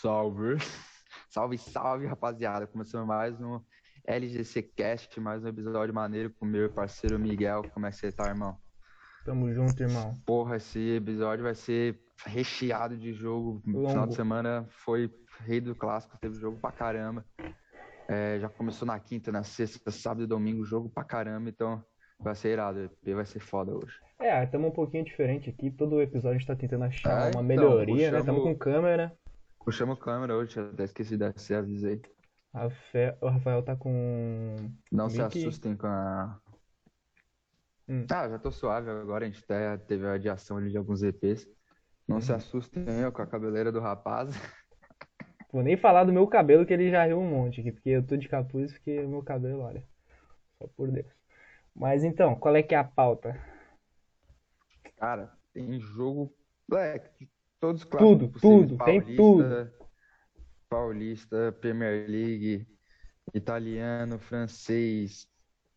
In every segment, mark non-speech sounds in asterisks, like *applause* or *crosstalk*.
salve. *laughs* Salve, salve, rapaziada. Começando mais um LGC Cast, mais um episódio maneiro com o meu parceiro Miguel. Como é que você tá, irmão? Tamo junto, irmão. Porra, esse episódio vai ser recheado de jogo. No Longo. final de semana foi rei do clássico, teve jogo pra caramba. É, já começou na quinta, na sexta, sábado e domingo, jogo pra caramba, então vai ser irado. O EP vai ser foda hoje. É, estamos um pouquinho diferente aqui. Todo episódio a gente tá tentando achar É, uma então, melhoria, né? Tamo com câmera. Puxamos câmera hoje, até esqueci de se avisei. Rafael, o Rafael tá com. Não se Link- assustem com a. Hum. Ah, já tô suave agora, a gente até teve a adiação ali de alguns EPs. Não Uhum. se assustem eu com a cabeleira do rapaz. *laughs* Vou nem falar do meu cabelo, que ele já riu um monte aqui, porque eu tô de capuz, porque o meu cabelo, olha. Só por Deus. Mas então, qual é que é a pauta? Cara, tem jogo, de todos os Tudo, clássicos tudo, possíveis. tem Paulista, Paulista, Premier League, italiano, francês,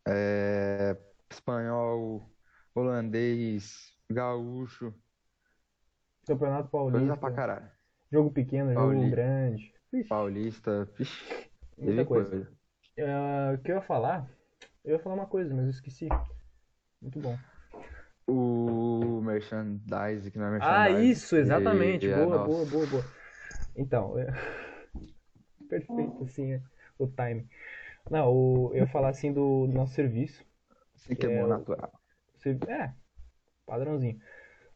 é, espanhol, holandês, gaúcho, Campeonato coisa Paulista. pra caralho. Jogo pequeno, jogo grande. Ixi, Paulista, vixi, muita coisa. coisa. Ah, o que eu ia falar? Eu ia falar uma coisa, mas eu esqueci. Muito bom. O merchandise, que não é Ah, merchandise. isso, exatamente. E- é, Boa, nossa. boa, boa, boa. Então, é... *laughs* perfeito, assim, é, o time. Não, o... eu falar assim do, nosso serviço. Assim que é É, o- natural. Servi- É, padrãozinho.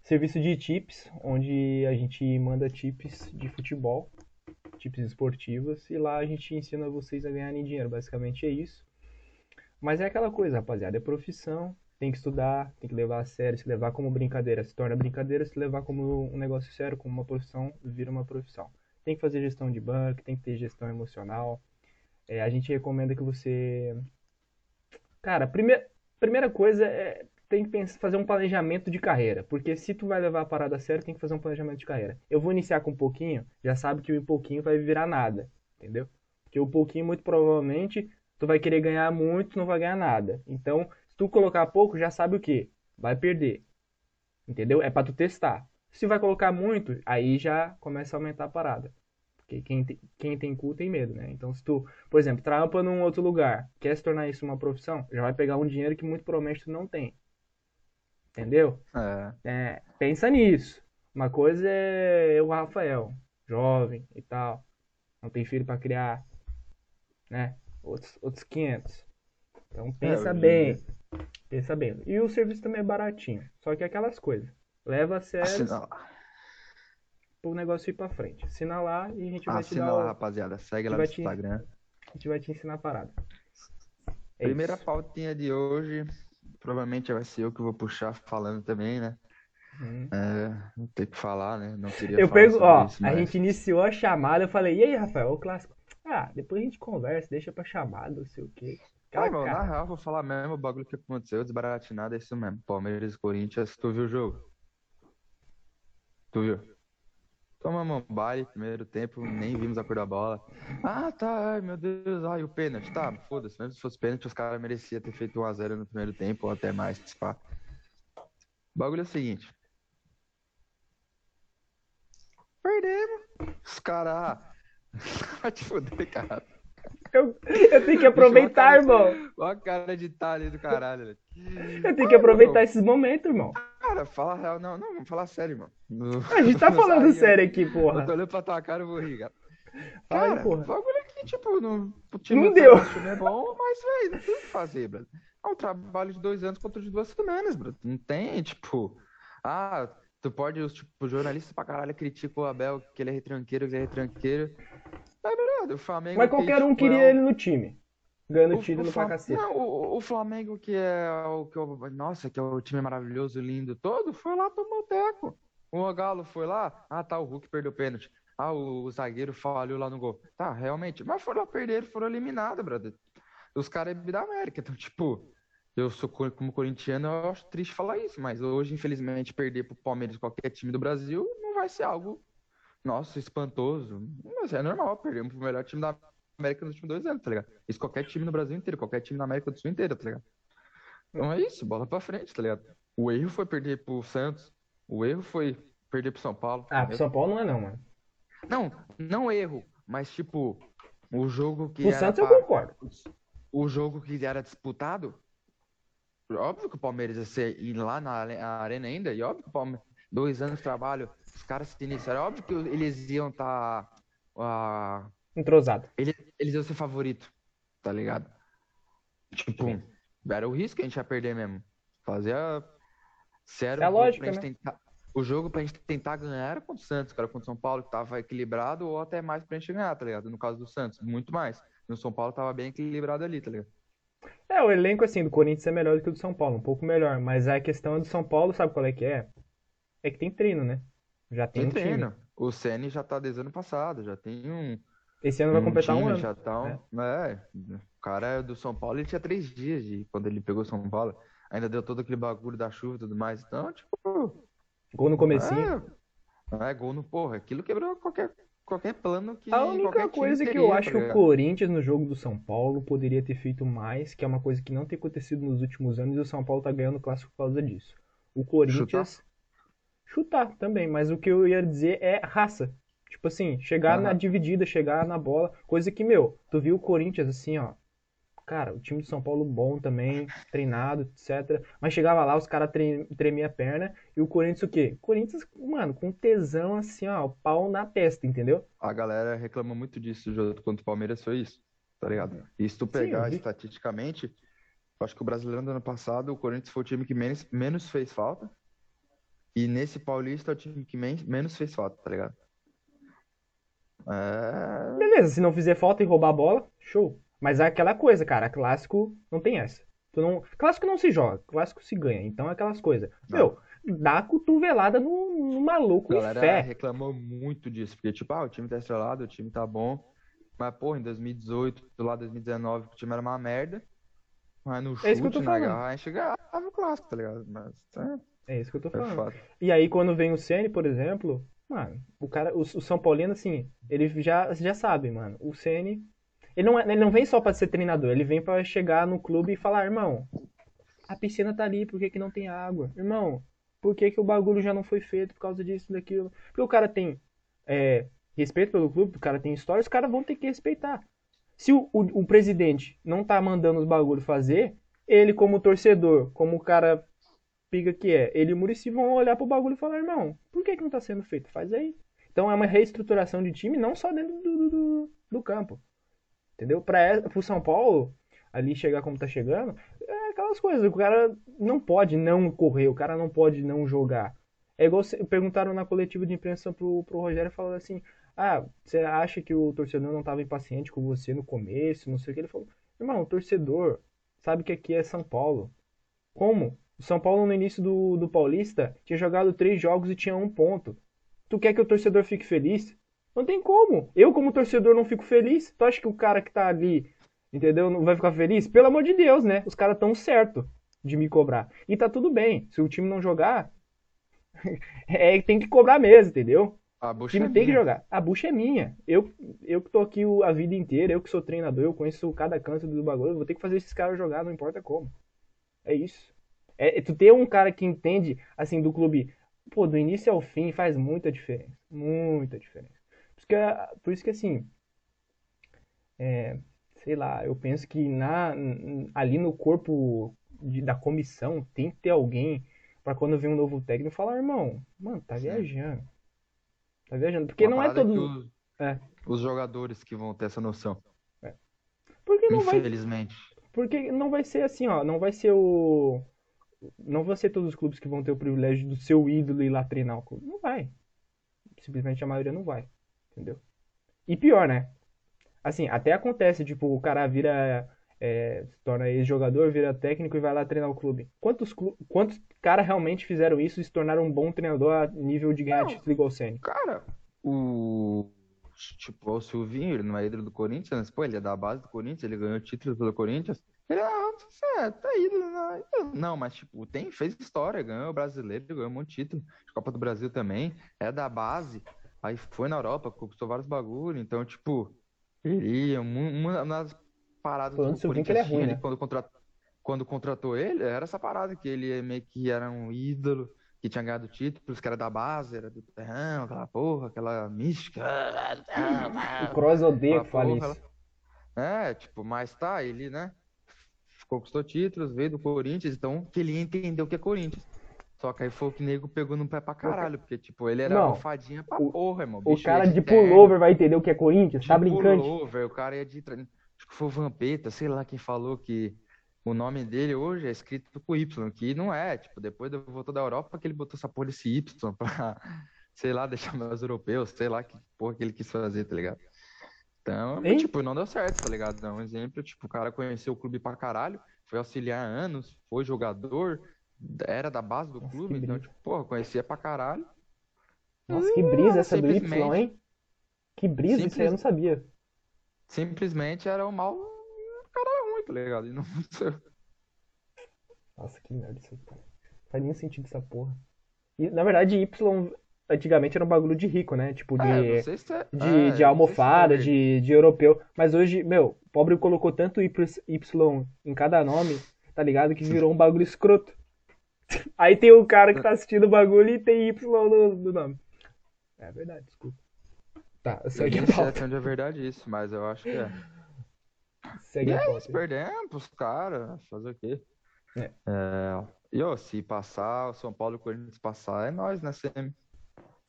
Serviço de tips, onde a gente manda tips de futebol, tips esportivos, e lá a gente ensina vocês a ganharem dinheiro. Basicamente é isso. Mas é aquela coisa, rapaziada, é profissão, tem que estudar, tem que levar a sério, se levar como brincadeira se torna brincadeira, se levar como um negócio sério, como uma profissão, vira uma profissão. Tem que fazer gestão de banco, tem que ter gestão emocional. É, a gente recomenda que você. Cara, primeira, primeira coisa é tem que pensar, fazer um planejamento de carreira, porque se tu vai levar a parada a sério, tem que fazer um planejamento de carreira. Eu vou iniciar com um pouquinho, já sabe que o pouquinho vai virar nada, entendeu? Porque o pouquinho, muito provavelmente, tu vai querer ganhar muito, não vai ganhar nada. Então, se tu colocar pouco, já sabe o que? Vai perder. Entendeu? É pra tu testar. Se vai colocar muito, aí já começa a aumentar a parada. Porque quem tem, quem tem cu tem medo, né? Então, se tu, por exemplo, trampa num outro lugar, quer se tornar isso uma profissão, já vai pegar um dinheiro que muito provavelmente tu não tem. Entendeu? É. É, pensa nisso. Uma coisa é eu, Rafael, jovem e tal, não tem filho pra criar, né? Outros, outros 500. Então pensa hoje em bem, pensa bem. E o serviço também é baratinho, só que é aquelas coisas. Leva a sério pro negócio ir pra frente. Assina lá e a gente vai te Assina dar, lá, o- rapaziada. Segue lá no te- Instagram. a gente vai te ensinar a parada. É Primeira isso. pautinha de hoje. Provavelmente vai ser eu que vou puxar falando também, né? Uhum. É, não tem que falar, né? Não queria Eu falar pego, ó, isso, a mas- gente iniciou a chamada, eu falei, e aí, Rafael, o clássico? Ah, depois a gente conversa, deixa pra chamada, não sei o quê. Ah, irmão, na cara. real, vou falar mesmo o bagulho que aconteceu, desbaratinado, é isso mesmo. Palmeiras e Corinthians, tu viu o jogo? Tu viu? Tomamos um baile, primeiro tempo, nem vimos a cor da bola. Ah, tá, ai meu Deus, ai o pênalti, tá, foda-se, mesmo se fosse pênalti, os caras mereciam ter feito 1x0 no primeiro tempo, ou até mais, pá. O bagulho é o seguinte. Perdemos. Os caras. *laughs* Vai te fuder, cara. Eu, eu tenho que aproveitar, irmão. Olha a cara de talho do caralho, velho. Eu tenho que aproveitar esses momentos, irmão. Cara, fala real. Não, não, vamos falar sério, mano. No- A gente tá falando sério aqui, Eu porra. tô olhando pra tua cara e vou rir, cara. Cara, porra. o bagulho aqui, tipo, não, o time Não tá- deu. o time é bom, mas, velho, não tem o que fazer, brother. É um trabalho de dois anos contra de duas semanas, brother. Não tem, tipo, ah, tu pode, os tipo, jornalistas pra caralho criticam o Abel, que ele é retranqueiro, que ele é retranqueiro. O Flamengo. Mas que, qualquer um queria é um- ele no time. Ganhando o- título o pra Flam- cacete. Não, o, o Flamengo, que é o que eu, nossa, que é o time maravilhoso, lindo todo, foi lá tomar o teco. O Galo foi lá, ah tá, o Hulk perdeu o pênalti. Ah, o, o zagueiro falhou lá no gol. Tá, realmente. Mas foram lá perder, foram eliminados, brother. Os caras é da América. Então, tipo, eu sou co- como corintiano, eu acho triste falar isso, mas hoje, infelizmente, perder pro Palmeiras, qualquer time do Brasil, não vai ser algo, nossa, espantoso. Mas é normal, perdemos pro melhor time da América nos últimos dois anos, tá ligado? Isso qualquer time no Brasil inteiro, qualquer time na América do Sul inteira, tá ligado? Então é isso, bola pra frente, tá ligado? O erro foi perder pro Santos, o erro foi perder pro São Paulo. Ah, pro? São Paulo não é não, mano. Não, Não erro, mas tipo, o jogo que O Santos eu pra- concordo. o jogo que era disputado, óbvio que o Palmeiras ia ser, ir lá na arena ainda, e óbvio que o Palmeiras, dois anos de trabalho, os caras se iniciaram, óbvio que eles iam estar, Entrosado. eles, eles iam ser favorito, tá ligado? Tipo, Sim. era o risco que a gente ia perder mesmo. Fazia, era É a o jogo lógica, né? tentar, o jogo pra gente tentar ganhar era contra o Santos, cara, contra o São Paulo, que tava equilibrado, ou até mais pra gente ganhar, tá ligado? No caso do Santos, muito mais. No São Paulo tava bem equilibrado ali, tá ligado? É, o elenco, assim, do Corinthians é melhor do que o do São Paulo, um pouco melhor. Mas a questão do São Paulo, sabe qual é que é? É que tem treino, né? Já tem um time. treino. O Ceni já tá desde ano passado, já tem um, Esse ano vai um completar um time, ano. já tá um, é. o cara é do São Paulo, ele tinha três dias de quando ele pegou São Paulo. Ainda deu todo aquele bagulho da chuva e tudo mais. Então, tipo, Gol no comecinho. é, é gol no porra. Aquilo quebrou qualquer, qualquer plano que A única time coisa que eu tá acho que o? Corinthians no jogo do São Paulo poderia ter feito mais, que é uma coisa que não tem acontecido nos últimos anos e o São Paulo tá ganhando o clássico por causa disso. O Corinthians chutar também, mas o que eu ia dizer é raça. Tipo assim, chegar na Aham. dividida, chegar na bola, coisa que, meu, tu viu o Corinthians assim, ó. Cara, o time do São Paulo bom também, treinado, etc. Mas chegava lá, os caras tre tremiam a perna. E o Corinthians o quê? O Corinthians, mano, com tesão assim, ó, pau na testa, entendeu? A galera reclama muito disso do jogo contra o Palmeiras, foi isso, tá ligado? E se tu pegar vi. estatisticamente, eu acho que o Brasileirão do ano passado, o Corinthians foi o time que menos, menos fez falta. E nesse Paulista é o time que men- menos fez falta, tá ligado? É. Beleza, se não fizer falta e roubar a bola, show. Mas é aquela coisa, cara, clássico não tem essa. Tu não... Clássico não se joga, clássico se ganha. Então é aquelas coisas. Não. Meu, dá a cotovelada no, no maluco A galera fé. reclamou muito disso, porque, tipo, ah, o time tá estrelado, o time tá bom. Mas, porra, em 2018, lá 2019, o time era uma merda. Mas no É isso que eu tô chute, na falando. garra, a gente chegava o clássico, tá ligado? Mas é, É isso que eu tô é falando. foda. E aí quando vem o Ceni, por exemplo, mano, o cara, o, o São Paulino, assim, ele já, já sabe, mano. O Ceni, ele não, é- ele não vem só pra ser treinador, ele vem pra chegar no clube e falar, irmão, a piscina tá ali, por que que não tem água? Irmão, por que que o bagulho já não foi feito por causa disso, daquilo? Porque o cara tem é, respeito pelo clube, o cara tem história, os caras vão ter que respeitar. Se o, o, o presidente não tá mandando os bagulhos fazer, ele como torcedor, como o cara que é, ele e o Muricy vão olhar pro bagulho e falar, irmão, por que que não tá sendo feito? Faz aí. Então é uma reestruturação de time, não só dentro do, do, do, campo. Entendeu? Pra, pro São Paulo, ali chegar como tá chegando, é aquelas coisas, o cara não pode não correr, o cara não pode não jogar. É igual perguntaram na coletiva de imprensa pro, pro Rogério falando assim: Ah, você acha que o torcedor não estava impaciente com você no começo? Não sei o que. Ele falou: Irmão, o torcedor sabe que aqui é São Paulo. Como? O São Paulo, no início do, do Paulista, tinha jogado três jogos e tinha um ponto. Tu quer que o torcedor fique feliz? Não tem como. Eu, como torcedor, não fico feliz. Tu acha que o cara que tá ali, entendeu, não vai ficar feliz? Pelo amor de Deus, né? Os caras tão certo de me cobrar. E tá tudo bem. Se o time não jogar, *laughs* é, tem que cobrar mesmo, entendeu? A O bucha time é tem que minha. jogar. A bucha é minha. Eu, eu que tô aqui o- a vida inteira, eu que sou treinador, eu conheço cada canto do bagulho, eu vou ter que fazer esses caras jogar, não importa como. É isso. É, tu ter um cara que entende, assim, do clube, pô, do início ao fim faz muita diferença. Muita diferença. Por isso que, por isso que assim, é, sei lá, eu penso que na, ali no corpo de- da comissão tem que ter alguém pra quando vem um novo técnico falar, irmão, mano, tá Sim. viajando. Tá viajando. Porque Uma não é todo. os, É. os jogadores que vão ter essa noção. Porque não vai Infelizmente. Porque não vai ser assim, ó. Não vai ser o. Não vão ser todos os clubes que vão ter o privilégio do seu ídolo ir lá treinar o clube. Não vai. Simplesmente a maioria não vai. Entendeu? E pior, né? Assim, até acontece, tipo, o cara vira. é, se torna ex-jogador, vira técnico e vai lá treinar o clube. Quantos, clu... Quantos caras realmente fizeram isso e se tornaram um bom treinador a nível de ganhar Não. título igual o? Cara, o. Tipo, o Silvinho, ele não é ídolo do Corinthians, mas, pô, ele é da base do Corinthians, ele ganhou título pelo Corinthians. Ele é, é, tá ídolo, né? Não, mas, tipo, tem, fez história, ganhou o brasileiro, ganhou um monte de título, Copa do Brasil também, é da base, aí foi na Europa, conquistou vários bagulho, então, tipo, ele, um- uma das paradas Falando que do Silvinho que ele é Corinthians ruim, ali né? quando contratou, quando contratou ele, era essa parada, que ele meio que era um ídolo, que tinha ganhado títulos, que era da base, era do terrão, aquela porra, aquela mística. O Kroos odeia que porra, isso. É, tipo, mas tá, ele, né? Conquistou títulos, veio do Corinthians, então que ele entendeu o que é Corinthians. Só que aí foi o que o nego pegou no pé pra caralho, porque, tipo, ele era Não, fadinha pra o- porra, irmão. O cara ia de pullover vai entender o que é Corinthians? Tá brincando? pullover, o cara ia de. Acho que foi o Vampeta, sei lá quem falou que o nome dele hoje é escrito com Y, que não é. Tipo, depois de voltou da Europa que ele botou essa porra desse Y *laughs* pra, sei lá, deixar mais europeus, sei lá que porra que ele quis fazer, tá ligado? Então, tipo, não deu certo, tá ligado? Dá um exemplo, tipo, o cara conheceu o clube pra caralho, foi auxiliar há anos, foi jogador, era da base do Nossa, clube, então, tipo, porra, conhecia pra caralho. Nossa, que brisa essa do Y, hein? Que brisa, isso aí eu não sabia. Simplesmente era o mal, um cara ruim, tá ligado? E não *laughs* Nossa, que merda isso, cara. Não faz nenhum sentido essa porra. E, na verdade, Y antigamente era um bagulho de rico, né? Tipo, de, É, não sei se é- de, é, de não sei se almofada, é- de, de europeu. Mas hoje, meu, o pobre colocou tanto Y em cada nome, tá ligado? Que virou um bagulho escroto. *laughs* Aí tem o cara que tá assistindo o bagulho e tem Y no, no nome. É verdade, desculpa. Tá, Eu segue a nem sei pauta. onde é verdade isso, mas eu acho que é. Segue E a é pauta. isso, perdemos caras, fazer o quê? É. É, E, ó, se passar, o São Paulo e o Corinthians passar, é nós, né, semi.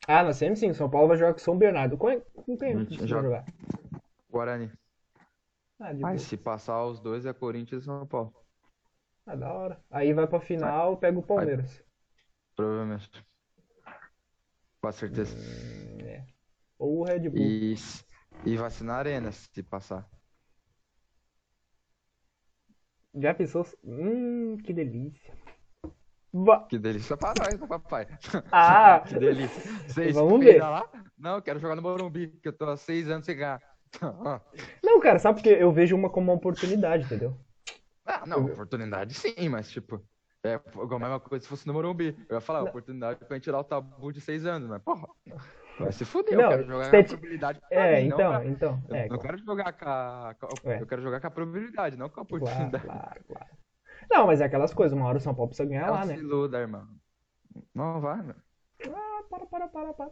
Ah, na SEMI sim, São Paulo vai jogar com São Bernardo. Com, com quem você vai joga- jogar? Guarani. Ah, boa. se passar os dois, é Corinthians e São Paulo. Ah, da hora. Aí vai pra final, pega o Palmeiras. Provavelmente. Com certeza. Hum, é. Ou o Red Bull. E, e na arena, se passar. Já pensou? Hum, que delícia. Va- Que delícia pra nós, né, papai? Ah, *laughs* Que delícia. Você Vamos ver. lá? Não, eu quero jogar no Morumbi, que eu tô há seis anos sem ganhar. *laughs* não, cara, sabe porque eu vejo uma como uma oportunidade, entendeu? Ah, não, oportunidade sim, mas tipo, é igual a mesma coisa se fosse no Morumbi. Eu ia falar, oportunidade pra gente tirar o tabu de seis anos, mas porra, vai se fuder, Não, eu quero jogar com a probabilidade É, mim, não então, pra- então. Eu É, não quero jogar com a, a- É. eu quero jogar com a probabilidade, não com a claro, oportunidade. claro, claro. Não, mas é aquelas coisas, uma hora o São Paulo precisa ganhar Não lá, né? se iluda, irmão. Não vai, meu. Ah, para, para, para, para.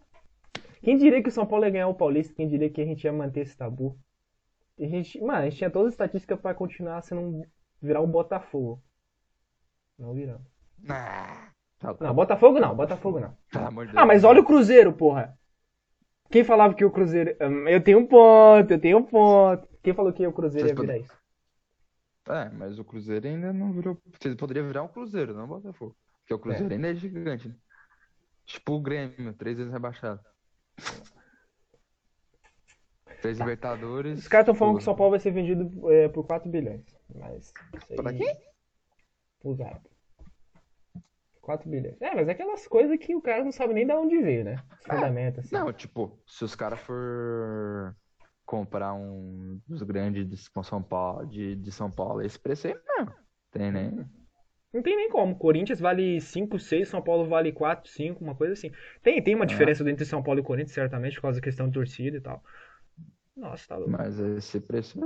Quem diria que o São Paulo ia ganhar o Paulista? Quem diria que a gente ia manter esse tabu? A gente, mano, a gente tinha todas as estatísticas pra continuar sendo um, virar um Botafogo. Não viramos. Ah, tá Não, Botafogo não, Botafogo não. Pelo amor de Deus. Ah, mas olha o Cruzeiro, porra. Quem falava que o Cruzeiro. Hum, Eu tenho um ponto, eu tenho um ponto. Quem falou que o Cruzeiro ia virar isso? É, mas o Cruzeiro ainda não virou. Você poderia virar um Cruzeiro, não o Botafogo. Porque o Cruzeiro ainda é gigante, né? Tipo o Grêmio, três vezes rebaixado. Três Libertadores. Os caras estão falando que o São Paulo vai ser vendido é, por 4 bilhões. Mas. Isso Pra quê? Usado. 4 bilhões. É, mas é aquelas coisas que o cara não sabe nem de onde veio, né? Os fundamentos, assim. Não, tipo, se os caras for comprar um dos grandes de São Paulo, de, de São Paulo, esse preço aí mesmo. Tem nem. Não tem nem como. Corinthians vale 5, 6, São Paulo vale 4, 5, uma coisa assim. Tem, tem uma É. diferença entre São Paulo e Corinthians, certamente, por causa da questão de torcida e tal. Nossa, tá louco. Mas esse preço.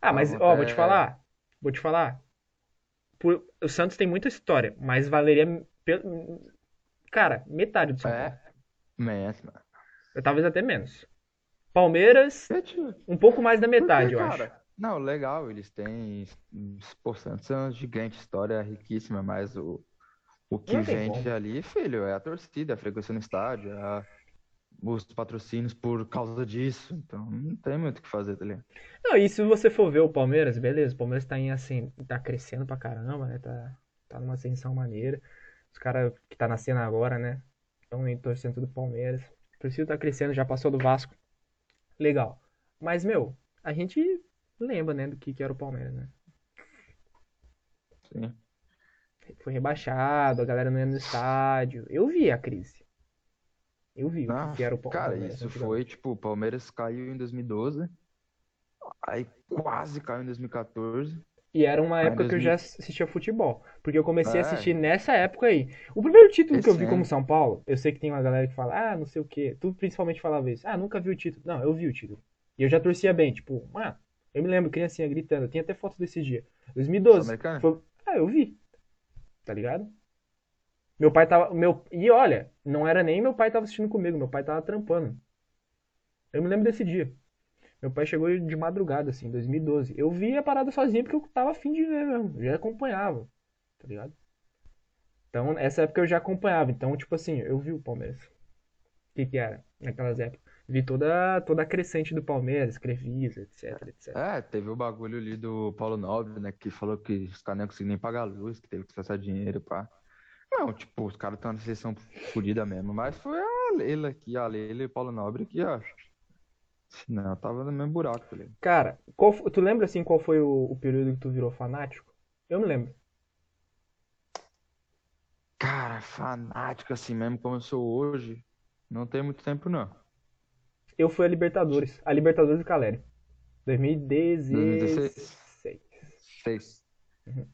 Ah, mas, ó, vou te é- falar. Vou te falar. Por- O Santos tem muita história, mas valeria. Cara, metade do São Paulo. É. Menos, mano. Talvez até menos. Palmeiras, um pouco mais da metade, eu acho. Não, legal, eles têm. Pô, Santos é uma gigante história riquíssima, mas o, o que vende como. ali, filho, é a torcida, a frequência no estádio, é a- os patrocínios por causa disso. Então não tem muito o que fazer, tá ligado? Não, e se você for ver o Palmeiras, beleza, o Palmeiras tá em assim, tá crescendo pra caramba, né? Tá, tá numa ascensão maneira. Os caras que tá nascendo agora, né? Estão torcendo do Palmeiras. A torcida tá crescendo, já passou do Vasco. Legal. Mas, meu, a gente lembra, né, do que, que era o Palmeiras, né? Sim. Foi rebaixado, a galera não ia no estádio. Eu vi a crise. Eu vi o Não, que, que era o Pa- cara, Palmeiras isso foi, tipo, o Palmeiras caiu em 2012, aí quase caiu em 2014. E era uma Ah, época que eu 2000. já assistia futebol. Porque eu comecei a É. assistir nessa época aí. O primeiro título que eu vi Esse como. São Paulo, eu sei que tem uma galera que fala, ah, não sei o quê. Tu principalmente falava isso. Ah, nunca vi o título. Não, eu vi o título. E eu já torcia bem. Tipo, mano, eu me lembro, criancinha gritando. Tem até foto desse dia. 2012. Sul-Americano? Foi... Ah, eu vi. Tá ligado? Meu pai tava. Meu, e olha, não era nem meu pai tava assistindo comigo, meu pai tava trampando. Eu me lembro desse dia. Meu pai chegou de madrugada, assim, em 2012. Eu vi a parada sozinho porque eu tava afim de ver mesmo. Já acompanhava, tá ligado? Então, essa época eu já acompanhava. Então, tipo assim, eu vi o Palmeiras. O que que era naquelas épocas? Vi toda, toda a crescente do Palmeiras, Crefisa, etc, etc. É, teve o bagulho ali do Paulo Nobre, né? Que falou que os caras não conseguiam nem pagar a luz, que teve que gastar dinheiro pra. Não, tipo, os caras estão na sessão fodida mesmo. Mas foi a Leila aqui, a Leila e o Paulo Nobre que, ó. Não, tava no mesmo buraco, tá ligado? Cara, qual fo- tu lembra assim qual foi o, o período que tu virou fanático? Eu me lembro. Cara, fanático assim mesmo como eu sou hoje, não tem muito tempo não. Eu fui a Libertadores. A Libertadores do Caleri. 2016. 2016. Seis. Uhum.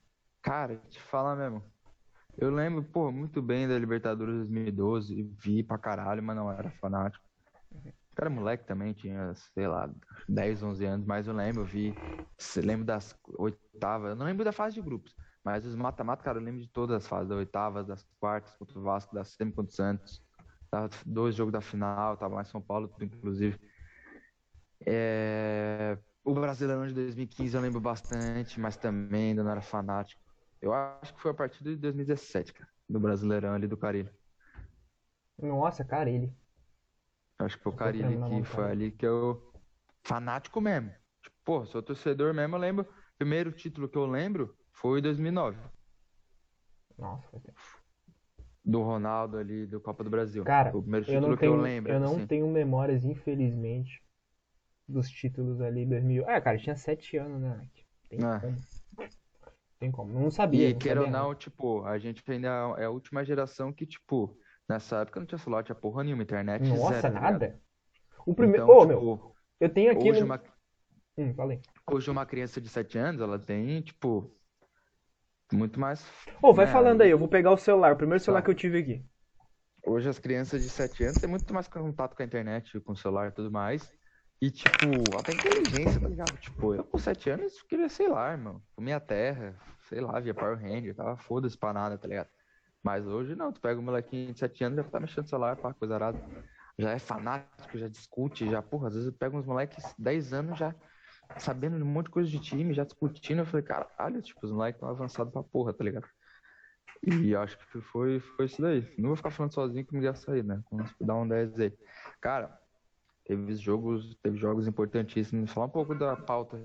Cara, te falar mesmo. Eu lembro, pô, muito bem da Libertadores 2012, vi pra caralho, mas não era fanático. Era moleque também, tinha, sei lá, 10, 11 anos, mas eu lembro, eu vi, lembro das oitavas, eu não lembro da fase de grupos, mas os mata-mata, cara, eu lembro de todas as fases, das oitavas, das quartas contra o Vasco, da semi contra o Santos, dois jogos da final, tava em São Paulo, tudo, inclusive. É, O Brasileirão de 2015 eu lembro bastante, mas também ainda não era fanático. Eu acho que foi a partir de 2017, cara, do Brasileirão ali do Carilho. Nossa, cara, ele. Acho que foi o Eu Carilli que foi cara. ali que eu. Fanático mesmo. Tipo, pô, sou torcedor mesmo, eu lembro. Primeiro título que eu lembro foi em 2009, Nossa, foi tempo. do Ronaldo ali, do Copa do Brasil. Cara, o primeiro eu título não que eu tenho, lembro, eu não assim. tenho memórias, infelizmente, dos títulos ali 2000. Ah, cara, eu tinha 7 anos, né? Tem É. como. Tem como. Não sabia, E não queira ou não, tipo, a gente ainda é a última geração que, tipo, nessa época não tinha celular, tinha porra nenhuma, internet Nossa, zero, tá nada? O primeiro. Então, Ô, tipo, meu, eu tenho aqui hoje no. uma, Hum, falei. hoje uma criança de 7 anos, ela tem, tipo, muito mais. Ô, vai né, falando aí, eu vou pegar o celular, o primeiro celular Tá. que eu tive aqui. Hoje as crianças de 7 anos têm muito mais contato com a internet, com o celular e tudo mais. E, tipo, até inteligência, tá ligado? Tipo, eu com 7 anos queria, sei lá, irmão, comia terra, sei lá, via Power Ranger, tava foda-se pra nada, tá ligado? Mas hoje não, tu pega um molequinho de 7 anos já tá mexendo no celular, pá, coisa arada. Já é fanático, já discute, já, porra, às vezes eu pego uns moleques 10 anos já sabendo de um monte de coisa de time, já discutindo. Eu falei, caralho, tipo, os moleques estão avançados pra porra, tá ligado? E acho que foi, foi isso daí. Não vou ficar falando sozinho que me ia sair, né? Vamos dar um 10 aí. Cara, teve jogos, teve jogos importantíssimos. Falar um pouco da pauta,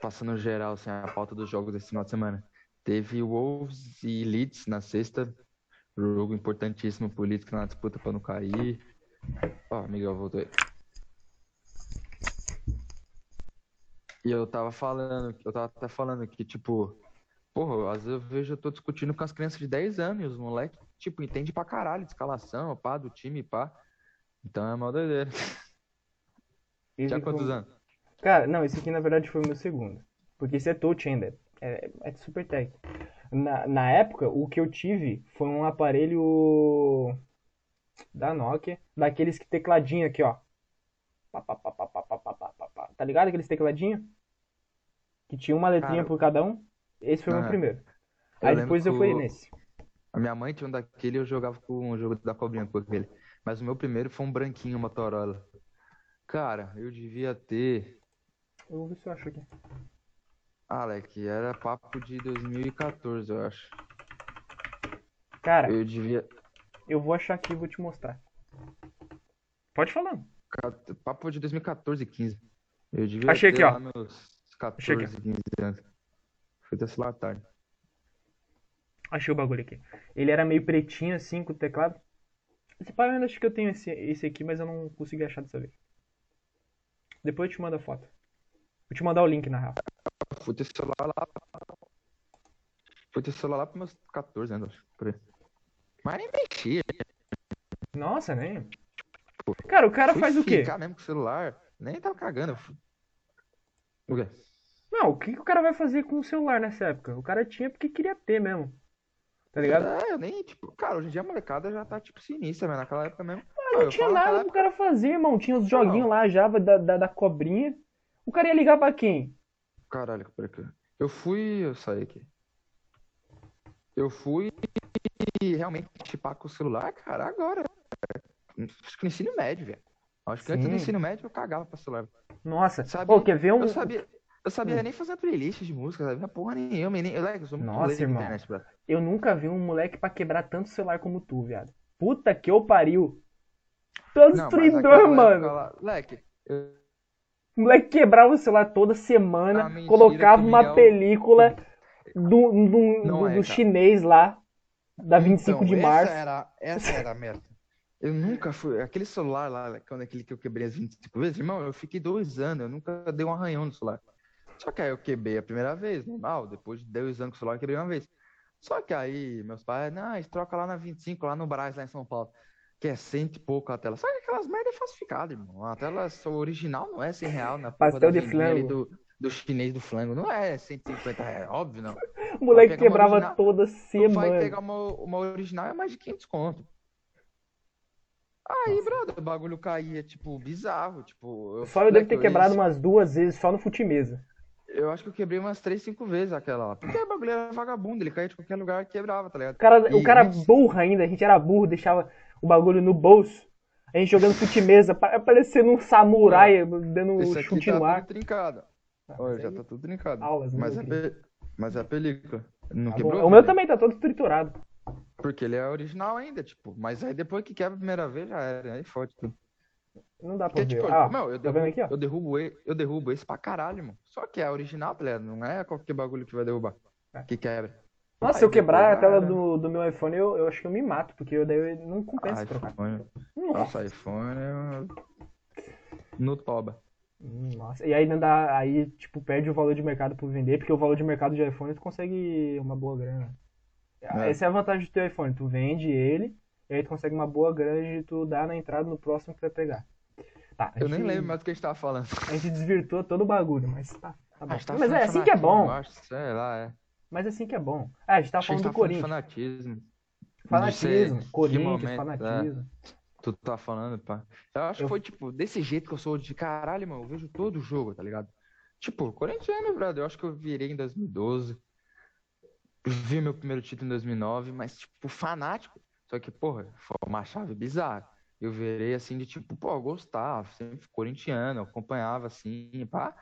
passando geral, assim, a pauta dos jogos desse final de semana. Teve Wolves e Leeds na sexta. Jogo importantíssimo pro Leeds que tá na disputa pra não cair. Ó, Miguel, voltou aí. E eu tava falando, eu tava até falando que, tipo, porra, às vezes eu vejo, eu tô discutindo com as crianças de 10 anos e os moleques, tipo, entende pra caralho de escalação, pá, do time, pá. Então é uma doideira. Esse Tinha foi- quantos anos? Cara, não, esse aqui na verdade foi o meu segundo. Porque esse é touch ainda. É, é super tech. Na, na época, o que eu tive foi um aparelho da Nokia, daqueles que tecladinho aqui, ó. Tá ligado aqueles tecladinho? Que tinha uma letrinha Cara, por cada um. Esse foi o meu é. primeiro. Aí depois eu fui nesse. A minha mãe tinha um daquele eu jogava com um jogo da cobrinha com aquele. Mas o meu primeiro foi um branquinho, uma Motorola. Cara, eu devia ter. Eu vou ver se eu acho aqui. Ah, Alec, era papo de 2014, eu acho. Cara, Eu devia. eu vou achar aqui e vou te mostrar. Pode falar. Papo de 2014, 15. Eu devia Achei aqui, ó. lá meus Achei aqui. 14, 15 anos. Foi desse lá tarde. Achei o bagulho aqui. Ele era meio pretinho assim com o teclado. Esse pai eu ainda acho que eu tenho esse, esse aqui, mas eu não consegui achar dessa vez. Depois eu te mando a foto. Vou te mandar o link na real. Fui ter celular lá. Fui ter celular lá pros meus 14 anos, acho, por aí. Mas nem mexia. Nossa, né? Cara, o cara faz o quê? ficar mesmo com o celular. Nem tava cagando. O quê? Não, o que, que o cara vai fazer com o celular nessa época? O cara tinha porque queria ter mesmo. Tá ligado? É, eu nem, tipo, cara, hoje em dia a molecada já tá, tipo, sinistra, mas naquela época mesmo. Não eu tinha nada pro cara fazer, irmão. Tinha os joguinhos lá, Java da, da, da cobrinha. O cara ia ligar pra quem? Caralho, peraí. que- Eu fui. Eu saí aqui. Eu fui realmente chipar com o celular, cara, agora. Acho que no ensino médio, velho. Acho que antes do Sim. ensino médio eu cagava pra celular. Nossa, Sabe- pô, quer ver um. Eu sabia, eu sabia Hum. nem fazer playlist de música, sabia porra nenhuma. Nem, eu, eu sou muito Nossa, irmão. internet, bro. Eu nunca vi um moleque pra quebrar tanto celular como tu, viado. Puta que eu pariu. Destruidor, naquela mano. Moleque, eu- O moleque quebrava o celular toda semana, Ah, mentira colocava uma película do, do, do- é, do chinês lá, da 25 Então, de essa março. Era, essa era a merda. Eu nunca fui. Aquele celular lá, quando aquele que eu quebrei as 25 vezes, irmão, eu fiquei dois anos, eu nunca dei um arranhão no celular. Só que aí eu quebrei a primeira vez, normal. Depois de dois anos com o celular, eu quebrei uma vez. Só que aí meus pais, não, troca lá na 25, lá no Brás, lá em São Paulo. Que é cento e pouco a tela. Só que aquelas merda é falsificada, irmão. A tela original não é 100 real na porra Pastel de flango. do, do chinês do flango. Não é 150 reais, óbvio não. *laughs* O moleque quebrava original, toda Tu vai semana. pegar uma, uma original é mais de 500 conto. Aí, brother, o bagulho caía, tipo, bizarro. Tipo, eu, Só eu devo ter quebrado ia- umas duas vezes só no futimesa. Eu acho que eu quebrei umas 3, 5 vezes aquela lá. Porque o bagulho era vagabundo, ele caía de qualquer lugar e quebrava, tá ligado? O cara, o E- cara nossa. burro ainda, a gente era burro, deixava o bagulho no bolso. A gente jogando futimesa, pa- parecendo um samurai dando Isso aqui chute tá no ar. trincado. Ah, Olha, já tá tudo trincado. Aulas, né, mas, é meu pe- mas é a película. Não Tá quebrou? bom. O meu também tá todo triturado. Porque ele é original ainda, tipo. Mas aí depois que quebra a primeira vez, já era. Aí fode tudo. Não dá pra Porque, ver. tipo, Ah, meu, eu tá derrubo, aqui, eu, derrubo, eu derrubo esse pra caralho, mano. Só que é original, tá ligado? Não é qualquer bagulho que vai derrubar. É. Que quebra. Nossa, se eu quebrar a tela do, do meu iPhone, eu, eu acho que eu me mato, porque eu daí eu não compensa trocar. iPhone. Nossa. IPhone é. No toba. Nossa, e aí dá, aí tipo perde o valor de mercado por vender, porque o valor de mercado de iPhone tu consegue uma boa grana. É. Essa é a vantagem do teu iPhone, tu vende ele, e aí tu consegue uma boa grana de tu dar na entrada no próximo que tu vai pegar. Tá, Eu nem gente- lembro mais do que a gente tava falando. A gente desvirtuou todo o bagulho, mas tá, tá bom. Tava Mas é assim que é bom, acho, sei lá, é. Mas é assim que é bom. Ah, a gente tava falando gente do falando Corinthians. fanatismo. Fanatismo, Corinthians, momento, é. fanatismo. Tu tá falando, pá. Eu acho Eu- que foi, tipo, desse jeito que eu sou de caralho, mano. Eu vejo todo o jogo, tá ligado? Tipo, corintiano, brother. Eu acho que eu virei em 2012. Vi meu primeiro título em 2009, mas, tipo, fanático. Só que, porra, foi uma chave bizarra. Eu virei assim de tipo, pô, eu gostava, sempre corintiano, eu acompanhava assim, pá.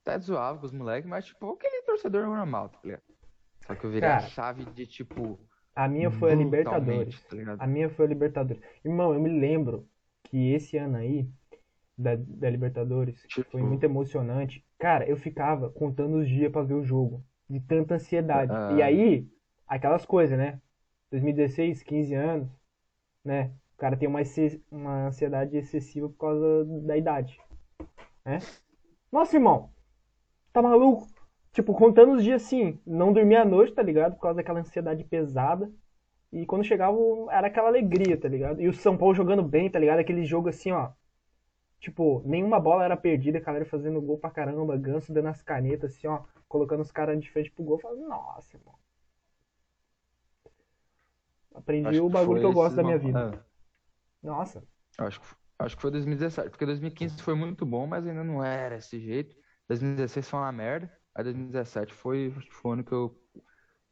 Até zoava com os moleques, mas, tipo, aquele torcedor normal, tá ligado? Só que eu virei a Cara, chave de, tipo, A minha foi a Libertadores. tá? A minha foi a Libertadores. Irmão, eu me lembro que esse ano aí, da, da Libertadores, Tipo- foi muito emocionante. Cara, eu ficava contando os dias pra ver o jogo, de tanta ansiedade. Ah. E aí, aquelas coisas, né? 2016, 15 anos, né? O cara tem uma, uma ansiedade excessiva por causa da idade, né? Nossa, irmão, tá maluco? Tipo, contando os dias assim, não dormia à noite, tá ligado? Por causa daquela ansiedade pesada. E quando chegava, era aquela alegria, tá ligado? E o São Paulo jogando bem, tá ligado? Aquele jogo assim, ó. Tipo, nenhuma bola era perdida, a galera fazendo gol pra caramba, Ganso dando as canetas, assim, ó, colocando os caras de frente pro gol. Falando, nossa, irmão. Aprendi Acho o que bagulho foi que eu gosto da minha vida. é. Nossa. Acho que, acho que foi 2017, porque 2015 foi muito bom, mas ainda não era desse jeito. 2016 foi uma merda, aí 2017 foi, foi o ano que eu.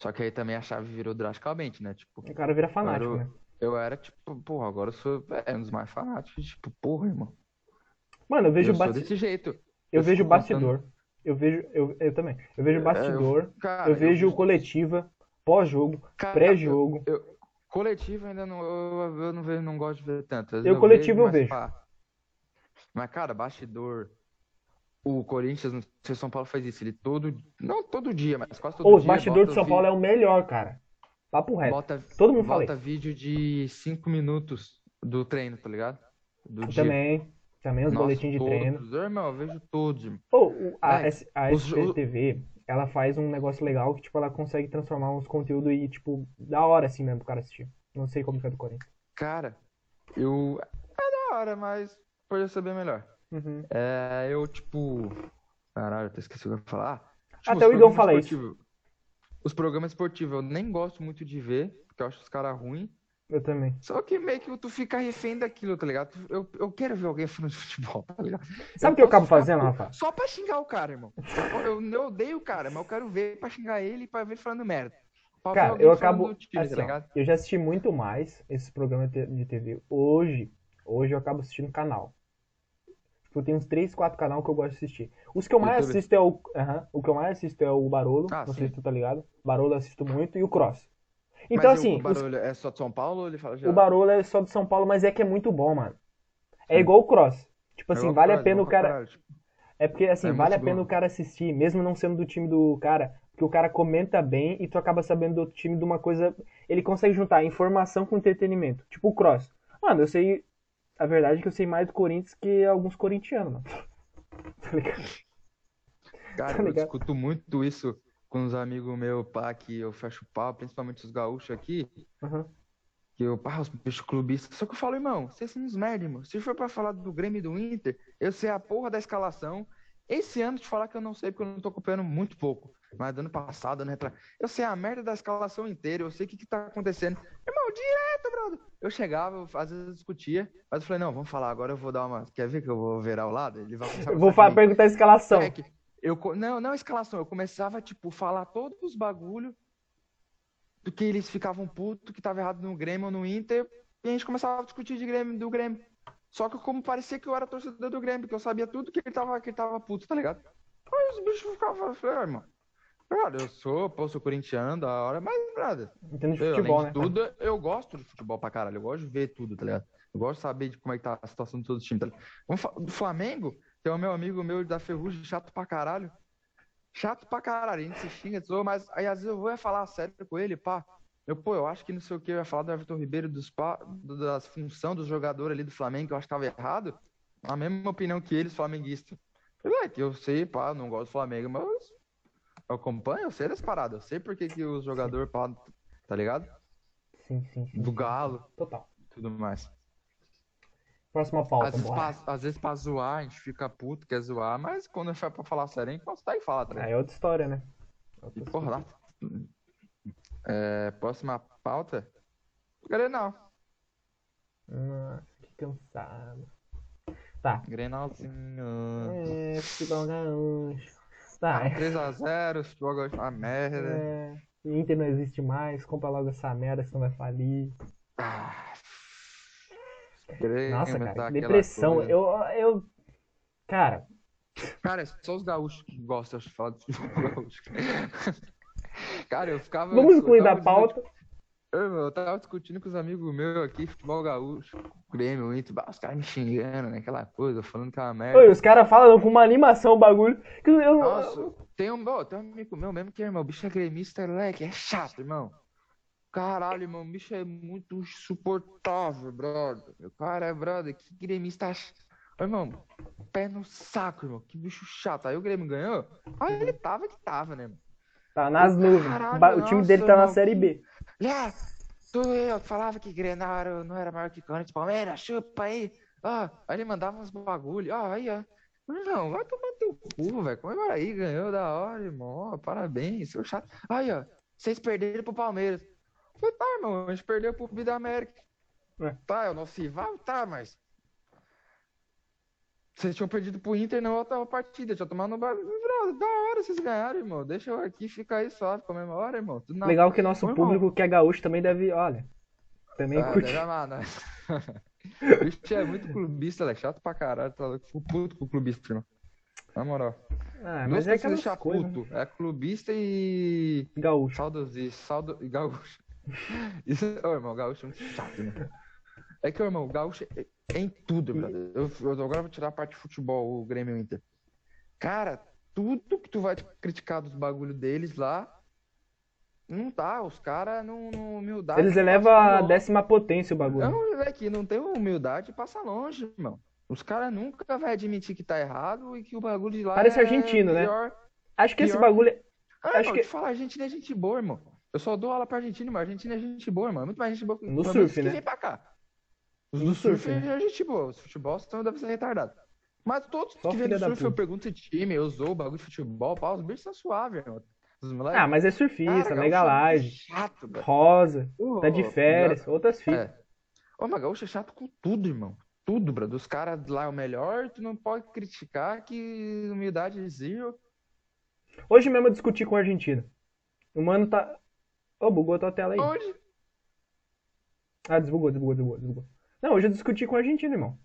Só que aí também a chave virou drasticamente, né? Tipo, O cara vira fanático, eu, né? eu era tipo, porra, agora eu sou é, um dos mais fanáticos. Tipo, porra, irmão. Mano, eu vejo Eu basti... desse jeito. eu eu vejo bastidor. Eu vejo, eu, eu também. Eu vejo bastidor, Cara, eu vejo vi- coletiva, pós-jogo, pré-jogo. Eu, eu- coletivo ainda não, eu, eu não vejo, não gosto de ver tanto. Eu coletivo eu mas, vejo. Mas, cara, bastidor. O Corinthians, não sei se o São Paulo faz isso. Ele todo. Não todo dia, mas quase todo Ô, dia. bastidores do bota São Paulo é o melhor, cara. Papo reto. Bota, Todo mundo bota vídeo de 5 minutos do treino, tá ligado? Do dia. Também. Também os Nossa, boletins de todos. treino. Irmão, eu vejo todos, irmão. Ô, o- a, É, S- a os- SPTV, ela faz um negócio legal que, tipo, ela consegue transformar uns conteúdos e, tipo, da hora, assim mesmo, pro cara assistir. Não sei como que é do Corinthians. Cara, eu. É da hora, mas podia ser bem melhor. Uhum. É, eu, tipo. Caralho, até esqueci o que eu ia falar. Tipo, Até o Igão fala isso. Os programas esportivos eu nem gosto muito de ver, porque eu acho os caras ruins. Eu também. Só que meio que tu fica refém daquilo, tá ligado? Eu, eu quero ver alguém falando de futebol, tá ligado? Sabe o que eu acabo fazendo, Rafa? Só pra xingar o cara, irmão. Eu, eu, odeio o cara, mas eu quero ver pra xingar ele e pra ver falando merda. pra Cara, eu acabo. time, assim, tá ó, ligado? eu já assisti muito mais esses programas de TV. Hoje, hoje eu acabo assistindo canal. Tipo, tem uns 3, 4 canais que eu gosto de assistir. Os que eu mais YouTube? assisto é o. aham, o que eu mais assisto é o Barolo. Ah, não sim. sei se tu tá ligado. Barolo eu assisto muito. E o Cross. Então, Mas assim, o os- barulho é só de São Paulo ele fala geral? o Barolo é só de São Paulo, mas é que é muito bom, mano. É igual o Cross. Tipo É assim, vale a pena o cara. tipo, É porque, assim, É vale a pena bom. o cara assistir, mesmo não sendo do time do cara, porque o cara comenta bem e tu acaba sabendo do outro time de uma coisa. Ele consegue juntar informação com entretenimento. Tipo o Cross. Mano, eu sei. A verdade é que eu sei mais do Corinthians que alguns corintianos, mano. *laughs* Tá ligado? Cara, Tá eu ligado? discuto muito isso com os amigos meus, pá, que eu fecho o pau, principalmente os gaúchos aqui, Aham. que eu, pá, os bichos clubistas. Só que eu falo, irmão, vocês são uns merda, irmão. Se for pra falar do Grêmio e do Inter, eu sei a porra da escalação. Esse ano, te falar que eu não sei, porque eu não tô acompanhando muito pouco. Mas do ano passado, ano retrasado, eu sei a merda da escalação inteira, eu sei o que que tá acontecendo. Irmão, direto, brother. Eu chegava, eu, às vezes eu discutia, mas eu falei, não, vamos falar, agora eu vou dar uma. Quer ver que eu vou virar o lado? Ele vai Eu vou perguntar a escalação. É que eu, não, não a escalação, eu começava, tipo, falar todos os bagulho do que eles ficavam putos, que tava errado no Grêmio ou no Inter, e a gente começava a discutir de Grêmio, do Grêmio. Só que como parecia que eu era torcedor do Grêmio, que eu sabia tudo que ele tava, que ele tava puto, tá ligado? Aí os bichos ficavam, falei, ah, irmão, brother, eu sou, pô, sou corintiano, da hora, mas, brother, Entendo de eu, futebol, né? tudo, eu gosto de futebol pra caralho. Eu gosto de ver tudo, tá ligado? Eu gosto de saber de como é que tá a situação de todos os times. Tá ligado? Vamos falar do Flamengo, tem o meu amigo meu da Ferrugem, chato pra caralho. Chato pra caralho, a gente se xinga, mas aí às vezes eu vou falar sério com ele, pá. Eu, pô, eu acho que não sei o que, eu ia falar do Everton Ribeiro, dos do- das função dos jogadores ali do Flamengo, que eu acho que tava errado. A mesma opinião que eles, flamenguistas. É que eu sei, pá, não gosto do Flamengo, mas eu acompanho, eu sei das paradas, eu sei por que, que os jogadores, pá, tá ligado? Sim, sim, sim. Do Galo, Total. tudo mais. Próxima pauta, Às vezes, pra, às vezes pra zoar, a gente fica puto, quer zoar, mas quando a gente vai pra falar sério, a gente consegue falar, tá ligado? Aí é outra história, né? E, Outra porra, lá. É, próxima pauta. Grenal. Nossa, que cansado. Tá. Grenalzinho. É, futebol gaúcho. Tá. é. 3x0, futebol gaúcho é uma merda. É, Inter não existe mais, compra logo essa merda, senão vai falir. Ah. Nossa, tá cara, depressão. Eu, eu. Cara, Cara, só os gaúchos que gostam de falar de futebol gaúcho. Cara, eu ficava. vamos excluir da pauta. Eu, eu tava discutindo com os amigos meus aqui, futebol gaúcho, Grêmio, Inter, os caras me xingando, né? Aquela coisa, falando que é uma merda. Oi, os caras falam com uma animação o bagulho. Que eu, Nossa, tem um, ó, tem um amigo meu mesmo que, irmão, o bicho é gremista, é chato, irmão. Caralho, irmão, o bicho é muito insuportável, brother. Meu cara é, brother, que gremista Ô, Irmão, pé no saco, irmão, que bicho chato. Aí o Grêmio ganhou, aí ele tava que tava, né, mano? Tá nas nuvens. Caralho, o time dele tá na nossa, Série B. Ah, tu eu falava que Grenal não era maior que Corinthians, Palmeiras, chupa aí. Ah, aí ele mandava uns bagulho. Ah, aí, ó. Não, vai tomar teu cu, velho. Comemora aí, ganhou da hora, irmão. Parabéns, seu chato. Aí, ó. Vocês perderam pro Palmeiras. Falei, tá, irmão, a gente perdeu pro Vida América. É. Tá, é o nosso rival, tá, mas. Vocês tinham perdido pro Inter na outra partida, tinha tomado no. Brother, Da hora vocês ganharam, irmão. Deixa eu aqui ficar aí suave, comemora, irmão. Tudo na Legal que nosso Ô, irmão. público que é gaúcho também deve, olha, também Ah, curte. amar, né? *laughs* O bicho é muito clubista, ele é chato pra caralho. Tá louco. Fico puto com o clubista, irmão. Na moral. Ah, Duas mas é aquelas deixa coisas, né? puto. É clubista e. Gaúcho. Saudosista. Saudo... e Gaúcho. *laughs* Isso... Ô, irmão, gaúcho é muito chato, né? É que, irmão, o gaúcho é é em tudo, brother. Eu, eu agora vou tirar a parte de futebol, o Grêmio Inter. Cara, tudo que tu vai criticar dos bagulho deles lá. Não tá, os caras não, não humildade. Eles elevam a décima potência o bagulho. Não, moleque, não tem humildade, passa longe, irmão. Os caras nunca vai admitir que tá errado e que o bagulho de lá Parece é argentino, né? pior. Acho que esse pior bagulho. é- Ah, Acho irmão, que- falar, Argentina é gente boa, irmão. Eu só dou aula pra Argentina. A Argentina é gente boa, irmão. É muito mais gente boa que No surf, que né? vem pra cá. Os do surf, surf, né? é gente boa. Os futebol são deve ser retardado. Mas todos Só que vêm do surf, eu pergunto se time, eu usou o bagulho de futebol, pá, os bichos são suaves, irmão. Ah, mas é surfista, Cara, mega é laje, Chato, velho. rosa, tá de férias, outras fitas. É. Ô, mas gaúcho é chato com tudo, irmão. Tudo, brother. Os caras lá é o melhor, tu não pode criticar que humildade zero. Hoje mesmo eu discuti com o argentino. O mano tá. Ô, bugou a tua tela aí. Onde? Ah, desbugou, desbugou, desbugou, desbugou. Não, hoje eu discuti com a Argentina, irmão.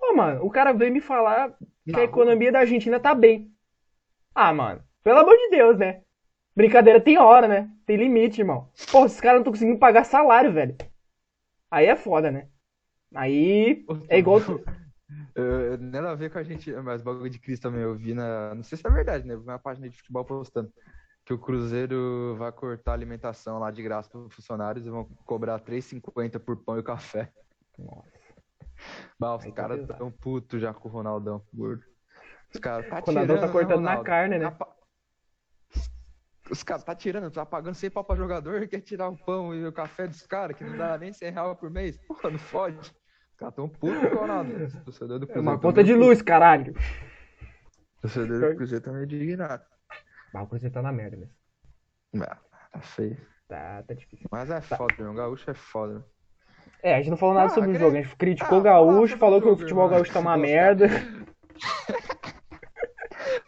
Ô, mano, o cara veio me falar que a economia da Argentina tá bem. Ah, mano, pelo amor de Deus, né? Brincadeira tem hora, né? Tem limite, irmão. Pô, esses caras não estão conseguindo pagar salário, velho. Aí é foda, né? Aí é igual. *laughs* Uh, nada a ver com a gente, mas bagulho de Cristo também. Eu vi na. Não sei se é verdade, né? Eu vi uma página de futebol postando que o Cruzeiro vai cortar a alimentação lá de graça para os funcionários e vão cobrar R$3,50 por pão e café. Nossa. Bah, os tá caras pesado. tão putos já com o Ronaldão, gordo. Os caras tá O Ronaldão tá cortando na Ronaldo? carne, né? Tá Os caras tá tirando, tá pagando 100 pau pra jogador, quer tirar o pão e o café dos caras, que não dá nem 100 reais por mês. Porra, não fode. Os caras tão putos com o Ronaldo. Os torcedores do É Cruzeiro uma tão conta de luz, caralho. putos. Os torcedores do Cruzeiro tão meio indignados. Ah, o Cruzeiro tá na merda mesmo. Ah, Tá feio. Tá, tá difícil. Mas é foda, meu. O gaúcho é foda. É, a gente não falou nada Ah, sobre o jogo. A gente criticou Ah, o Gaúcho, fala falou que o o futebol jogo, gaúcho tá uma *laughs* merda.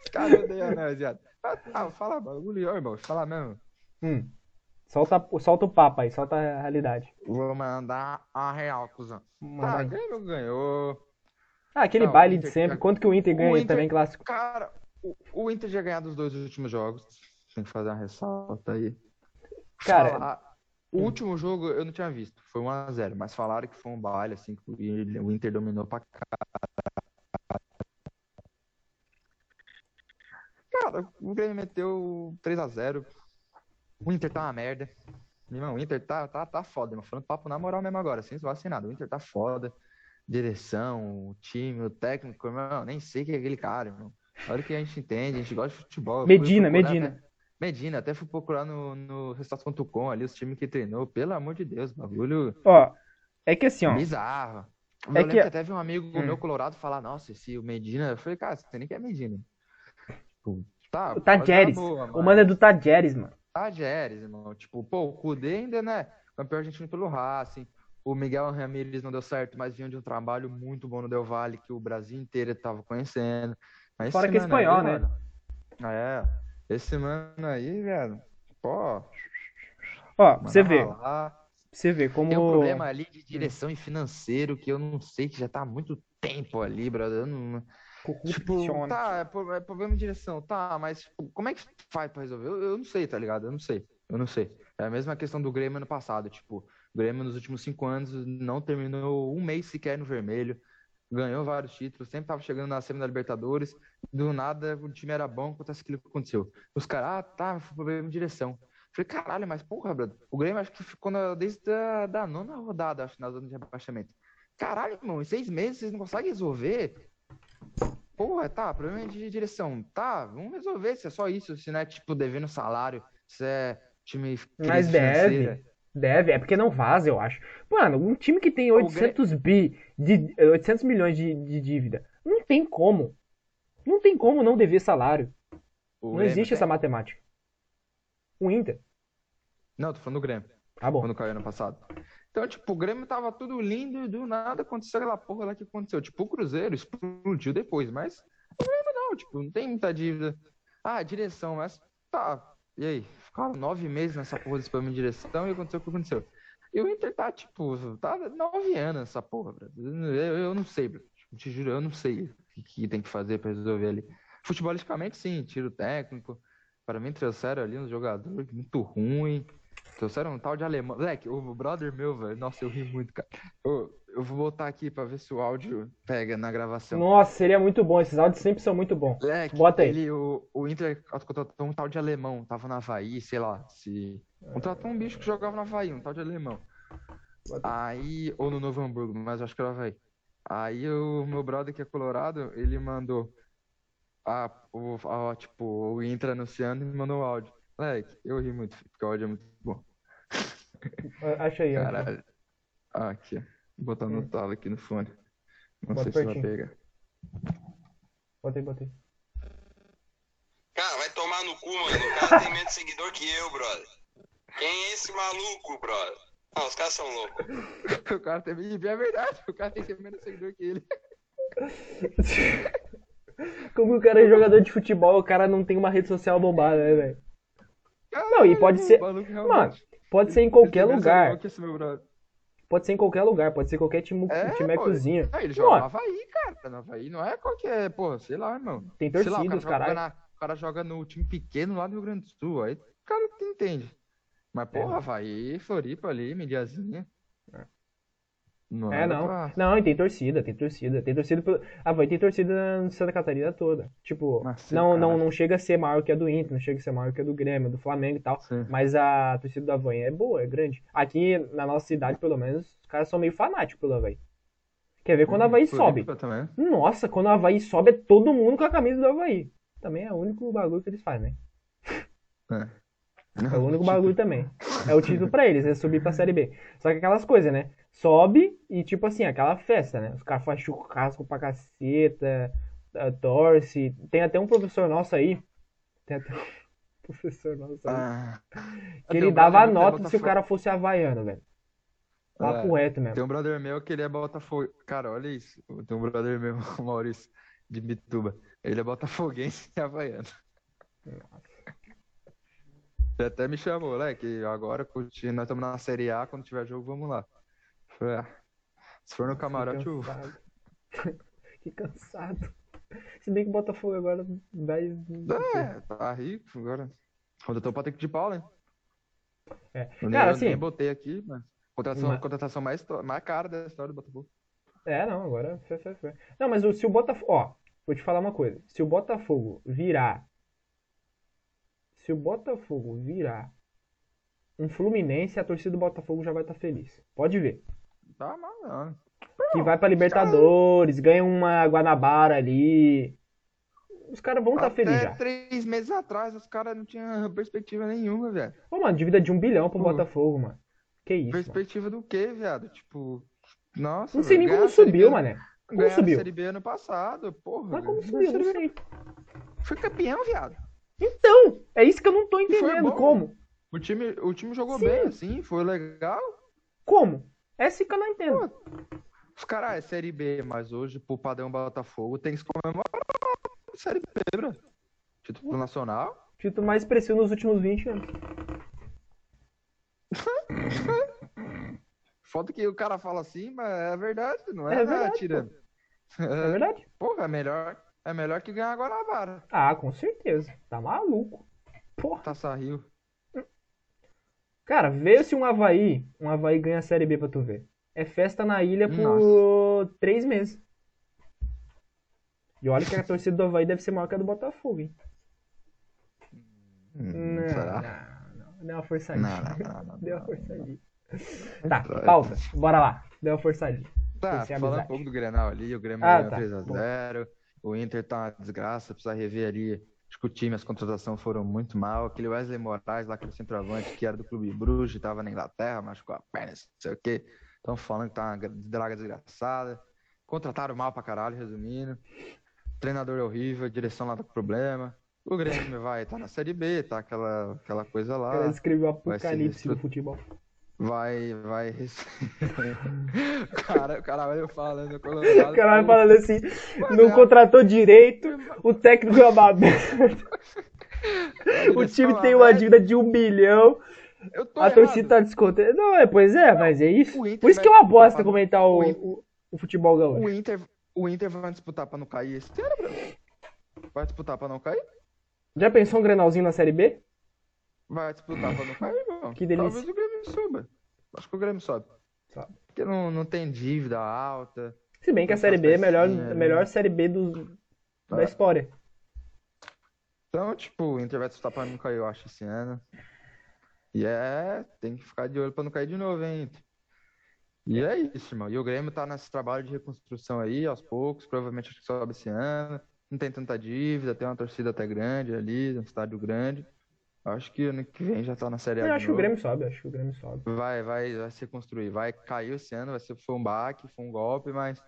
Os caras odeiam nós, viado. Ah, Ah, fala bagulho, irmão. Falar mesmo. Hum. Solta, solta o papo aí, solta a realidade. Vou mandar a real, cuzão. Manda Tá, aí. ganhou, ganhou. Ah, aquele Não, o baile de sempre. Quanto que o Inter O ganha Inter- também, clássico? Cara, o, o Inter já ganhou os dois últimos jogos. Tem que fazer uma ressalta aí. Cara, o hum. último jogo eu não tinha visto. Foi 1x0, mas falaram que foi um baile, assim, que o Inter dominou pra cá. Cara, o Grêmio meteu 3x0. O Inter tá uma merda. Irmão, o Inter tá, tá, tá foda, irmão. Falando papo na moral mesmo agora, sem zoar sem nada. O Inter tá foda. Direção, o time, o técnico, irmão, nem sei quem é aquele cara, irmão. Olha que a gente entende, a gente gosta de futebol. Fui Medina, Medina. né? Medina, até fui procurar no, no Resultados.com ali os times que treinou. Pelo amor de Deus, bagulho Ó, é que assim, ó. bizarro. Eu É lembro que- que até vi um amigo Hum. meu colorado falar, nossa, esse o Medina. Eu falei, cara, você nem que é Medina. Tipo, tá, O Tajeres. boa, O mano é do Tajeres, mano. Tajeres, irmão. Tipo, pô, o Kudê ainda, né? Campeão argentino pelo Racing. O Miguel Ramírez não deu certo, mas vinha de um trabalho muito bom no Del Valle, que o Brasil inteiro tava conhecendo. Mas Fora que é aí, espanhol, né? mano, É, esse mano aí, velho, pô, Ó, você vê, você vê como. Tem um problema ali de direção e financeiro que eu não sei, que já tá há muito tempo ali, brother. Eu não- Tipo, Corrupciona. tá, é, é problema de direção, tá, mas tipo, como é que faz pra resolver? Eu, eu não sei, tá ligado? Eu não sei, eu não sei. É a mesma questão do Grêmio ano passado, tipo, o Grêmio nos últimos cinco anos não terminou um mês sequer no vermelho, ganhou vários títulos, sempre tava chegando na semi da Libertadores, do nada o time era bom, acontece aquilo que aconteceu. Os caras, ah, tá, foi problema de direção. Falei, caralho, mas porra, brother, o Grêmio acho que ficou na- desde a da nona rodada, acho, na zona de rebaixamento. Caralho, irmão, em seis meses vocês não conseguem resolver? Porra, tá, problema de direção. Tá, vamos resolver se é só isso, se não é tipo devendo salário, se é time Mas deve. Deve, é porque não vaza, eu acho. Mano, um time que tem O 800 bi, de, 800 milhões de, de dívida, não tem como. Não tem como não dever salário. O Não Grêmio existe tem? essa matemática. O Inter. Não, tô falando do Grêmio, Tá bom. quando caiu ano passado. Então, tipo, o Grêmio tava tudo lindo e do nada aconteceu aquela porra lá que aconteceu. Tipo, o Cruzeiro explodiu depois, mas o Grêmio não, tipo, não tem muita dívida. Ah, direção, mas tá. E aí? Ficaram nove meses nessa porra desse problema de direção e aconteceu o que aconteceu. E o Inter tá, tipo, tá nove anos nessa porra. Eu, eu não sei, te juro, eu não sei o que, tem que fazer pra resolver ali. Futebolisticamente, sim, tiro técnico. Para mim, trouxeram ali um jogador muito ruim. Trouxeram um tal de alemão. Moleque, o brother meu, velho. Nossa, eu ri muito, cara. Eu vou botar aqui pra ver se o áudio pega na gravação. Nossa, seria muito bom. Esses áudios sempre são muito bons. Moleque, Bota aí. ele, o, o Inter contratou um tal de alemão. Tava na Havaí, sei lá. Se... Contratou um bicho que jogava na Havaí, um tal de alemão. Aí, ou no Novo Hamburgo, mas acho que era Havaí. Aí o meu brother que é colorado, ele mandou a, o, a, tipo, o Inter anunciando e me mandou o áudio. Moleque, eu ri muito, porque o áudio é muito bom. *laughs* Acha aí, aí. Caralho. Aqui, ó. Vou botar no Hum. talo aqui no fone. Não Bota sei se vai pertinho. pegar. Bota aí. Cara, vai tomar no cu, mano. O cara tem menos seguidor que eu, brother. Quem é esse maluco, brother? Não, os caras são loucos. *laughs* O cara tem. É verdade, o cara tem menos seguidor que ele. *laughs* Como o cara é jogador de futebol, o cara não tem uma rede social bombada, né, velho? Não, e pode ser- Mano, pode ser em qualquer mais lugar. Pode ser em qualquer lugar, pode ser qualquer time, É, timecozinho. Ah, ele joga Mano. no Havaí, cara. No Havaí não é qualquer, porra, sei lá, irmão. Tem Sei lá, o torcida, cara, os joga caralho. na- o cara joga no time pequeno lá do Rio Grande do Sul. Aí o cara entende. Mas, porra, É. Havaí, Floripa ali, Mediazinha. Não É, era não. pra- Não, e tem torcida, tem torcida. Tem torcida. Pelo... Ah, vai ter torcida em Santa Catarina toda. Tipo, Nossa, não, não, cara. não chega a ser maior que a do Inter, não chega a ser maior que a do Grêmio, do Flamengo e tal. Sim. Mas a torcida do Havaí é boa, é grande. Aqui na nossa cidade, pelo menos, os caras são meio fanáticos pelo Havaí. Quer ver quando o Havaí sobe? Também. Nossa, quando o Havaí sobe, é todo mundo com a camisa do Havaí. Também é o único bagulho que eles fazem, né? É. É o único bagulho também. É o título pra eles, é subir pra Série B. Só que aquelas coisas, né? Sobe e, tipo assim, aquela festa, né? Os caras fazem churrasco pra caceta, eh, torce. Tem até um professor nosso aí. Tem até um *laughs* professor nosso aí. Ah, que tem ele um dava brother que é nota se o cara fosse havaiano, velho. Papo reto mesmo. Tem um brother meu que ele é Botafogo. Cara, olha isso. Tem um brother meu, o *laughs* Maurício, de Bituba. Ele é botafoguense e havaiano. Ele até me chamou, moleque. Agora curti- nós estamos na Série A. Quando tiver jogo, vamos lá. Falei, ah, se for no camarote, Que eu. cansado. *laughs* que cansado. Se bem que o Botafogo agora vai. É, tá rico agora. Contratou o Patrick de Paula, hein? É. Eu nem, Cara, eu assim- nem botei aqui, mas. Contratação, Mas- contratação mais, mais cara da história do Botafogo. É, não, agora. Não, mas se o Botafogo. Ó, vou te falar uma coisa. Se o Botafogo virar. Se o Botafogo virar um Fluminense, a torcida do Botafogo já vai estar feliz. Pode ver. Tá mal, não. Que vai pra Libertadores, ganha uma Guanabara ali. Os caras vão estar Até felizes já. três meses atrás, os caras não tinham *laughs* perspectiva nenhuma, velho. Ô, mano, dívida de um bilhão pro Pô. Botafogo, mano. Que isso, mano. Perspectiva do quê, viado? Tipo, nossa, Não sei nem como subiu, mané. Como ganhar a subiu? Série B ano passado, porra. Mas como subiu? Não sei. Foi campeão, viado. Então, é isso que eu não tô entendendo. Como? O time, o time jogou Sim. bem, assim, foi legal. Como? Essa que eu não entendo. Os caras, é Série B, mas hoje, pro padrão Botafogo, tem que se comemorar Série B, bro. Título nacional. Título mais expressivo nos últimos 20 anos. *laughs* Foda que o cara fala assim, mas é verdade, não é, É verdade, tirando. É verdade? *laughs* Porra, é melhor, é melhor que ganhar agora a vara. Ah, com certeza. Tá maluco. Porra. Taça Rio. Cara, vê se um Havaí, um Havaí ganha a Série B pra tu ver. É festa na ilha por três meses. E olha que a torcida do Havaí deve ser maior que a do Botafogo, hein? Hum, Não, será? não, não. Deu uma forçadinha. Não, não, não, não, *laughs* Deu uma forçadinha. Tá, Vai. pauta. Bora lá. Deu uma forçadinha. Tá, falando um pouco do Grenal ali, o Grêmio Ah, ganhou tá. 3x0. O Inter tá uma desgraça, precisa rever ali. Acho que o time, as contratações foram muito mal. Aquele Wesley Moraes lá, aquele centroavante que era do Clube Bruges, tava na Inglaterra, machucou a perna, não sei o quê. Estão falando que tá uma draga desgraçada. Contrataram mal pra caralho, resumindo. Treinador horrível, direção lá tá com problema. O Grêmio vai estar na Série B, tá aquela, aquela coisa lá. vai ser apocalipse do futebol. Vai, vai. o *laughs* cara, o cara vai falando, o Colorado. O cara falando assim, Mas não é. contratou direito, o técnico é uma *laughs* o time lá, tem uma dívida de um bilhão, a errado. torcida tá descontando. Não, é, pois é, mas é isso. Inter Por isso que é uma bosta comentar o, o o, futebol gaúcho. O Inter, o Inter vai disputar pra não cair esse ano? Vai disputar pra não cair? Já pensou um Grenalzinho na Série B? Vai disputar pra não cair, mano. Que delícia. Talvez o Grêmio suba. Acho que o Grêmio sobe. Sobe. Porque não, não tem dívida alta. Se bem que a Série B é a melhor, festinha, a né? melhor Série B dos, da É. história. Então, tipo, o Inter vai disputar pra não cair, eu acho, esse ano. E é, tem que ficar de olho pra não cair de novo, hein, Inter. E é isso, irmão. E o Grêmio tá nesse trabalho de reconstrução aí, aos poucos. Provavelmente acho que sobe esse ano. Não tem tanta dívida, tem uma torcida até grande ali, um estádio grande. Acho que ano que vem já tá na Série A Eu acho que o. Grêmio sobe, acho que o Grêmio sobe. Vai, vai, vai se construir. Vai cair esse ano, vai ser foi um baque, foi um golpe, mas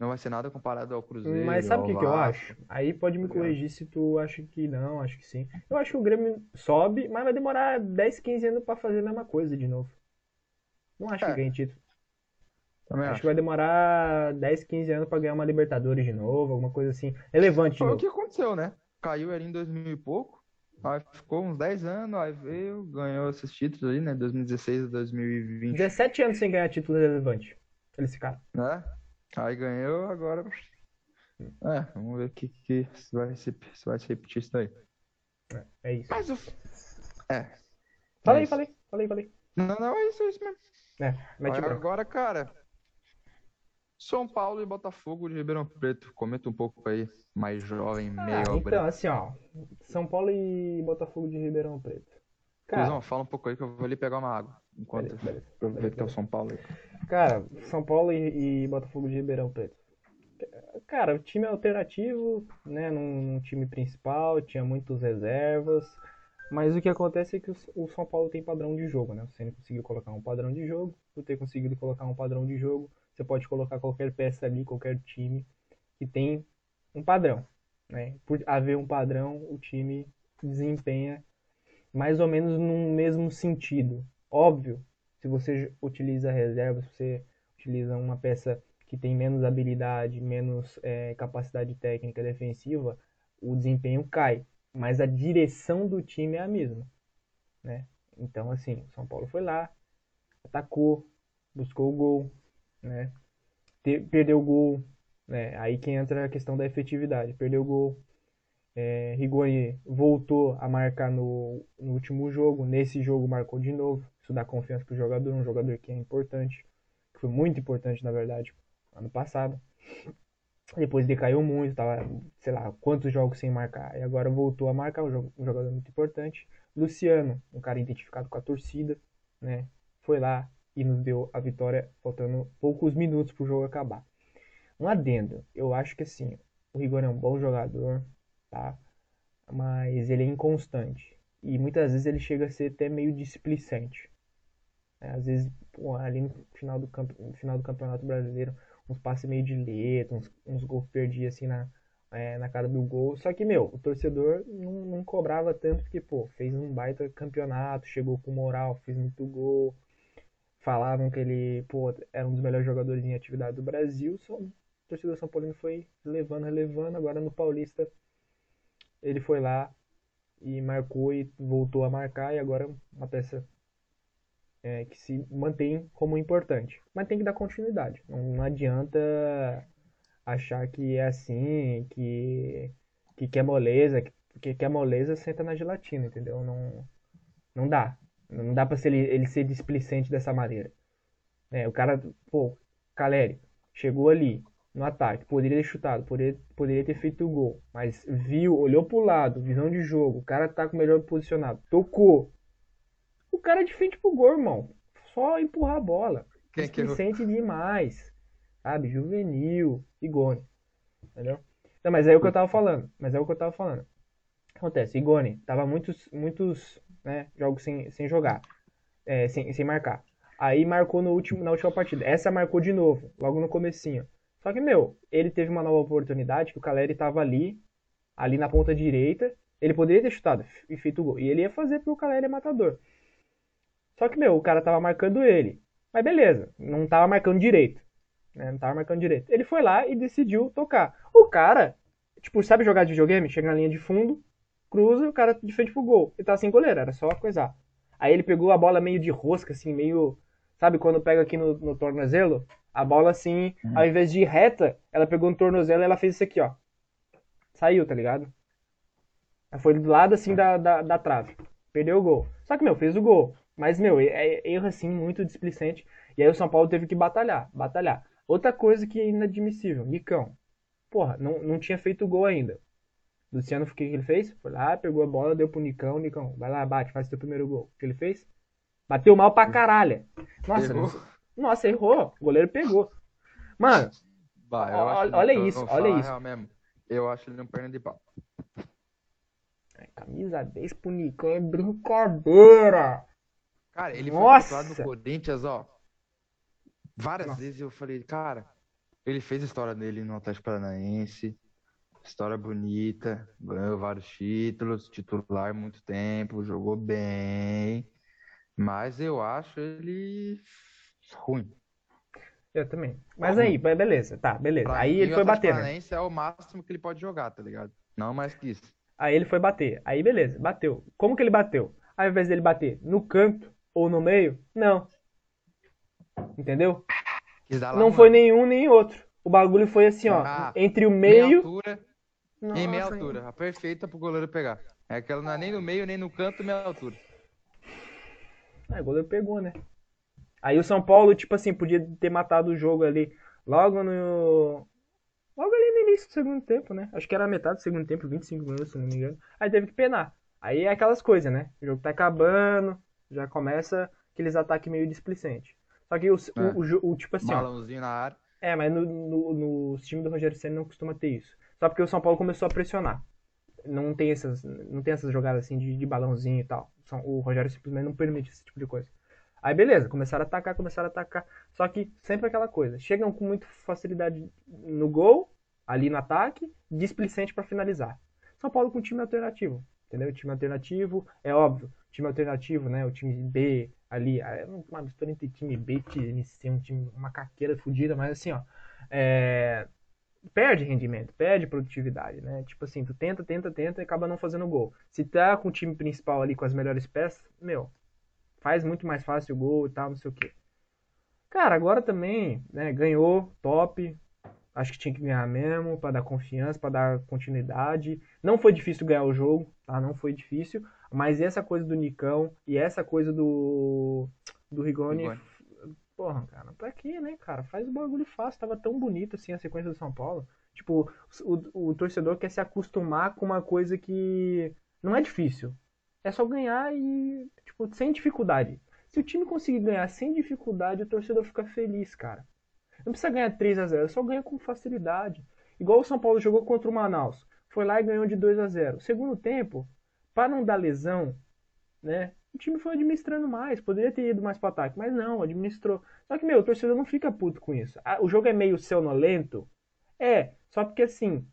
não vai ser nada comparado ao Cruzeiro. Mas sabe o que, que eu acho? Aí pode me Tá corrigir se tu acha que não, acho que sim. Eu acho que o Grêmio sobe, mas vai demorar 10, 15 anos pra fazer a mesma coisa de novo. Não acho que É. ganhe título. Também Acho acho. que vai demorar 10, 15 anos pra ganhar uma Libertadores de novo, alguma coisa assim. Relevante Foi o que aconteceu, né? Caiu ali em 2000 e pouco. Aí ficou uns 10 anos, aí veio, ganhou esses títulos ali, né? 2016 a 2020, 17 anos sem ganhar título relevante. Esse cara. né? Aí ganhou, agora. É, vamos ver o que, que se vai se, se vai se repetir isso daí. É isso. Mas o. É. Falei, mas- falei, falei, falei. Não, não, é isso, é isso mesmo. É, Aí bronca. agora, cara. São Paulo e Botafogo de Ribeirão Preto. Comenta um pouco aí, mais jovem, Ah, meio então, branco. assim, ó. São Paulo e Botafogo de Ribeirão Preto. Cara, Cusão, fala um pouco aí que eu vou ali pegar uma água. Enquanto beleza, beleza. aproveita que é o São Paulo aí. Cara, São Paulo e, e Botafogo de Ribeirão Preto. Cara, o time é alternativo, né? Num, time principal, tinha muitos reservas. Mas o que acontece é que o, o São Paulo tem padrão de jogo, né? O Ceni conseguiu colocar um padrão de jogo. Por ter conseguido colocar um padrão de jogo, você pode colocar qualquer peça ali, qualquer time que tem um padrão, né? Por haver um padrão, o time desempenha mais ou menos no mesmo sentido. Óbvio, se você utiliza reserva, se você utiliza uma peça que tem menos habilidade, menos eh, capacidade técnica defensiva, o desempenho cai. Mas a direção do time é a mesma, né? Então, assim, o São Paulo foi lá, atacou, buscou o gol, né? Te- perdeu o gol, né? Aí que entra a questão da efetividade. Perdeu o gol, é, Rigoni voltou a marcar no, no último jogo. Nesse jogo marcou de novo. Isso dá confiança pro jogador, um jogador que é importante, que foi muito importante, na verdade, ano passado. Depois decaiu muito, tava, sei lá, quantos jogos sem marcar. E agora voltou a marcar, um um jogador muito importante. Luciano, um cara identificado com a torcida, né? Foi lá e nos deu a vitória, faltando poucos minutos pro jogo acabar. Um adendo, eu acho que assim, o Rigoni é um bom jogador, tá? Mas ele é inconstante. E muitas vezes ele chega a ser até meio displicente. né? Às vezes, pô, ali no final do, campe- no final do Campeonato Brasileiro, uns passes meio de letra, uns, uns gols perdidos assim na, é, na cara do gol. Só que, meu, o torcedor não, não cobrava tanto porque, pô, fez um baita campeonato, chegou com moral, fez muito gol. Falavam que ele, pô, era um dos melhores jogadores em atividade do Brasil. Só, o torcedor São Paulino foi levando, relevando. Agora no Paulista, ele foi lá e marcou e voltou a marcar. E agora uma peça é, que se mantém como importante. Mas tem que dar continuidade. Não, não adianta achar que é assim, que, que quer moleza, que, que quer moleza senta na gelatina, entendeu? Não, não dá. Não dá pra ser ele, ele ser displicente dessa maneira. É, o cara, pô, Caleri, chegou ali no ataque, poderia ter chutado, poderia, poderia ter feito o gol, mas viu, olhou pro lado, visão de jogo, o cara tá com o melhor posicionado, tocou. O cara é de frente pro gol, irmão. Só empurrar a bola. Quem que errou? Displicente demais. Sabe? Juvenil, Igone. Entendeu? Não, mas é o que eu tava falando. Mas é o que eu tava falando. O que acontece? Igone tava muitos, muitos né, jogos sem, sem jogar. É, sem, sem marcar. Aí marcou no último, na última partida. Essa marcou de novo, logo no comecinho. Só que, meu, ele teve uma nova oportunidade que o Caleri tava ali, ali na ponta direita. Ele poderia ter chutado e feito o gol. E ele ia fazer porque o Caleri é matador. Só que, meu, o cara tava marcando ele. Mas beleza, não tava marcando direito. Né? Não tava marcando direito. Ele foi lá e decidiu tocar. O cara, tipo, sabe jogar de videogame? Chega na linha de fundo, cruza, o cara de frente pro gol. Ele tá sem goleiro, era só coisar. Aí ele pegou a bola meio de rosca, assim, meio. Sabe quando pega aqui no, no tornozelo? A bola assim, Uhum. ao invés de reta, ela pegou no tornozelo e ela fez isso aqui, ó. Saiu, tá ligado? Ela Foi do lado assim da, da, da trave. Perdeu o gol. Só que, meu, fez o gol. Mas, meu, é é erro assim muito displicente. E aí o São Paulo teve que batalhar, batalhar. Outra coisa que é inadmissível, Nicão. Porra, não, não tinha feito o gol ainda. Luciano, o que, ele fez? Foi lá, pegou a bola, deu pro Nicão. Nicão, vai lá, bate, faz teu primeiro gol. O que ele fez? Bateu mal pra caralho. Nossa, Errou. nossa, errou. O goleiro pegou. Mano, Bah, Olha- olha isso, olha isso. mesmo. Eu acho ele um perna de pau. camisa 10 pro Nicão é brincadeira. Cara, ele Nossa! foi titular no Corinthians, ó. Várias Nossa. vezes eu falei, cara, ele fez a história dele no Atlético Paranaense. História bonita, ganhou vários títulos, titular muito tempo, jogou bem. Mas eu acho ele ruim. Eu também. Mas aí, beleza, tá, beleza. Pra Aí mim, ele foi bater, né? Paranaense é o máximo que ele pode jogar, tá ligado? Não mais que isso. Aí ele foi bater. Aí beleza, bateu. Como que ele bateu? Ao invés dele bater no canto ou no meio, não. Entendeu? Lá Não foi nenhum nem outro. O bagulho foi assim, ó, Ah, entre o meio. altura, em meia Nossa, altura. A perfeita pro goleiro pegar. É aquela não é nem no meio, nem no canto, meia altura. É, o goleiro pegou, né? Aí o São Paulo, tipo assim, podia ter matado o jogo ali logo no. Logo ali no início do segundo tempo, né? Acho que era metade do segundo tempo, 25 minutos, se não me engano. Aí teve que penar. Aí é aquelas coisas, né? O jogo tá acabando, já começa aqueles ataques meio displicentes. Só que o, É. o, o o tipo assim, ó, Balãozinho na área. é, mas no, no, no time do Rogério Senna não costuma ter isso. Só porque o São Paulo começou a pressionar. Não tem essas, não tem essas jogadas assim de, de balãozinho e tal. O Rogério simplesmente não permite esse tipo de coisa. Aí beleza, começaram a atacar, começaram a atacar. Só que sempre aquela coisa. Chegam com muita facilidade no gol, ali no ataque, displicente pra finalizar. São Paulo com time alternativo. Entendeu? Time alternativo, é óbvio. Time alternativo, né? O time B ali. É uma mistura entre time B e time C, um time, uma caqueira fodida, mas assim, ó. É, perde rendimento, perde produtividade, né? Tipo assim, tu tenta, tenta, tenta e acaba não fazendo gol. Se tá com o time principal ali com as melhores peças, meu, faz muito mais fácil o gol e tal, não sei o quê. Cara, agora também, né, ganhou, top. Acho que tinha que ganhar mesmo, pra dar confiança, pra dar continuidade. Não foi difícil ganhar o jogo, tá? Não foi difícil. Mas essa coisa do Nicão e essa coisa do, do Rigoni, Rigoni. Porra, cara, pra quê, né, cara? Faz o bagulho fácil. Tava tão bonito assim a sequência do São Paulo. Tipo, o, o torcedor quer se acostumar com uma coisa que não é difícil. É só ganhar e, tipo, sem dificuldade. Se o time conseguir ganhar sem dificuldade, o torcedor fica feliz, cara. Não precisa ganhar 3 a 0 só ganha com facilidade. Igual o São Paulo jogou contra o Manaus. Foi lá e ganhou de 2 a 0 Segundo tempo, para não dar lesão, né? O time foi administrando mais. Poderia ter ido mais para ataque, mas não, administrou. Só que, meu, o torcedor não fica puto com isso. Ah, O jogo é meio sonolento? É, só porque assim.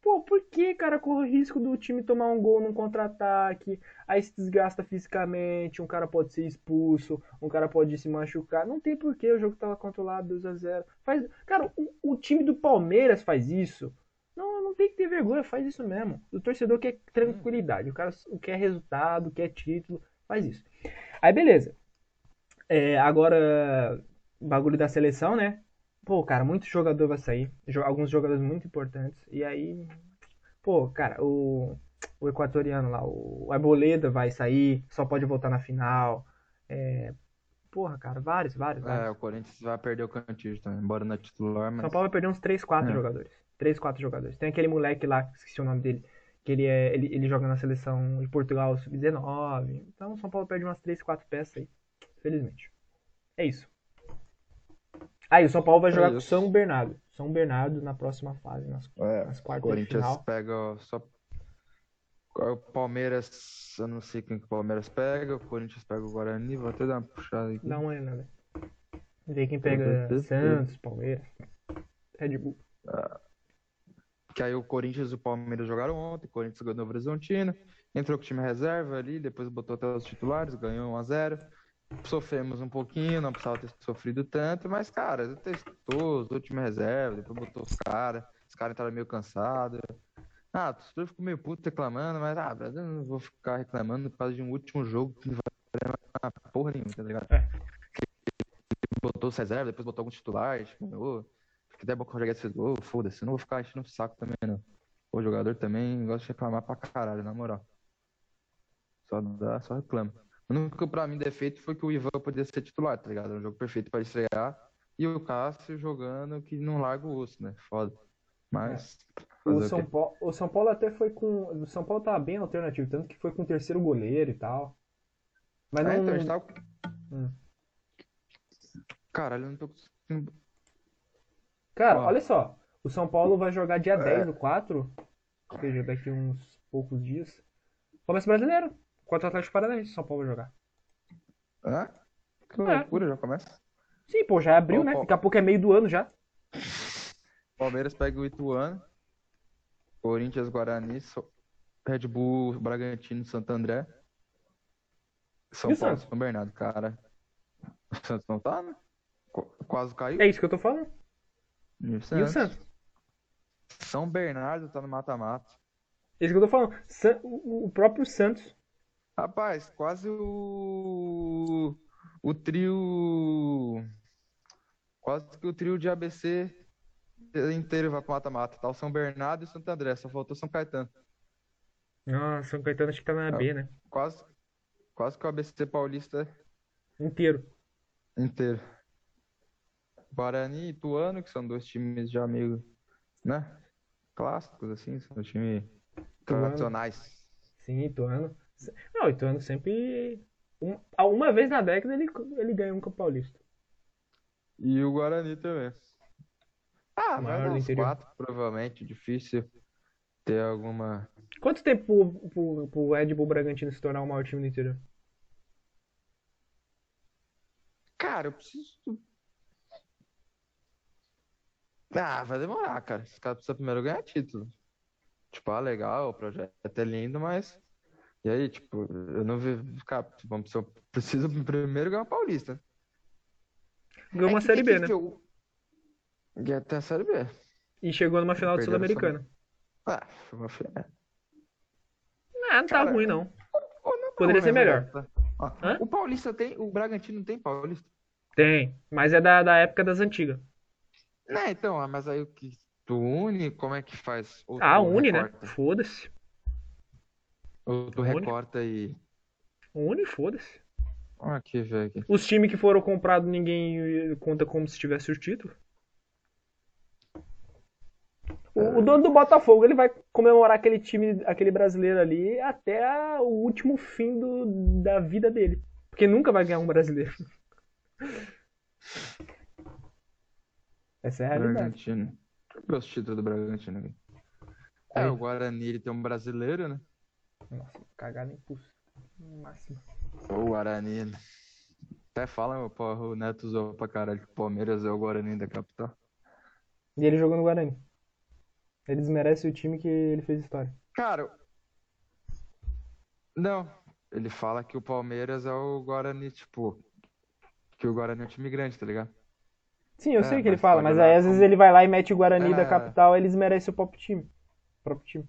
Pô, por que, cara, corre o risco do time tomar um gol num contra-ataque? Aí se desgasta fisicamente, um cara pode ser expulso, um cara pode se machucar. Não tem porquê, o jogo tava controlado 2 a 0 faz... Cara, o, o time do Palmeiras faz isso. Não, não tem que ter vergonha, faz isso mesmo. O torcedor quer tranquilidade, o cara quer resultado, quer título, faz isso. Aí beleza. É, agora, bagulho da seleção, né? Pô, cara, muito jogador vai sair. Alguns jogadores muito importantes. E aí, pô, cara, o, o equatoriano lá, o Arboleda vai sair, só pode voltar na final. É, porra, cara, vários, vários, É, vários. o Corinthians vai perder o Cantillo também, embora não é titular, mas. São Paulo vai perder uns 3, 4 É. jogadores. 3, 4 jogadores. Tem aquele moleque lá, esqueci o nome dele, que ele, é, ele, ele joga na seleção de Portugal sub-19. Então o São Paulo perde umas 3, 4 peças aí. Felizmente. É isso. Aí o São Paulo vai É jogar com o isso. São Bernardo. São Bernardo na próxima fase, nas, É, nas o quartas de Corinthians final. pega só. O Palmeiras, eu não sei quem que o Palmeiras pega, o Corinthians pega o Guarani, vou até dar uma puxada aqui. Dá uma olhada. Ver quem pega Santos, Palmeiras, Red Bull. Que aí o Corinthians e o Palmeiras jogaram ontem, o Corinthians ganhou o Horizontino, entrou com o time reserva ali, depois botou até os titulares, ganhou 1x0. Sofremos um pouquinho, não precisava ter sofrido tanto, mas, cara, testou, usou o time reserva, depois botou os caras, os caras entraram meio cansados. Ah, o torcedor ficou meio puto reclamando, mas, ah, eu não vou ficar reclamando por causa de um último jogo que não vai dar porra nenhuma, tá ligado? É. Que botou os reserva, depois botou alguns titulares, ganhou. Que der bom que o Rogério fez gol, foda-se, eu não vou ficar enchendo o saco também, não. O jogador também gosta de reclamar pra caralho, na moral. Só dá, só reclama. O único pra mim defeito foi que o Ivan podia ser titular, tá ligado? Era um jogo perfeito pra estrear. E o Cássio jogando que não larga o osso, né? Foda. Mas. O fazer o São, quê? Paulo, o São Paulo até foi com. O São Paulo tava bem alternativo, tanto que foi com o terceiro goleiro e tal. Mas É, não. então, a gente tava... Hum. Caralho, eu não tô conseguindo. Cara, Ó. olha só. O São Paulo vai jogar dia É. 10 do 4, ou seja, daqui uns poucos dias. Começa brasileiro. Contra o Atlético Paranaense, o São Paulo vai jogar. Hã? Que É. loucura, já começa. Sim, pô, já é abril, Ó, né? ó. Daqui a pouco é meio do ano já. Palmeiras pega o Ituano. Corinthians, Guarani, So- Red Bull, Bragantino, Santo André. São E o Paulo, Santos? São Bernardo, cara. O Santos não tá, né? Qu- Quase caiu. É isso que eu tô falando. E o E o Santos? São Bernardo tá no mata-mata. Esse que eu tô falando. O próprio Santos. Rapaz, quase o. O trio. Quase que o trio de ABC inteiro vai pro mata-mata. Tá o São Bernardo e o Santo André, só faltou São Caetano. Nossa, São Caetano acho que tá na B, né? Quase, quase que o ABC paulista Inteiro. inteiro. Guarani e Ituano, que são dois times já meio, né? Clássicos, assim, são times tradicionais. Sim, Ituano. Não, Ituano sempre. um- Uma vez na década ele, ele ganha um Campo Paulista. E o Guarani também. Ah, Maior mas uns interior. quatro, provavelmente. Difícil ter alguma. Quanto tempo pro, pro, pro Red Bull Bragantino se tornar o maior time do interior? Cara, eu preciso. Ah, vai demorar, cara. Os caras precisam primeiro ganhar título. Tipo, ah, legal, o projeto é lindo, mas. E aí, tipo, eu não vi. Cara, vamos precisar- preciso primeiro ganhar o Paulista. Ganhou É uma que Série B, né? ver o- E até a Série B. E chegou numa final Sul-Americana. Ah, foi uma fi- é. Ah, não tá Cara, ruim, não. Não Poderia ser mas melhor. é. Ó, o Paulista tem. O Bragantino não tem Paulista. Tem, mas é da, da época das antigas. Né, então, ah, mas aí o que tu une, como é que faz? Ou Ah, une, né? recorta? Foda-se. Ou tu Une. recorta e. Une, foda-se. Aqui, velho. Os times que foram comprados, ninguém eh, conta como se tivesse o título. O, dono do Botafogo, ele vai comemorar aquele time, aquele brasileiro ali até o último fim do, da vida dele. Porque nunca vai ganhar um brasileiro. *laughs* Essa é a realidade. Bragantino. Deixa eu ver os títulos do Bragantino aqui. É, Aí. o Guarani ele tem um brasileiro, né? Nossa, cagada impulso. Máximo. O Guarani. Até fala, porra, o Neto usou pra caralho que o Palmeiras é o Guarani da capital. E ele jogou no Guarani. Ele desmerece o time que ele fez história. Cara, não. Ele fala que o Palmeiras é o Guarani, tipo. Que o Guarani é um time grande, tá ligado? Sim, eu É, sei o que ele fala, mas aí às vezes ele vai lá e mete o Guarani da É. capital, eles merecem o próprio time. O próprio time.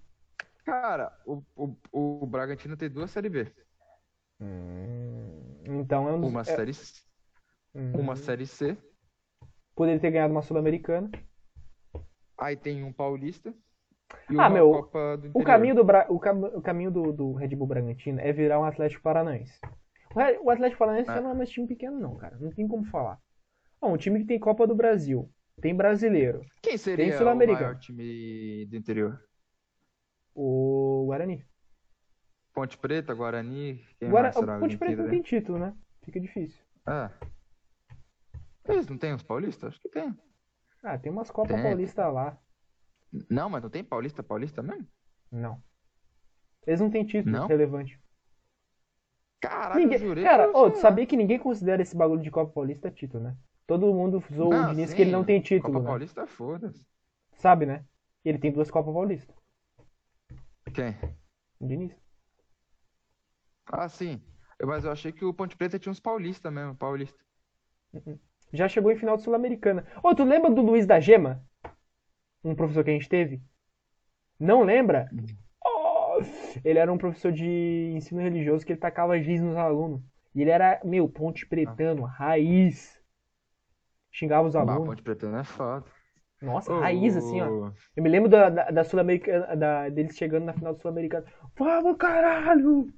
Cara, o, o, o Bragantino tem duas Série B. Então é um dos. Uma é- Série, C- Hum. uma série C. Poderia ter ganhado uma Sul-Americana. Aí tem um Paulista. E Ah, uma meu, Copa do O caminho do, Bra... o, cam... o caminho do, do Red Bull Bragantino é virar um Atlético Paranaense. O Atlético Paranaense já não é mais time pequeno, não, cara. Não tem como falar. Ó, um time que tem Copa do Brasil, tem brasileiro, Quem seria o Sul-Americano. maior time do interior? o Guarani. Ponte Preta, Guarani, Guara... O Ponte Preta não tem título, né? Fica difícil. Ah. Eles não têm os paulistas? Acho que tem. Ah, tem umas Copas Tem. Paulistas lá. Não, mas não tem paulista paulista mesmo? Não. Eles não têm título Não? relevante. Caralho, Ninguém... eu jurei Cara, eu tu sabia que ninguém considera esse bagulho de Copa Paulista título, né? Todo mundo o Não, Diniz sim, que ele não tem título, Copa né? Paulista, foda-se. Sabe, né? Ele tem duas Copas Paulistas. Quem? O Diniz. Ah, sim. Mas eu achei que o Ponte Preta tinha uns paulistas mesmo, paulista. Já chegou em final de Sul-Americana. Ô, tu lembra do Luiz da Gema? Um professor que a gente teve? Não lembra? Oh, ele era um professor de ensino religioso que ele tacava giz nos alunos. E ele era, meu, ponte pretano, raiz. Xingava os Ah, alunos. Ponte Preta não é foda. Nossa, Ô, raiz, assim, ó. Eu me lembro da, da, da Sul-Americana, da, deles chegando na final do Sul-Americano. Vamos, caralho!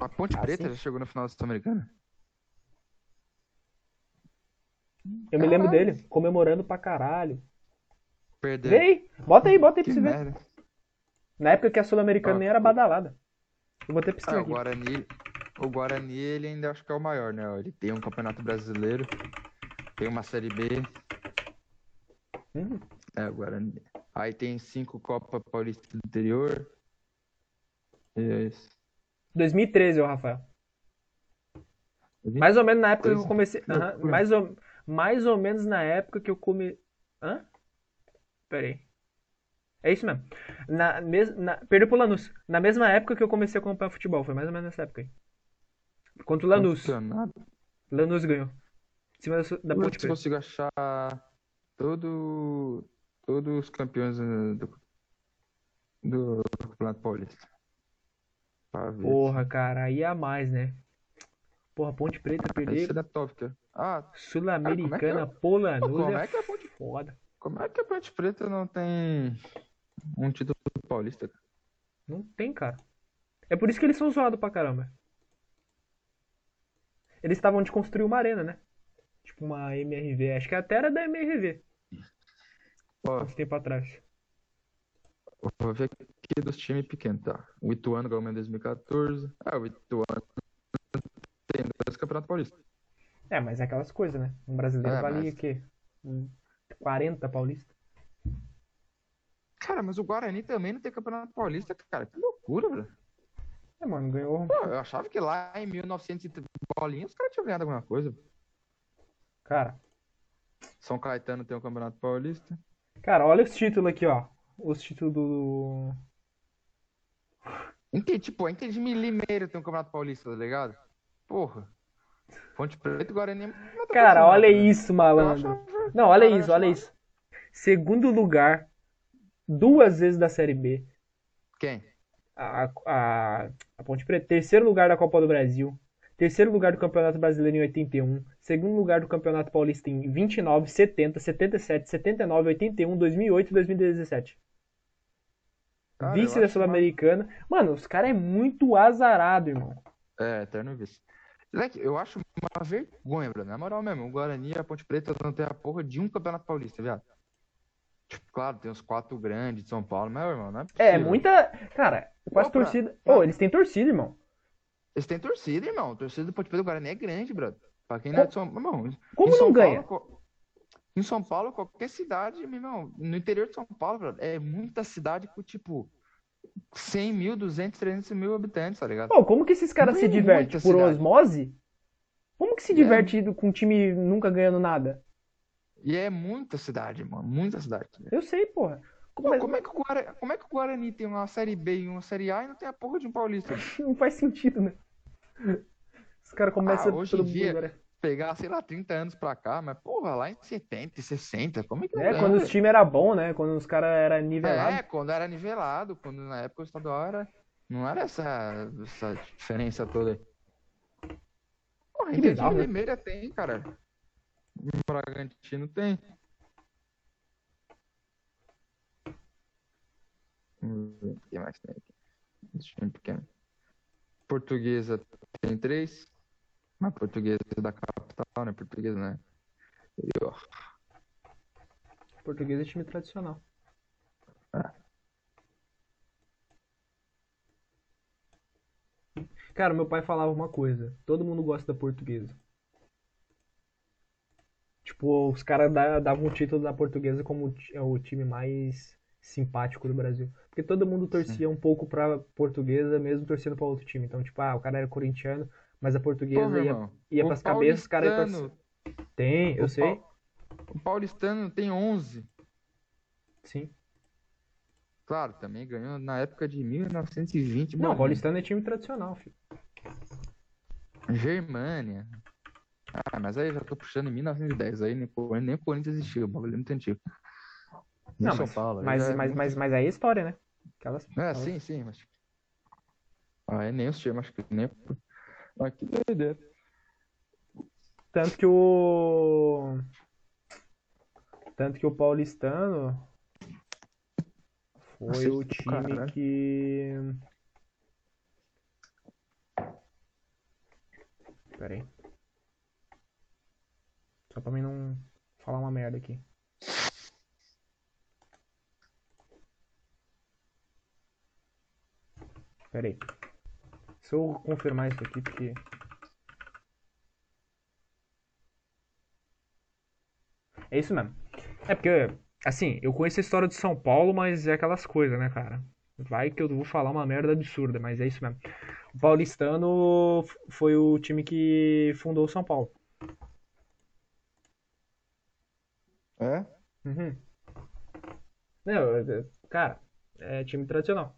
A Ponte Ah, Preta já chegou na final da Sul-Americana? Eu me lembro dele, comemorando pra caralho. Perdeu. Vê aí, bota aí, bota aí pra Que você ver. merda. Na época que a Sul-Americana Ah, nem era badalada. Eu vou até Ah, pesquisar o aqui. Guarani, o Guarani, ele ainda acho que é o maior, né? Ele tem um campeonato brasileiro, tem uma Série B, Uhum. é, Guarani. Aí tem cinco Copa Paulista do interior. E é isso. 2013, ô Rafael. Mais ou menos na época que eu comecei. Loucura. mais, ou... mais ou menos na época que eu come. Hã? Pera aí. É isso mesmo. Na mes... na... Perdeu pro Lanús. Na mesma época que eu comecei a acompanhar futebol. Foi mais ou menos nessa época aí. Contra o Lanús. Lanús ganhou. Em cima da, da ver Ponte Preta. consigo achar todo, todos os campeões eh, do. do Campeonato Paulista. Porra, cara, aí a mais, né? Porra, Ponte Preta perder seria top, cara. Ah, Sul-Americana, como Polanusa é é que a Ponte, foda. como é que a Ponte Preta não tem um título paulista? Não tem, cara. É por isso que eles são zoados pra caramba. Eles estavam de construir uma arena, né? Tipo uma MRV. Acho que até era da MRV. Ó, Uns tempo atrás. vou ver aqui dos times pequenos, tá? O Ituano ganhou em 2014. Ah, o Ituano tem dois Campeonato Paulista. É, mas é aquelas coisas, né? Um brasileiro É, valia mas- o quê? Um 40 paulista. Cara, mas o Guarani também não tem Campeonato Paulista, cara. Que loucura, velho. É, mano, ganhou. Pô, eu achava que lá em 1900 e bolinha os caras tinham ganhado alguma coisa. Cara, São Caetano tem o Campeonato Paulista. cara, olha os títulos aqui, ó. Os títulos do. Entendi, tipo, entendi de Limeira tem um Campeonato Paulista, tá ligado? Porra. Ponte Preta e Guarani. ver Cara, olha né? isso, malandro. achava- Não, olha Cara, isso, olha isso. Segundo lugar, duas vezes da Série B. Quem? A, a, a Ponte Preta. Terceiro lugar da Copa do Brasil. Terceiro lugar do Campeonato Brasileiro em 81. Segundo lugar do Campeonato Paulista em 29, 70, 77, 79, 81, 2008 e 2017. Cara, Vice da Sul-Americana. Mano, os caras é muito azarado, irmão. É, eterno vice. Moleque, eu acho uma vergonha, Bruno. Na moral mesmo, o Guarani e a Ponte Preta não tem a porra de um campeonato paulista, viado. Tipo, claro, tem os quatro grandes de São Paulo, mas, irmão, não é É, possível. muita. Cara, quase Ô, pra- torcida. pra- Ô, eles têm torcida, irmão. Eles têm torcida, irmão. A torcida do Ponte Preta do Guarani é grande, brother. Pra quem não é de São Paulo. Como não São ganha? Paulo, em São Paulo, qualquer cidade, meu irmão, no interior de São Paulo, brother, é muita cidade com, tipo, 100 mil, 200, 300 mil habitantes, tá ligado? Pô, como que esses caras Não se é divertem? Por cidade. osmose? Como que se É. diverte indo com um time nunca ganhando nada? E é muita cidade, mano. Muita cidade. Eu sei, porra. Como, Pô, mas como, é Guarani, como é que o Guarani tem uma Série B e uma Série A e não tem a porra de um Paulista? *laughs* não faz sentido, né? Os caras começam Ah, hoje em dia- mundo, né? Pegar, sei lá, 30 anos pra cá, mas porra, lá em 70, 60, como é que É, ganha, quando os times eram bons, né? Quando os caras eram nivelados. É, quando era nivelado, quando na época o estadual era. Não era essa, essa diferença toda aí. Porra, Que bizarro, né? Limeira tem, cara. O Bragantino tem. Ver o que mais tem aqui. Portuguesa tem três. Mas portuguesa é da capital, né? Portuguesa, né? Interior. Português é time tradicional. Cara, meu pai falava uma coisa. Todo mundo gosta da portuguesa. Tipo, os caras da- davam o título da portuguesa como é o time mais simpático do Brasil. Porque todo mundo torcia um pouco pra portuguesa, mesmo torcendo pra outro time. Então, tipo, ah, o cara era corintiano, mas a portuguesa Porra, ia, irmão. ia O pras cabeças, os caras iam torcer. Tem, eu o sei. pau- O paulistano tem 11. Sim. Claro, também ganhou na época de 1920. Não, mano. paulistano é time tradicional, filho. Germânia. Ah, mas aí eu já tô puxando em 1910. Aí nem, o- nem o Corinthians existiu. O bagulho é muito antigo. Nem Não, São mas, Paulo. aí mas, é mas, muito- mas, mas aí é história, né? Aquelas, É, aquelas- sim, sim. Mas... Ah, é nem os times, acho que nem. Ah, que doideira. Tanto que o. Tanto que o paulistano foi Acertou, o time caralho. que. Pera aí. Só pra mim não falar uma merda aqui. Pera aí. Se eu confirmar isso aqui, porque. É isso mesmo. É porque, assim, eu conheço a história de São Paulo, mas é aquelas coisas, né, cara? Vai que eu vou falar uma merda absurda, mas é isso mesmo. O Paulistano foi o time que fundou o São Paulo. É? Uhum. Não, é- é- cara, é time tradicional.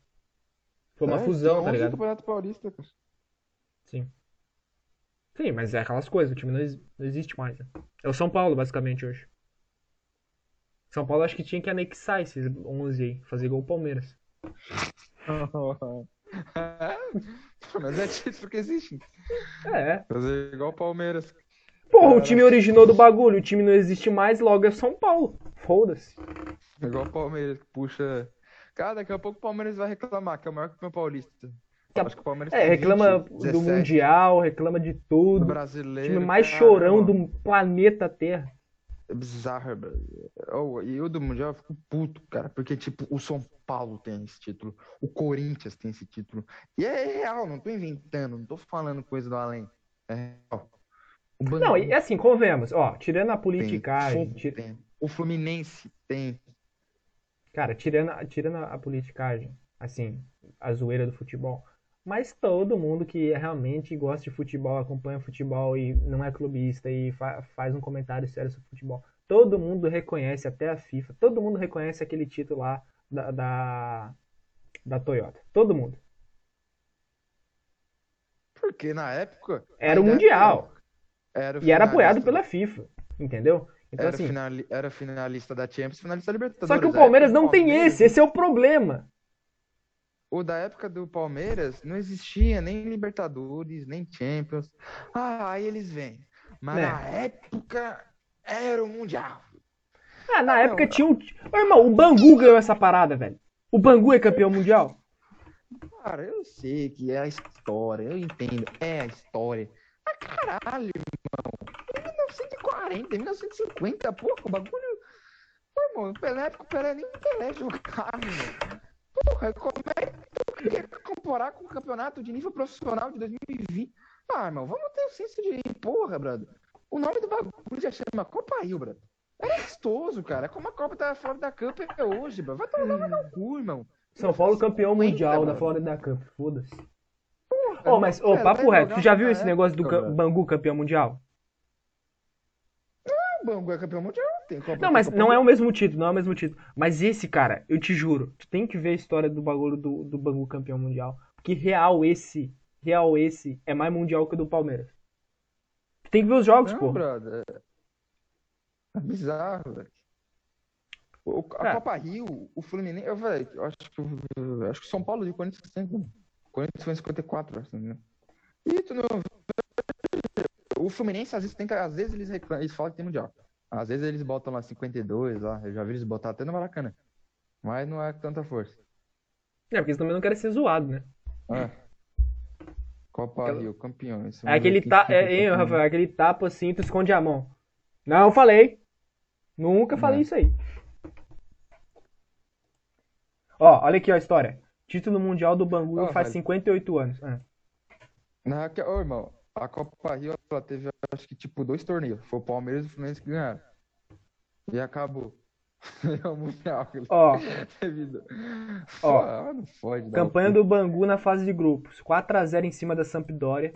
Foi uma É, fusão, tá 11 ligado? Campeonato Paulista, cara. Sim. Sim, mas é aquelas coisas, o time não, não existe mais. né? É o São Paulo, basicamente, hoje. São Paulo acho que tinha que anexar esses 11 aí, fazer igual o Palmeiras. *laughs* Mas é título que existe. É. Fazer igual o Palmeiras. Porra, o time originou do bagulho, o time não existe mais, logo é São Paulo. Foda-se. Igual o Palmeiras, que puxa. Cara, daqui a pouco o Palmeiras vai reclamar, que é o maior campeão paulista. Acho que o Palmeiras É, tem reclama 20, do 17, Mundial, reclama de do tudo. O brasileiro. time mais cara, chorão irmão. do planeta Terra. É bizarro, bro. Oh, e o do Mundial eu fico puto, cara, porque, tipo, o São Paulo tem esse título, o Corinthians tem esse título. E é real, não tô inventando, não tô falando coisa do além. É real. O Não, e assim, convenhamos, ó, tirando a tem, politicagem, ti- tem, o Fluminense tem. Cara, tirando, a- tirando a politicagem, assim, a zoeira do futebol, mas todo mundo que realmente gosta de futebol, acompanha futebol e não é clubista e fa- faz um comentário sério sobre futebol, todo mundo reconhece, até a FIFA, todo mundo reconhece aquele título lá da, da, da Toyota. Todo mundo. Porque na época. Era o Mundial. Era o E era apoiado finalista pela FIFA, entendeu? Então, Era, assim, finali- era finalista da Champions, finalista da Libertadores. só que o A Palmeiras não tem Palmeiras- esse, esse é o problema. O da época do Palmeiras não existia nem Libertadores, nem Champions. Ah, aí eles vêm. Mas É. na época era o Mundial. Ah, na época tinha um. Ô, irmão, o Bangu ganhou essa parada, velho. O Bangu é campeão mundial? Cara, eu sei que é a história, eu entendo, é a história. Mas caralho, irmão. Em 1940, 1950, porra, o bagulho. Pô, irmão, na época o Pelé nem Pelé jogava, irmão. Porra, como é que tu quer comparar com o campeonato de nível profissional de 2020? Ah, irmão, vamos ter o senso de. Porra, brother. O nome do bagulho já chama Copa Rio, brother. Era gostoso, cara. Como a Copa da Florida Cup é hoje, bro. Vai tomar no cu, irmão. São Paulo campeão 50, mundial da mano. Florida Cup, foda-se. Ô, mas, ô, Pelé papo reto, tu já viu esse negócio do brother. Bangu campeão mundial? Bangu é campeão mundial, tem Copa Não, mas Copa não é o mesmo título, não é o mesmo título. Mas esse, cara, eu te juro, tu tem que ver a história do bagulho do, do Bangu campeão mundial. Porque real esse, real esse é mais mundial que o do Palmeiras. Tu tem que ver os jogos, Não, pô. brother. É bizarro, velho. O- A Cara. Copa Rio, o Fluminense, eu, velho, eu acho que eu acho que São Paulo de Corinthians sempre. O Corinthians foi em 54, acho, né? E tu não. O Fluminense, às vezes, tem que, às vezes eles reclamam, eles falam que tem mundial. Às vezes eles botam lá 52, lá. Eu já vi eles botar até no Maracanã. Mas não é tanta força. É, porque eles também não querem ser zoados, né? É. Copa Aquela- Rio, campeões. É aquele, ta... é, hein, Rafael, é aquele tapa assim, tu esconde a mão. Não, eu falei. Nunca falei É. isso aí. Ó, olha aqui ó, a história. Título mundial do Bangu Ó, faz velho. 58 anos. Ah. Na, que- ô, irmão, a Copa Rio ela teve acho que tipo dois torneios. Foi o Palmeiras e o Fluminense que ganharam. E acabou. *laughs* É o Mundial. Ó. *laughs* Ó, Ah, não fode. campanha do Bangu na fase de grupos. 4 a 0 em cima da Sampdoria.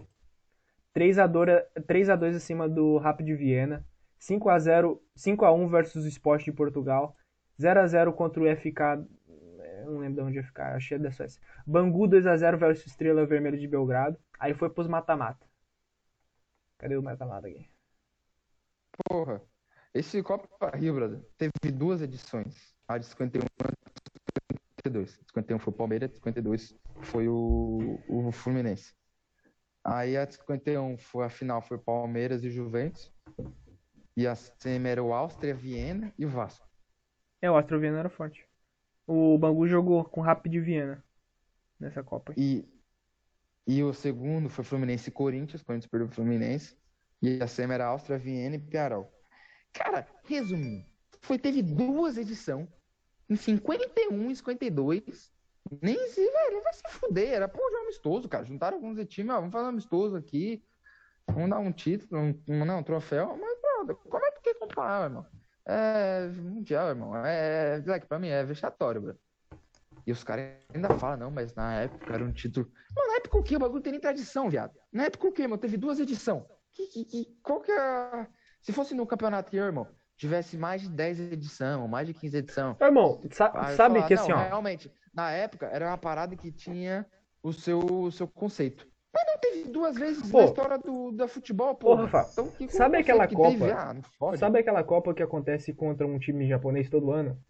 3 a 2, 3 a 2 acima do Rapid Viena. 5 a 0, 5 a 1 versus o Sport de Portugal. 0 a 0 contra o FK, eu não lembro de onde é FK, achei da Suécia. Bangu 2 a 0 versus Estrela Vermelha de Belgrado. Aí foi pros mata-mata. Cadê o mata-mata aqui? Porra. Esse Copa Rio, brother, teve duas edições. A de 51 e 52. 51 foi o Palmeiras, 52 foi o, o Fluminense. Aí a de 51 foi a final, foi Palmeiras e Juventus. E a semi era o Áustria, Viena e o Vasco. É, o Astro Viena era forte. O Bangu jogou com o Rapid Viena nessa Copa. E, e o segundo foi Fluminense e Corinthians, Corinthians perdeu o Fluminense. E a semi era Áustria, Viena e Piarol. Cara, resumindo, foi, teve duas edições, em 51 e 52. Nem se, velho, vai se fuder. Era pô, jogo amistoso, cara. Juntaram alguns de time, ó, vamos fazer um amistoso aqui. Vamos dar um título, um, um, não, um troféu. Mas, brother, como é que comparar, irmão? É mundial, irmão. É, like, pra mim é vexatório, bro. E os caras ainda falam, não, mas na época era um título. Mano, na época o quê? O bagulho tem nem tradição, viado. Na época o quê, mano? Teve duas edições. Que, que, que, qual que é. Se fosse no campeonato irmão, tivesse mais de 10 edição, mais de 15 edição. Irmão, sa- sabe falar, que assim, ó. Realmente, na época era uma parada que tinha o seu, o seu conceito. Mas não teve duas vezes Pô. na história do, da futebol, pô. Rafa, Então, que sabe aquela que Copa? Teve? Ah. Sabe aquela Copa que acontece contra um time japonês todo ano?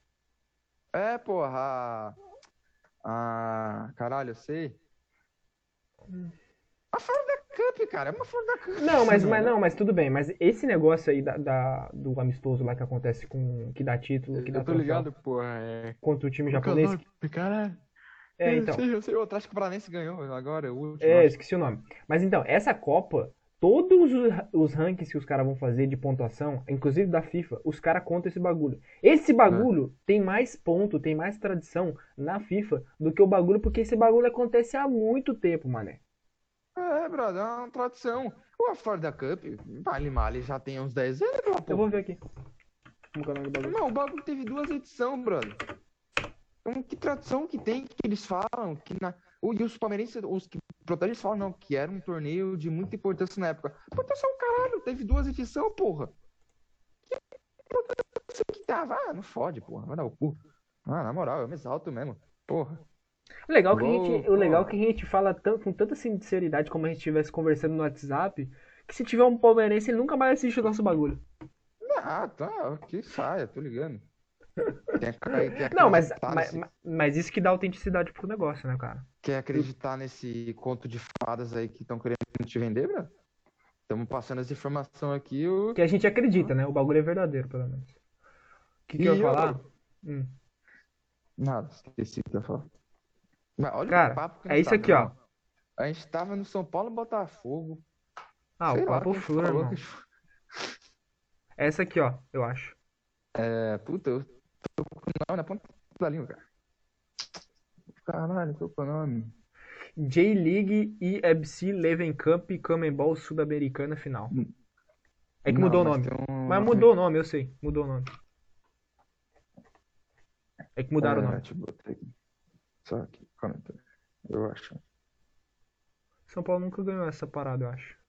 É, porra. Ah, caralho, eu sei. A Florida Cup, cara, é uma Florida Cup. Não, mas, mas não, mas tudo bem. Mas esse negócio aí da, da- do amistoso lá que acontece com. que dá título, que dá Eu tô troféu ligado, porra. É... contra o time que japonês. nome? Cara, É, eu então. sei, *laughs* eu sei. O Atlético Paranaense ganhou agora, o último. É, acho. esqueci o nome. Mas então, essa Copa, todos os, os rankings que os caras vão fazer de pontuação, inclusive da FIFA, os caras contam esse bagulho. Esse bagulho tem mais ponto, tem mais tradição na FIFA do que o bagulho, porque esse bagulho acontece há muito tempo, mané. É, brother, é uma tradição. O Florida Cup, vale mal, já tem uns 10 anos, Eu porra. vou ver aqui. É? Não, o bagulho teve duas edições, brother. Então, que tradição que tem que eles falam que na. E os palmeirenses, os que protagonistas falam, não, que era um torneio de muita importância na época. Importância é o caralho, teve duas edições, porra. Que importância que tava? Ah, não fode, porra, vai dar o cu. Ah, na moral, eu me exalto mesmo. Porra. O legal, que a gente, o legal que a gente fala tão- com tanta sinceridade como a gente estivesse conversando no WhatsApp, que se tiver um palmeirense, ele nunca mais assiste o nosso bagulho. Ah, tá, que saia, tô ligando. Quer, quer Não, mas, acreditar mas, nesse- mas isso que dá autenticidade pro negócio, né, cara? Quer acreditar nesse conto de fadas aí que estão querendo te vender, bro? Estamos passando essa informação aqui. O... Que a gente acredita, né? O bagulho é verdadeiro, pelo menos. O que, que eu ia eu- falar? Hum. Nada, esqueci o que eu ia falar. Mas olha Cara, o papo que é isso tava, aqui, ó. A gente tava no São Paulo Botafogo. Ah, Sei o papo flor, que- Essa aqui, ó, eu acho. É, puta, eu tô com o nome na ponta da língua, cara. Caralho, tô com o nome. J-League e EBC Leven Cup Comembol Sul-Americana Final. É que Não, mudou o mas nome. tem um- Mas mudou o nome, eu sei. Mudou o nome. É que mudaram o É, nome. Deixa eu botar aqui. Só aqui, comentário. Eu acho. São Paulo nunca ganhou essa parada, eu acho.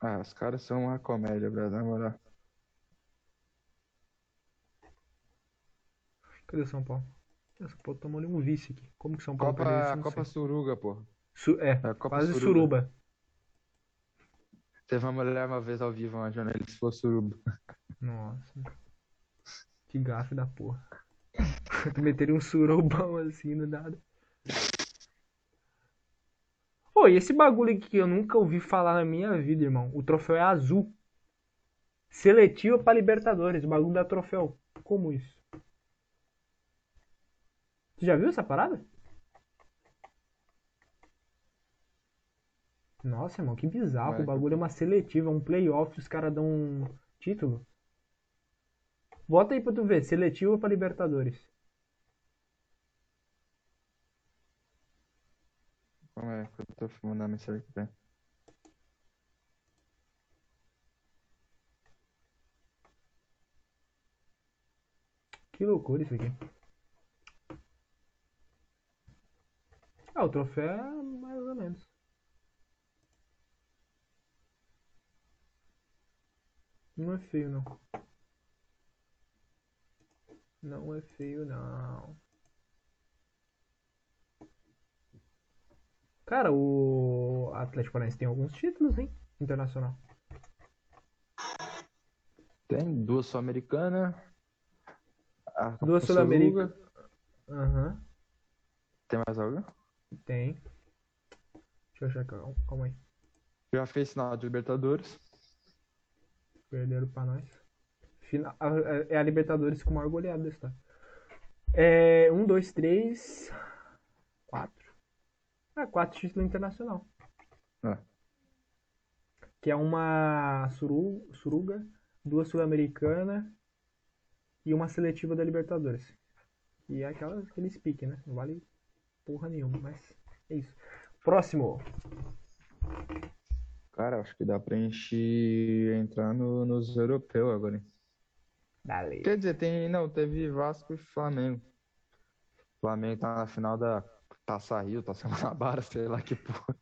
Ah, os caras são uma comédia, brother, na moral. Cadê o São Paulo? O São Paulo tomou ali um vice aqui. Como que São Paulo Copa, perdeu isso? Não Copa sei. Suruga, pô. Su- é, É, Copa quase Suruba. suruba. Teve uma mulher uma vez ao vivo, uma jornalista se fosse suruba. Nossa. Que gafe da porra. Tu meteria um surubão assim no nada. Pô, e esse bagulho aqui que eu nunca ouvi falar na minha vida, irmão. O troféu é azul. Seletivo pra Libertadores. O bagulho dá troféu. Como isso? Tu já viu essa parada? Nossa, irmão, que bizarro. O bagulho é uma seletiva, um playoff, os caras dão um título. Bota aí pra tu ver, seletiva pra Libertadores. Como é que eu tô mandando mensagem aqui? Que loucura isso aqui. Ah, o troféu é mais ou menos. Não é feio, não. Não é feio, não. Cara, o Atlético Paranaense tem alguns títulos, hein? Internacional. Tem duas sul-americanas. a Copa Duas Sul-Americanas. Aham, Tem mais alguém? tem. Deixa eu achar, calma, calma aí. Já fez sinal de Libertadores. Perderam pra nós. Final, é a Libertadores com o maior goleado da história. É, um, dois, três, quatro. Ah, quatro títulos internacional. É. Que é uma suru, suruga, duas sul-americana e uma seletiva da Libertadores. E é aquela, aquele speak, né? Não vale porra nenhuma, mas é isso. Próximo. Cara, acho que dá pra gente entrar no, nos europeus agora. Dale. Quer dizer, tem. Não, teve Vasco e Flamengo. Flamengo tá na final da Taça Rio, Taça *laughs* Guanabara, sei lá que porra.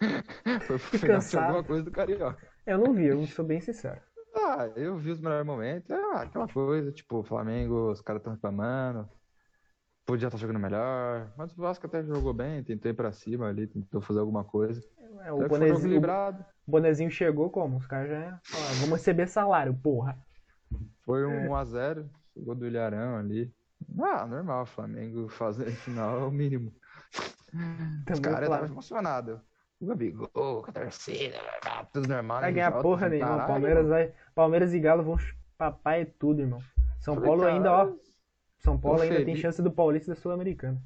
*laughs* Foi pro final de alguma coisa do Carioca. Eu não vi, eu sou bem sincero. Ah, eu vi os melhores momentos. Ah, aquela coisa, tipo, o Flamengo, os caras estão reclamando. Podia estar jogando melhor. Mas o Vasco até jogou bem, tentou ir pra cima ali, tentou fazer alguma coisa. É, o bonezinho, o bonezinho chegou como? Os caras já falaram, vamos receber salário, porra. Foi um 1x0. Gol do Ilharão ali. Ah, normal, Flamengo fazer *laughs* final é o mínimo. Os Também caras Fla- estavam emocionados. O Gabigol, com a torcida, tá tudo normal. Vai né, ganhar porra nenhuma. caralho. Palmeiras vai. Palmeiras e Galo vão papai é tudo, irmão. São Falei, Paulo ainda, ó. São Paulo ainda tem feliz. chance do Paulista e da Sul-Americana.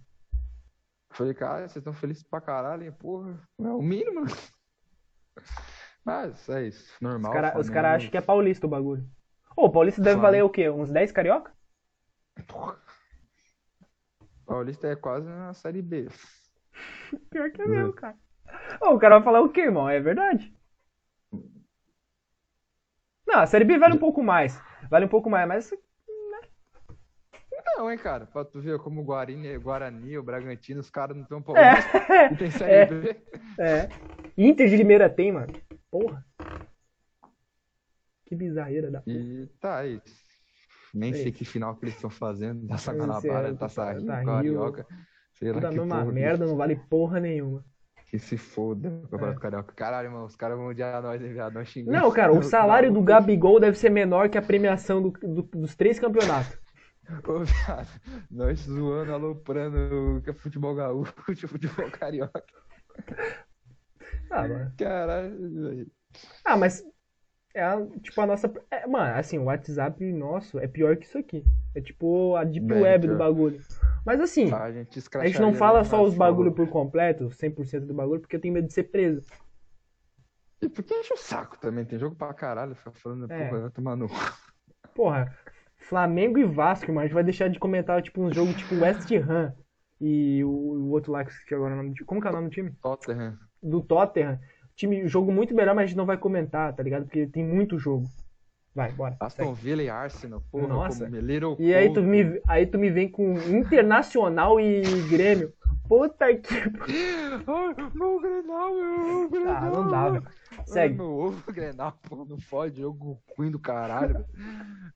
Falei, cara, vocês estão felizes pra caralho, hein? Porra, é o mínimo. Mas é isso, normal. Os caras cara acham que é Paulista o bagulho. Ô, o Paulista deve Flamengo. valer o quê? Uns 10 carioca? Paulista é quase na Série B. *laughs* Pior que é mesmo, cara. Ô, o cara vai falar o quê, irmão? É verdade. Não, a Série B vale um pouco mais. Vale um pouco mais, mas Não, hein, cara, pra tu ver como o Guarani, Guarani o Bragantino, os caras não estão *laughs* É, Paulista e tem Série é. B. é. Inter de Limeira tem, mano. Porra. Que bizarreira da porra. E tá aí. Nem sei isso. que final que eles estão fazendo, da sei, Guanabara, é, tá tá- saindo, tá Carioca. Sei lá que mesma merda, não vale porra nenhuma. Que se foda Campeonato É. Carioca. Caralho, mano, os caras vão odiar nós, hein, viado? Nós xingando. Não, cara, o salário do Gabigol deve ser menor que a premiação do- do- dos três campeonatos. Ô, viado, nós zoando, aloprando futebol gaúcho, *laughs* futebol carioca. Ah, mano. Caralho, velho. Ah, mas é a- tipo a nossa. é, mano, assim, o WhatsApp nosso é pior que isso aqui. É tipo a Deep Bem Web do bagulho. Mas assim, a gente, a gente não fala só mas os bagulho falou. por completo, 100% do bagulho, porque eu tenho medo de ser preso. E porque enche o saco também, tem jogo pra caralho, fica falando, É. porra, vai tomar no. Porra, Flamengo e Vasco, gente vai deixar de comentar tipo um jogo tipo West Ham e o, o outro lá que agora o nome time. Como que é o nome do time? Tottenham. Do Tottenham. Time, jogo muito melhor, mas a gente não vai comentar, tá ligado? Porque tem muito jogo. Vai, bora. Aston Villa e Arsenal, porra, Nossa. como Little E aí tu, me, aí tu me vem com Internacional e Grêmio. Puta que. *laughs* Meu Grenal, meu Grenal. Ah, não dá, velho. Segue. meu ovo Grenal, pô, não fode, jogo ruim do caralho.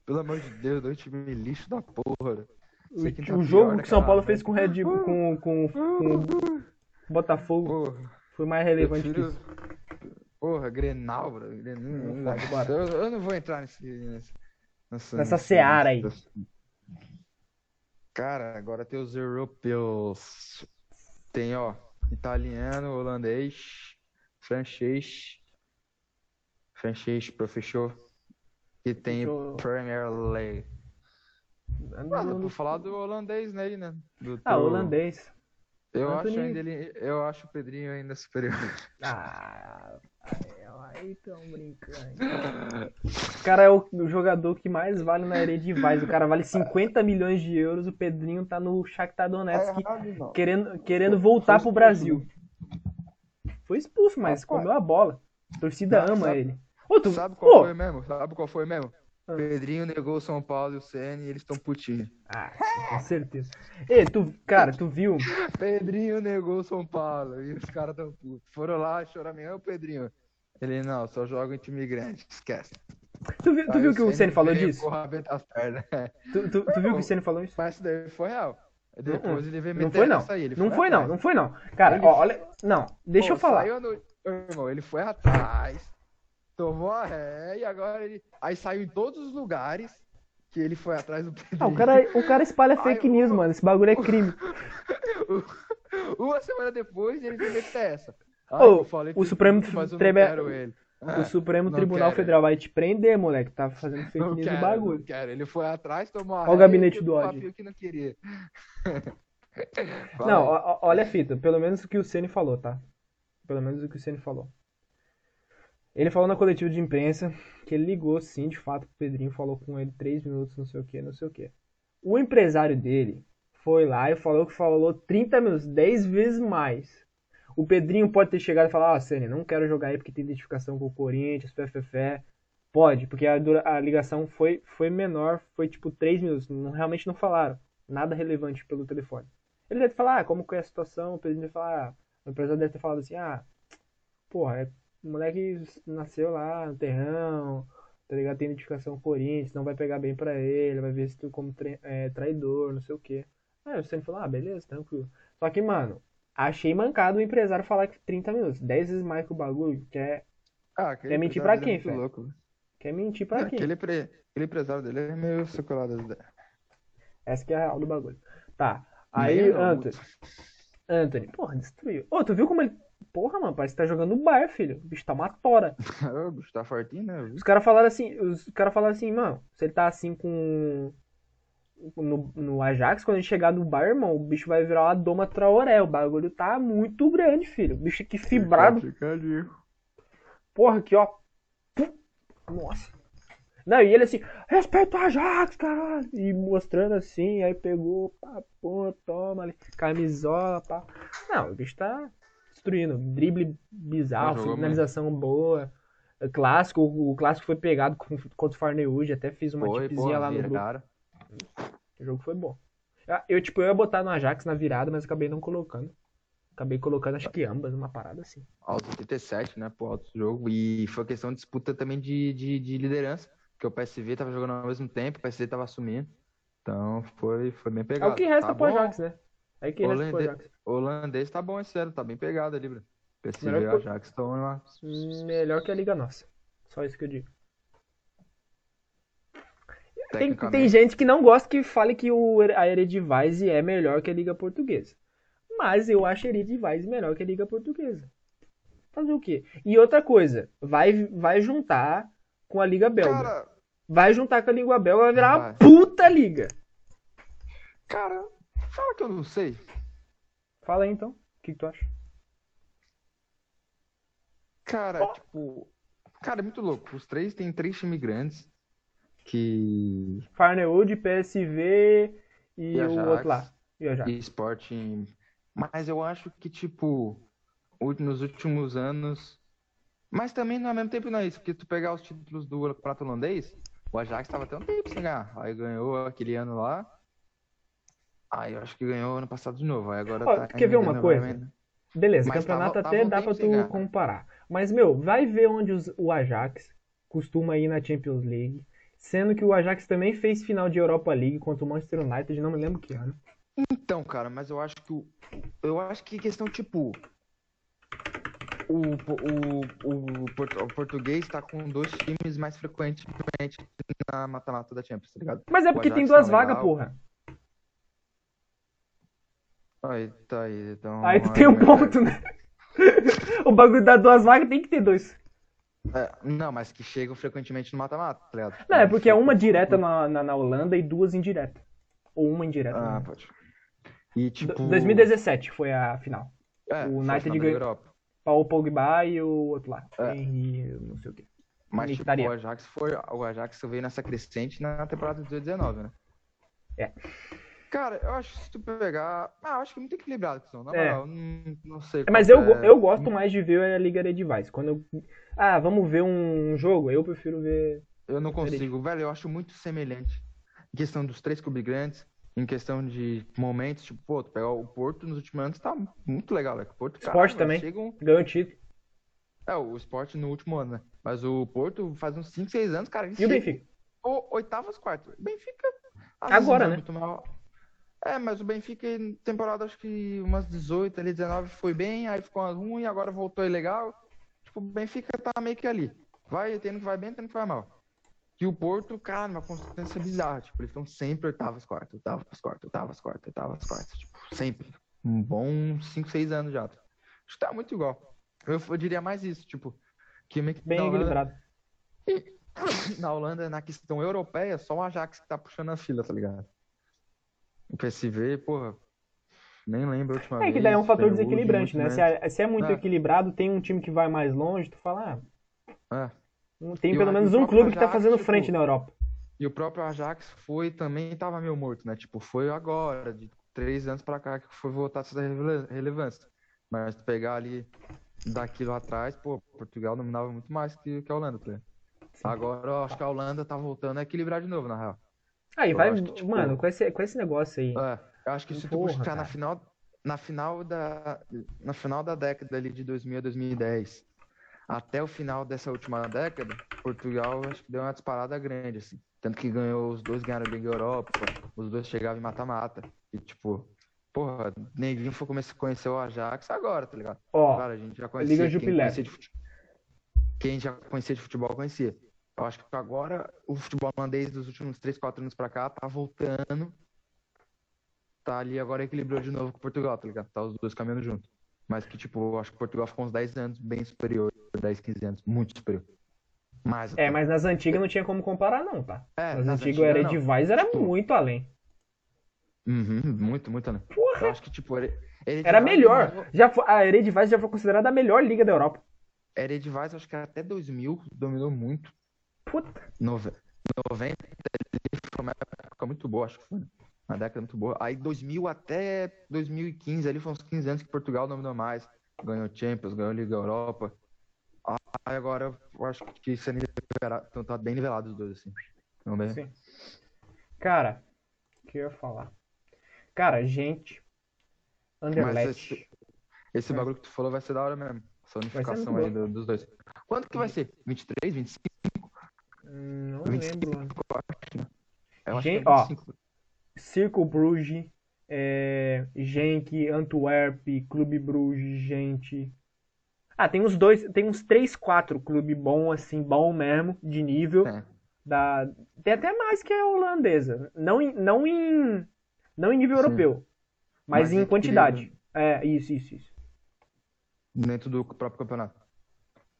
Pelo amor de Deus, dois time lixo da porra. O, tá o pior jogo que o São Paulo fez com o Red Bull, com, com, com o *laughs* Botafogo, Porra, foi mais relevante que prefiro... isso. Porra, Grenal, bro. Grenal, Não eu, eu não vou entrar nesse, nesse, nessa, Nessa seara aí. Cara, agora tem os europeus. Tem, ó, italiano, holandês, francês. Francês, professor. E tem Fechou. Premier League. Mano, vou falar do holandês né, aí, né? Do Ah, teu- holandês. Eu Anthony- acho ainda ele, eu acho o Pedrinho ainda superior. Ah, aí tão brincando. O cara é o, o jogador que mais vale na Eredivisie. O cara vale 50 milhões de euros. O Pedrinho tá no Shakhtar Donetsk querendo, querendo voltar pro Brasil. Foi expulso, mas comeu a bola. A torcida Não, ama sabe- ele. Ô, tu, Sabe qual Ô, foi mesmo? Sabe qual foi mesmo? Pedrinho negou o São Paulo e o CN e eles estão putinhos. Ah, com certeza. Ei, tu, cara, tu viu? Pedrinho negou o São Paulo e os caras tão putos. Foram lá chorar amanhã, o Pedrinho. Ele, não, só joga em time grande, esquece. Tu, viu- tu viu que o Ceni falou disso? rabento das pernas. Tu, tu- tu viu que o Ceni falou isso? Mas isso daí foi real. Depois ele veio Não meter foi não. essa aí. Ele Não foi não, não foi não. Cara, Ele- ó, olha. Não, deixa Pô, eu falar. no- Irmão, ele foi atrás, tomou a ré e agora ele. Aí saiu em todos os lugares que ele foi atrás do Pedrinho. Ah, o cara, o cara espalha fake Ai, news, ô. mano. Esse bagulho é crime. *laughs* Uma semana depois ele veio meter essa. Falei o Supremo ele. O Supremo Tribunal. Federal vai te prender, moleque. Tá fazendo fake Não news quero, do bagulho. não quero. Ele foi atrás, tomou a Ó o gabinete do o ódio. que não queria. *laughs* Não, olha a fita. Pelo menos o que o Ceni falou, tá? Pelo menos o que o Ceni falou. Ele falou na coletiva de imprensa que ele ligou, sim, de fato, pro Pedrinho, falou com ele três minutos, não sei o que, não sei o que. O empresário dele foi lá e falou que falou 30 minutos, 10 vezes mais. O Pedrinho pode ter chegado e falado, ah, Ceni, não quero jogar aí porque tem identificação com o Corinthians, PFF. Pode, porque a, a ligação foi, foi menor, foi tipo 3 minutos. Não, realmente não falaram nada relevante pelo telefone. Ele deve falar, ah, como que é a situação? O presidente deve falar, ah, o empresário deve ter falado assim, ah, porra, é, o moleque nasceu lá no terrão, tá ligado? Tem identificação Corinthians, não vai pegar bem pra ele, vai ver se tu como é, traidor, não sei o quê. Aí o Senna falou, ah, beleza, tranquilo. Só que, mano, achei mancado o empresário falar que 30 minutos, 10 vezes mais que o bagulho, quer, Ah, aquele Quer mentir pra é quem, muito Fé? louco. quer mentir pra Ah, quem? Aquele, empre- aquele empresário dele é meio ideias. Essa que é a real do bagulho. Tá. Aí, Anthony. Anthony, porra, destruiu. Ô, tu viu como ele. Porra, mano, parece que tá jogando no bar, filho. O bicho tá uma tora. *laughs* O bicho tá fortinho, né? Os caras falaram assim, os caras falaram assim, mano, se ele tá assim com. No, no Ajax, quando ele chegar no bar, irmão, o bicho vai virar uma doma Traoré. O bagulho tá muito grande, filho. O bicho aqui fibrado. Porra, aqui, ó. Nossa. Não, e ele assim, respeita o Ajax, caralho. E mostrando assim, aí pegou, pá, pô, toma ali, camisola, pá. Não, o bicho tá destruindo. Drible bizarro, finalização boa. É Clássico, o, o clássico foi pegado contra o Farneuge, até fiz uma Foi, tipzinha pô, lá no grupo. cara. O jogo foi bom. Ah, Eu, tipo, eu ia botar no Ajax na virada, mas acabei não colocando. Acabei colocando, acho que ambas, uma parada assim. Alto 87, né? Pô, alto jogo. E foi questão de disputa também de, de, de liderança. Porque o PSV tava jogando ao mesmo tempo, o PSV tava assumindo. Então foi, foi bem É pegado. o que resta Tá pro. Ajax, né? É o que resta pro Holande- Ajax. O holandês tá bom esse ano, tá bem pegado ali, Bruno. PSV Melhor e Ajax estão lá. Melhor que a Liga Nossa. Só isso que eu digo. Tem, tem gente que não gosta que fale que o, a Eredivisie é melhor que a Liga Portuguesa. Mas eu acho a Eredivisie melhor que a Liga Portuguesa. Fazer o quê? E outra coisa, vai, vai juntar com a Liga Belga. Cara, Vai juntar com a Liga Belga, vai virar uma Vai. puta liga. cara, fala que eu não sei. Fala aí então, o que, que tu acha? Cara, tipo. Cara, é muito louco. Os três tem três times grandes. Que. Farnewood, PSV e, E o Ajax. outro lá. E o Ajax. E Sporting. Mas eu acho que, tipo, o- nos últimos anos. Mas também ao mesmo tempo não é isso, porque tu pegar os títulos do Prato Holandês, o Ajax tava até um tempo sem ganhar. Aí ganhou aquele ano lá. Aí eu acho que ganhou ano passado de novo. Aí agora Ó, tá quer ver uma coisa? emendando. Beleza, Mas campeonato tava- até tava dá pra tu ganhar. comparar. Mas, meu, vai ver onde os- o Ajax costuma ir na Champions League. Sendo que o Ajax também fez final de Europa League contra o Manchester United, não me lembro que ano. Então, cara, mas eu acho que o. Eu acho que questão, tipo. O, o, o, o português tá com dois times mais frequentemente na mata-mata da Champions, tá ligado? Mas é porque tem duas tá vagas, porra. Aí, tá aí. Então, Aí tu tem um ponto, né? *laughs* o bagulho das duas vagas tem que ter dois. é, não, mas que chegam frequentemente no mata-mata, tá ligado? Não, é porque é uma direta na, na, na Holanda e duas indireta. Ou uma indireta. Ah, né? pode. E tipo. Do- 2017 foi a final. é, o United da ganhou. Paul Pogba e o outro lá. É. Henry, não sei o quê. Mas tipo, o Ajax foi. O Ajax veio nessa crescente na temporada de 2019, né? É. Cara, eu acho que se tu pegar. Ah, eu acho que é muito equilibrado, Crisão. Na É. moral, não, não sei. Mas qual eu, é- eu gosto mais de ver a Liga Eredivisie. Quando eu... Ah, vamos ver um jogo? Eu prefiro ver... Eu não consigo, velho. Eu acho muito semelhante. Em questão dos três clubes grandes, em questão de momentos, tipo, pô, tu pegar o Porto nos últimos anos tá muito legal, né? O Porto, Sport caramba, também. chega um- Ganhou título. É, o Sport no último ano, né? Mas o Porto faz uns 5, 6 anos, cara. E o Benfica? o- oitavas, quartas. Benfica. Agora, né? mal. É, mas o Benfica, em temporada, acho que umas 18, ali, 19 foi bem, aí ficou ruim, agora voltou e legal. Tipo, o Benfica tá meio que ali. Vai tendo que vai bem, tendo que vai mal. E o Porto, cara, uma consistência bizarra. Tipo, eles estão sempre oitavas, quartas, oitavas, quartas, oitavas, quartas, oitavas, quartas. Tipo, sempre. Um bom 5, 6 anos já. Acho que tá muito igual. Eu, eu diria mais isso, tipo, que meio que Bem na Holanda- equilibrado. *coughs* na Holanda, na questão europeia, só o Ajax que tá puxando a fila, tá ligado? O PSV, porra, nem lembro a última É vez. que daí é um fator desequilibrante, né? Se é, se é muito É. equilibrado, tem um time que vai mais longe, tu fala, menos. ah, É. tem pelo menos e o um clube que tá Ajax, fazendo tipo, frente na Europa. E o próprio Ajax foi também, tava meio morto, né? Tipo, foi agora, de três anos pra cá, que foi voltar essa rele- relevância. Mas tu pegar ali daquilo atrás, pô, Portugal dominava muito mais que, que a Holanda, tá? Agora eu acho que a Holanda tá voltando a equilibrar de novo, na real. Aí eu vai, que, tipo, mano, com esse, com esse negócio aí. É, eu acho que se tu Porra, puxar na cara. final, na final da, na final da década ali de 2000 a 2010, até o final dessa última década, Portugal acho que deu uma disparada grande, assim. Tanto que ganhou, os dois ganharam a Liga Europa, os dois chegavam em mata-mata. E tipo, porra, neguinho foi começar a conhecer o Ajax agora, tá ligado? Ó, Claro, a gente já conhecia. Liga quem conhecia de fute- Quem já conhecia de futebol, conhecia. Eu acho que agora o futebol holandês dos últimos 3, 4 anos pra cá tá voltando tá ali agora equilibrou de novo com Portugal, tá ligado? Tá os dois caminhando junto. Mas que, tipo, eu acho que Portugal ficou uns 10 anos bem superior, 10, 15 anos, muito superior. Mas, É, mas nas antigas não tinha como comparar, não, tá? É, nas, nas antigas antigas não. Eredivisie era Tipo, muito além. Uhum, muito, muito, né? Porra! Eu acho que, tipo, Eredivisie Era melhor. dominou- Já foi- a Eredivisie já foi considerada a melhor liga da Europa. Eredivisie, acho que até 2000 dominou muito. Puta. Nove- 90 ali foi uma época muito boa, acho que foi. Uma década muito boa. Aí 2000 até 2015, ali foram uns 15 anos que Portugal dominou mais. Ganhou Champions, ganhou Liga Europa. Aí agora eu acho que isso é nivelado, então tá bem nivelado os dois, assim. Então, bem- Sim. Cara, o que eu ia falar? Cara, gente. Mas Anderlecht. esse, esse bagulho que tu falou vai ser da hora mesmo. Essa unificação aí do- dos dois. Quanto que vai ser? 23, 25? Não 25, lembro. eu acho? Eu acho Gente, que é ó, 25. Circo Bruges, é, Genk, Antwerp, Clube Bruges, gente. Ah, tem uns dois, tem uns três, quatro clube bom, assim, bom mesmo, de nível. É. Da, tem até mais que a holandesa. Não em, não em, não em nível Sim. europeu, mas Mas em em quantidade. É, isso, isso, isso. Dentro do próprio campeonato.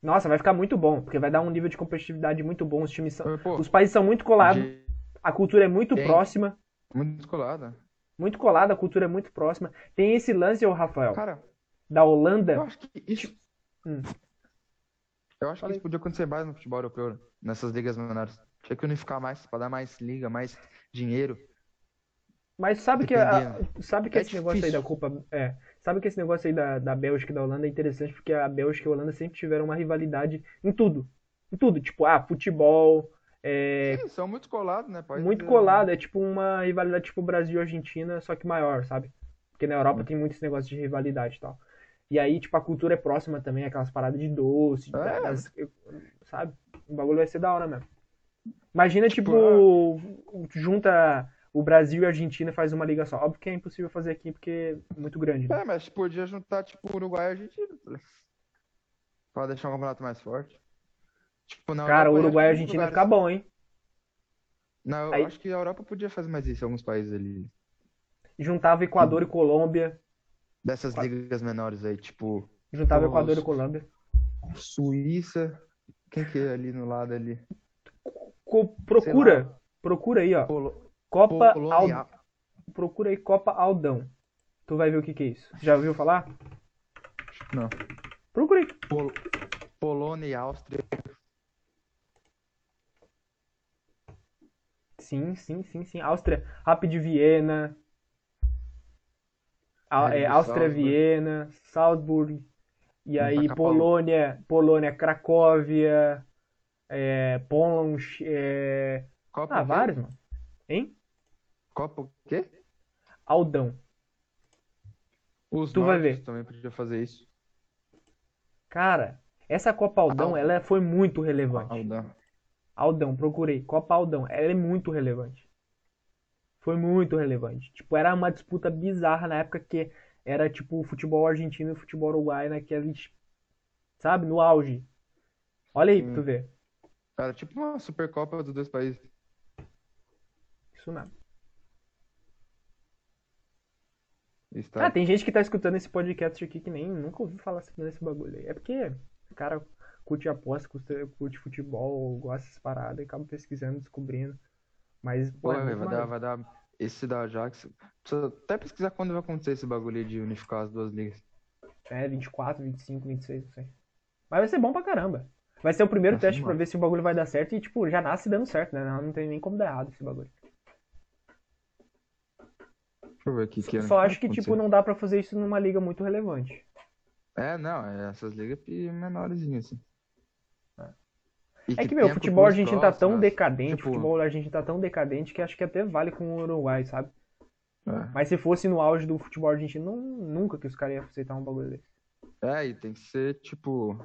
Nossa, vai ficar muito bom, porque vai dar um nível de competitividade muito bom. Os times são, Pô, os países são muito colados, de- a cultura é muito Tem. próxima, muito descolada. muito colada, a cultura é muito próxima. Tem esse lance, ô Rafael, Cara, da Holanda. eu acho que isso. Hum. Eu acho que Fala isso podia acontecer mais no futebol europeu, nessas ligas menores. Tinha que unificar mais, pra dar mais liga, mais dinheiro. Mas sabe que, a- Dependendo. sabe que É esse negócio aí difícil. da Copa. É, sabe que esse negócio aí da, da Bélgica e da Holanda é interessante porque a Bélgica e a Holanda sempre tiveram uma rivalidade em tudo. Em tudo. Tipo, ah, futebol, é, Sim, são muito colados, né? Países muito de- colado. É tipo uma rivalidade tipo Brasil e Argentina, só que maior, sabe? Porque na Europa tem muito esse negócio de rivalidade e tal. E aí, tipo, a cultura é próxima também, aquelas paradas de doce, É. das- sabe? O bagulho vai ser da hora mesmo. Imagina, tipo, Tipo, junta o Brasil e a Argentina faz uma liga só. Óbvio que é impossível fazer aqui porque é muito grande, né? É, mas podia juntar, tipo, Uruguai e Argentina. tá? Pra deixar um campeonato mais forte. Tipo, Cara, o Europa, eu Uruguai e Argentina muitos ficar bom, hein? Não, eu Aí- acho que a Europa podia fazer mais isso, alguns países ali. Juntava Equador e Colômbia. Dessas ligas menores aí, tipo, Juntava. Equador e Colômbia. Suíça. Quem que é ali no lado ali? Co- procura. Procura aí, ó. Polo... Copa. Aldão. Procura aí Copa Aldão. Tu vai ver o que que é isso. Já ouviu falar? Não. Procura aí. Pol... Polônia e Áustria. Sim, sim, sim, sim. Áustria, Rapid Viena. É, Áustria, Salzburg. Viena, Salzburg. E aí. Polônia, Polônia, Cracóvia, é, Pons, é... Copa Ah, vários, mano. Hein? Copa o quê? Aldão. Os Tu vai ver. também podia fazer isso. Cara, essa Copa Aldão, Aldão. ela foi muito relevante. Aldão. Aldão, procurei. Copa Aldão. Ela é muito relevante. Foi muito relevante. Tipo, era uma disputa bizarra na época que era tipo o futebol argentino e o futebol uruguai naqueles. Sabe? No auge. Olha aí pra Sim. tu ver. Era tipo uma Supercopa dos dois países. Isso mesmo. Isso tá- Ah, tem gente que tá escutando esse podcast aqui que nem nunca ouviu falar nesse bagulho aí. É porque o cara curte aposta, curte, futebol, gosta dessas paradas e acaba pesquisando, descobrindo. Mas, pô, é vai dar, vai dar. Esse da Ajax. Precisa até pesquisar quando vai acontecer esse bagulho aí de unificar as duas ligas. É, 24, 25, 26, não sei. Mas vai ser bom pra caramba. Vai ser o primeiro ser teste pra demais. ver se o bagulho vai dar certo e, tipo, já nasce dando certo, né? Não, não tem nem como dar errado esse bagulho. Deixa eu ver aqui que Só acho que, tipo, não dá pra fazer isso numa liga muito relevante. É, não, é essas ligas menorzinhas, assim. E É que, que meu, futebol argentino tá tão decadente, o tipo- futebol argentino tá tão decadente que acho que até vale com o Uruguai, sabe? É. Mas se fosse no auge do futebol argentino, não- nunca que os caras iam aceitar um bagulho desse. É, e tem que ser, tipo.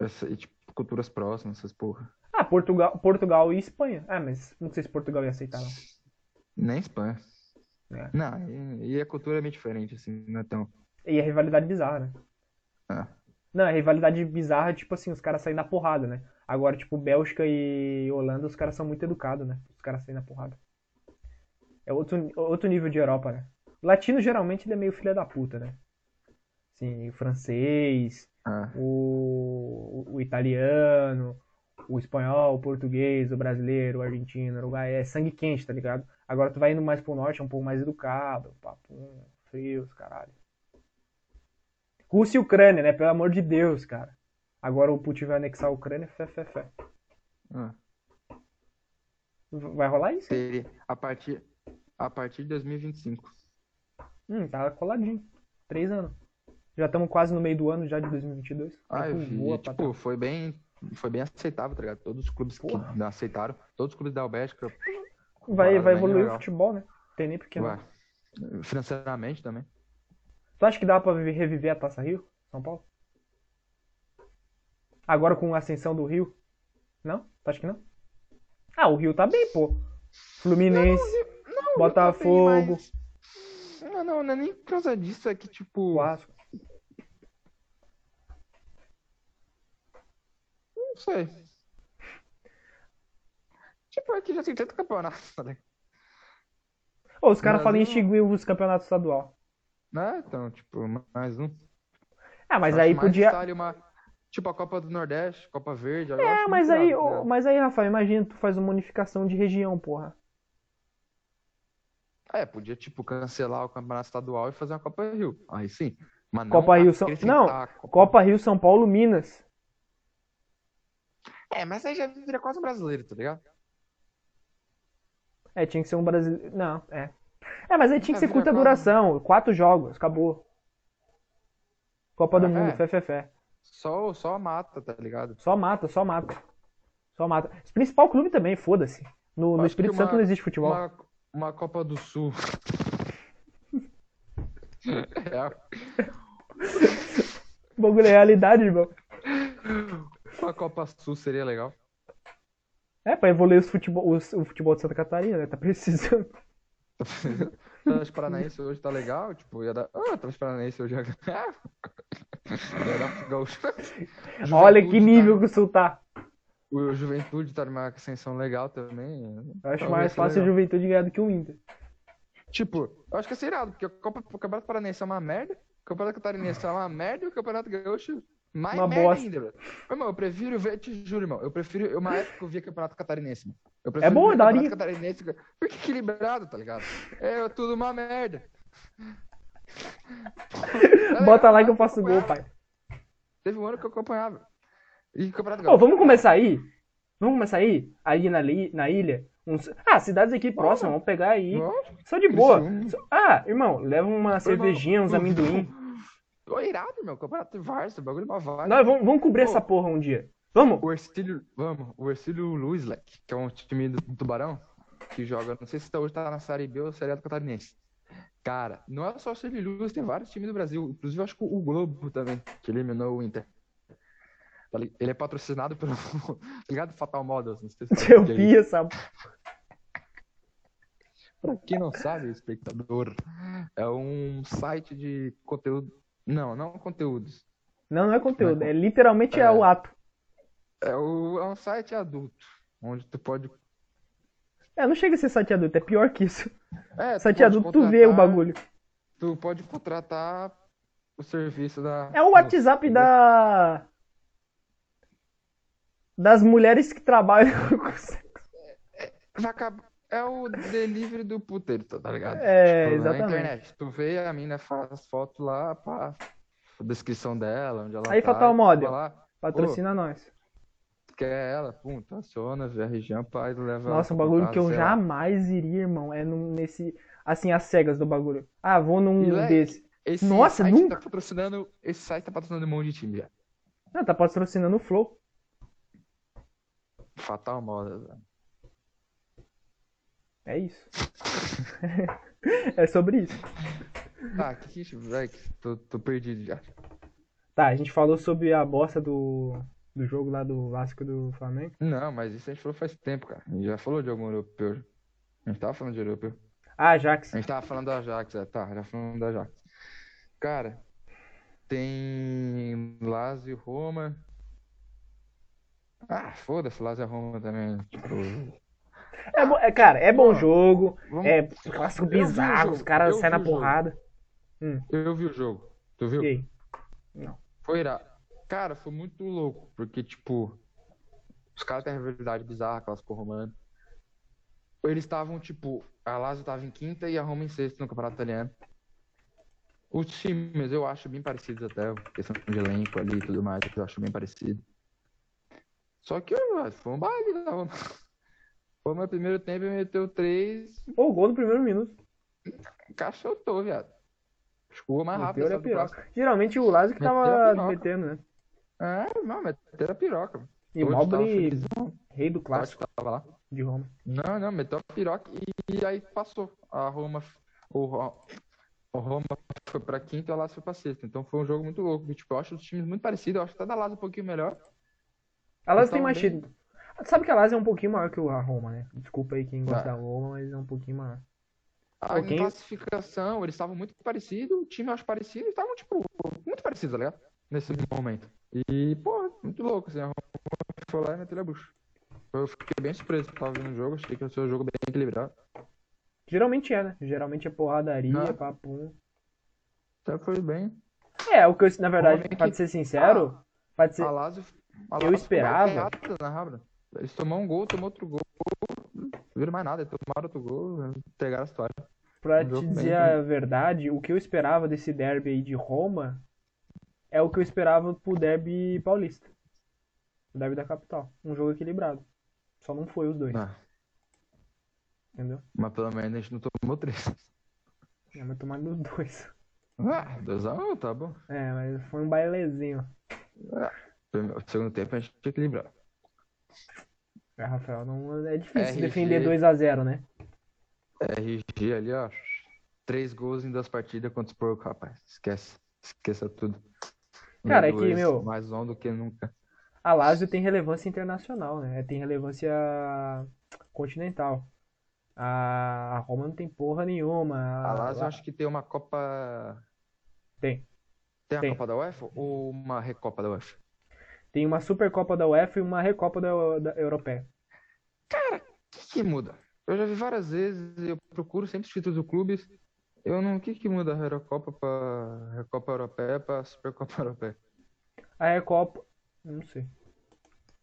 Essa, e, tipo, culturas próximas, essas porra. Ah, Portugal, Portugal e Espanha. Ah, mas não sei se Portugal ia aceitar, não. Nem Espanha. É. Não, e, e a cultura é meio diferente, assim, não é tão. E a rivalidade bizarra, né? É. Não, a rivalidade bizarra tipo assim, os caras saem na porrada, né? Agora, tipo, Bélgica e Holanda, os caras são muito educados, né? Os caras saem na porrada. É outro, outro nível de Europa, né? Latino geralmente ele é meio filha da puta, né? Assim, o francês, Ah. o, o italiano, o espanhol, o português, o brasileiro, o argentino, o uruguai, é sangue quente, tá ligado? Agora tu vai indo mais pro norte, é um pouco mais educado, papo frios, caralho. Rússia e Ucrânia, né? Pelo amor de Deus, cara. Agora o Putin vai anexar a Ucrânia, fé, fé, fé. Ah. Vai rolar isso? Seria a partir, a partir de 2025. Hum, tá coladinho. Três anos. Já estamos quase no meio do ano já de 2022. Ah, eu vi. E, tipo, foi bem, foi bem aceitável, tá ligado? Todos os clubes que Porra. não aceitaram, todos os clubes da Bélgica, Vai, vai evoluir o futebol, né? Tem nem porque não. vai. Financeiramente também. Tu acha que dá pra viver- reviver a Taça Rio? São Paulo? Agora com a ascensão do Rio? Não? Tu acha que não? Ah, o Rio tá bem, pô. Fluminense, Não, Botafogo. eu também, mas- Não, não, não é nem por causa disso, é que, tipo, Vasco. Não sei. Tipo, aqui já tem tanto campeonato, ligado? Ô, os caras falam em extinguir os campeonatos estadual. Né? Então, tipo, mais um. Ah, mas aí podia. Uma, tipo, a Copa do Nordeste, Copa Verde. É, mas aí, tá ô, ligado? mas aí, Rafael, imagina tu faz uma unificação de região, porra. É, podia, tipo, cancelar o campeonato estadual e fazer uma Copa Rio. Aí sim. Mas não Copa Rio São- não, a Copa... Copa Rio, São Paulo, Minas. É, mas aí já vira quase um brasileiro, tá ligado? É, tinha que ser um brasileiro. Não, é. É, mas aí tinha que É, ser curta duração. Quatro jogos, acabou. Copa do Ah, Mundo, é. fé, fé, fé. Só, só mata, tá ligado? Só mata, só mata. Só mata. Esse principal clube também, foda-se. No, no Espírito Santo uma- não existe futebol. Uma, uma Copa do Sul. É, *laughs* O bagulho é realidade, irmão. *laughs* uma Copa Sul seria legal. É, pra evoluir os futebol, os- o futebol de Santa Catarina, né? Tá precisando. *laughs* O Atlético Paranaense hoje tá legal, tipo, ia dar. Ah, o Atlético Paranaense hoje ia ganhar. *laughs* Ia dar gaúcho. *laughs* Olha que Juventude nível tá- que o Sul tá. O Juventude tá numa ascensão legal também. Eu acho Talvez mais fácil a legal. Juventude ganhar do que o Inter. Tipo, eu acho que ia ser irado, porque o, Copa, o Campeonato Paranaense é uma merda, o Campeonato Catarinense é uma merda e o Campeonato Gaúcho mais Uma merda bosta. ainda, velho. Irmão, eu prefiro ver, te juro, irmão, eu prefiro, uma época eu via Campeonato Catarinense. Eu É bom, é Catarinense, porque equilibrado, tá ligado? É tudo uma merda. *laughs* Bota lá que eu faço gol, pai. Teve um ano que eu acompanhava. E Campeonato Ô, Gaúcho. vamos começar aí? Vamos começar aí? Ali na, li- na ilha? Uns- Ah, cidades aqui próximas, vamos pegar aí. Só de boa. Só- Ah, irmão, leva uma cervejinha, uns *laughs* amendoim. Ô, irado, meu. Campeonato de Varsa, bagulho uma vaga. Nós vamos, vamos cobrir Pô. essa porra um dia. Vamos? O Ercílio, vamos, o Ercílio Luislek, que é um time do Tubarão, que joga, não sei se tá, hoje tá na Série B ou Série A do Catarinense. Cara, não é só o Ercílio Luiz, tem vários times do Brasil, inclusive eu acho que o Globo também, que eliminou o Inter. Tá Ele é patrocinado pelo, *laughs* tá ligado? Fatal Models, não sei se Eu é vi essa. Pra quem não sabe, espectador, é um site de conteúdo. Não, não conteúdos. Não, não é conteúdo, é literalmente é, É. o ato. É, o, é um site adulto, onde tu pode. É, não chega a ser site adulto, é pior que isso. *laughs* É, tu Site pode adulto, tu vê o bagulho. Tu pode contratar o serviço da. É o WhatsApp da. Das mulheres que trabalham *laughs* com sexo. Vai acabar- É o delivery do puteiro, tá ligado? É, Tipo, exatamente. Na internet. Tu vê a mina faz foto lá, pá, a descrição dela, onde ela Aí, tá, Fatal e tu Model. lá, Patrocina nós. quer ela, pum, aciona, vê a região, pá, e leva Nossa, um bagulho casa, que eu jamais iria, irmão. É nesse. Assim, as cegas do bagulho. Ah, vou num E, desse. Esse Nossa, site nunca- tá patrocinando. Esse site tá patrocinando um monte de time já. Ah, tá patrocinando o Flow. Fatal moda. velho. É isso. *laughs* é sobre isso. Tá, que que isso, velho? Tô, tô perdido já. Tá, a gente falou sobre a bosta do, do jogo lá do Vasco do Flamengo. Não, mas isso a gente falou faz tempo, cara. A gente já falou de algum europeu. A gente tava falando de europeu. Ah, Ajax. A gente tava falando do Ajax, é, tá, já falando do Ajax. Cara, tem Lazio, Roma. Ah, foda-se, Lazio e Roma também. Tipo, É, é, cara, é bom jogo, Vamos- é clássico bizarro, os caras saem na porrada. Eu vi o jogo. Tu viu? E aí? Foi irado. Cara, foi muito louco, porque, tipo, os caras têm rivalidade bizarra, clássico romano. Eles estavam, tipo, a Lazio tava em quinta e a Roma em sexta no campeonato italiano. Os times eu acho bem parecidos até, questão de elenco ali e tudo mais, eu acho bem parecido. Só que foi um baile da Roma. Foi o meu primeiro tempo e meteu três, Pô, gol no primeiro minuto. encaixotou, viado. Acho que o gol mais rápido. Meteu a piroca. Geralmente o Lázaro que Meteu tava metendo, né? É, não, meteram a piroca. E Mobile, felizão. rei do Clássico tava lá. de Roma. Não, não, meteu a piroca e, e aí passou. A Roma, o, o Roma foi pra quinta e o Lazio foi pra sexta. Então foi um jogo muito louco. Tipo, eu acho os times muito parecidos. Eu acho até da Lazio um pouquinho melhor. A Lazio Então, tem mais bem- título. Sabe que a Lazio é um pouquinho maior que o- a Roma, né? Desculpa aí quem gosta Ah. da Roma, mas é um pouquinho maior. A quem- classificação, eles estavam muito parecidos. O time eu acho parecido. Estavam, tipo, muito parecidos, tá ligado? Nesse momento. E, pô, muito louco, assim. A Roma foi lá e meteu a bucha. Eu fiquei bem surpreso. Tava vendo o jogo. Achei que ia ser um jogo bem equilibrado. Geralmente é, né? Geralmente é porradaria, Não. papum. Até foi bem. É, o que eu, na verdade, pra que- ser sincero, pra te ser, A Lazio, a Eu esperava- goleada na Rabra. Eles tomaram um gol, tomou outro gol, não viram mais nada, eles tomaram outro gol, pegaram a história. pra um te dizer bem- a verdade, o que eu esperava desse derby aí de Roma é o que eu esperava pro derby paulista. O derby da capital. Um jogo equilibrado. Só não foi os dois, Ah, entendeu? mas pelo menos a gente não tomou três. É, mas tomar nos dois. Ah, 2x1, tá bom. É, mas foi um bailezinho. Primeiro- Segundo tempo a gente tinha equilibrado. É, Rafael, não é difícil RG. defender 2 a 0 né? RG ali, ó. Três gols em duas partidas contra os porcos, rapaz. Esquece. Esqueça tudo. Cara, é que, meu- Mais on do que nunca. A Lazio tem relevância internacional, né? Tem relevância continental. A a Roma não tem porra nenhuma. A Lazio acho que tem uma Copa. Tem. Tem a Tem. Copa da UEFA ou uma Recopa da UEFA? Tem uma Supercopa da UEFA e uma Recopa da, da Europeia. O que, que muda? Eu já vi várias vezes, eu procuro sempre os títulos do clubes. Eu não. O que, que muda a Recopa para Recopa Europeia para Supercopa *laughs* Europeia? A Recopa, não sei.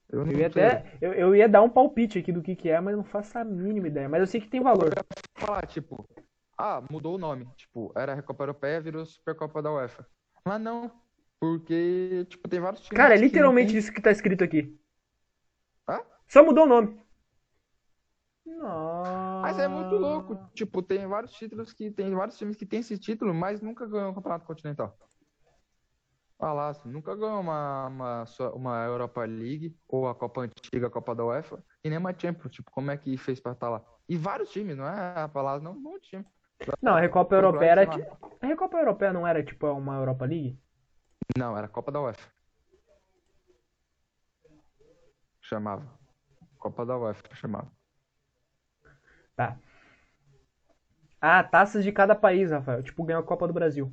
Eu Eu ia até, eu, eu ia dar um palpite aqui do que que é, mas não faço a mínima ideia. Mas eu sei que tem valor. falar, tipo, ah, mudou o nome. Tipo, era a Recopa Europeia, virou Supercopa da UEFA. Mas não, porque, tipo, tem vários times Cara, é que literalmente tem- isso que tá escrito aqui. Hã? Só mudou o nome. Nossa. Mas é muito louco. Tipo, tem vários títulos que tem vários times que tem esse título, mas nunca ganhou o Campeonato Continental. Olha lá, assim, nunca ganhou uma, uma, uma Europa League ou a Copa Antiga, a Copa da UEFA, e nem uma Champions. Tipo, como é que fez pra estar lá? E vários times, não é a palavra, não, um monte de time. Não, a Recopa Europeia era. ti- A Recopa Europeia não era tipo uma Europa League? Não, era Copa da UEFA. Chamava. Copa da UEFA chamava. Tá. Ah, taças de cada país, Rafael. Tipo, ganhou a Copa do Brasil.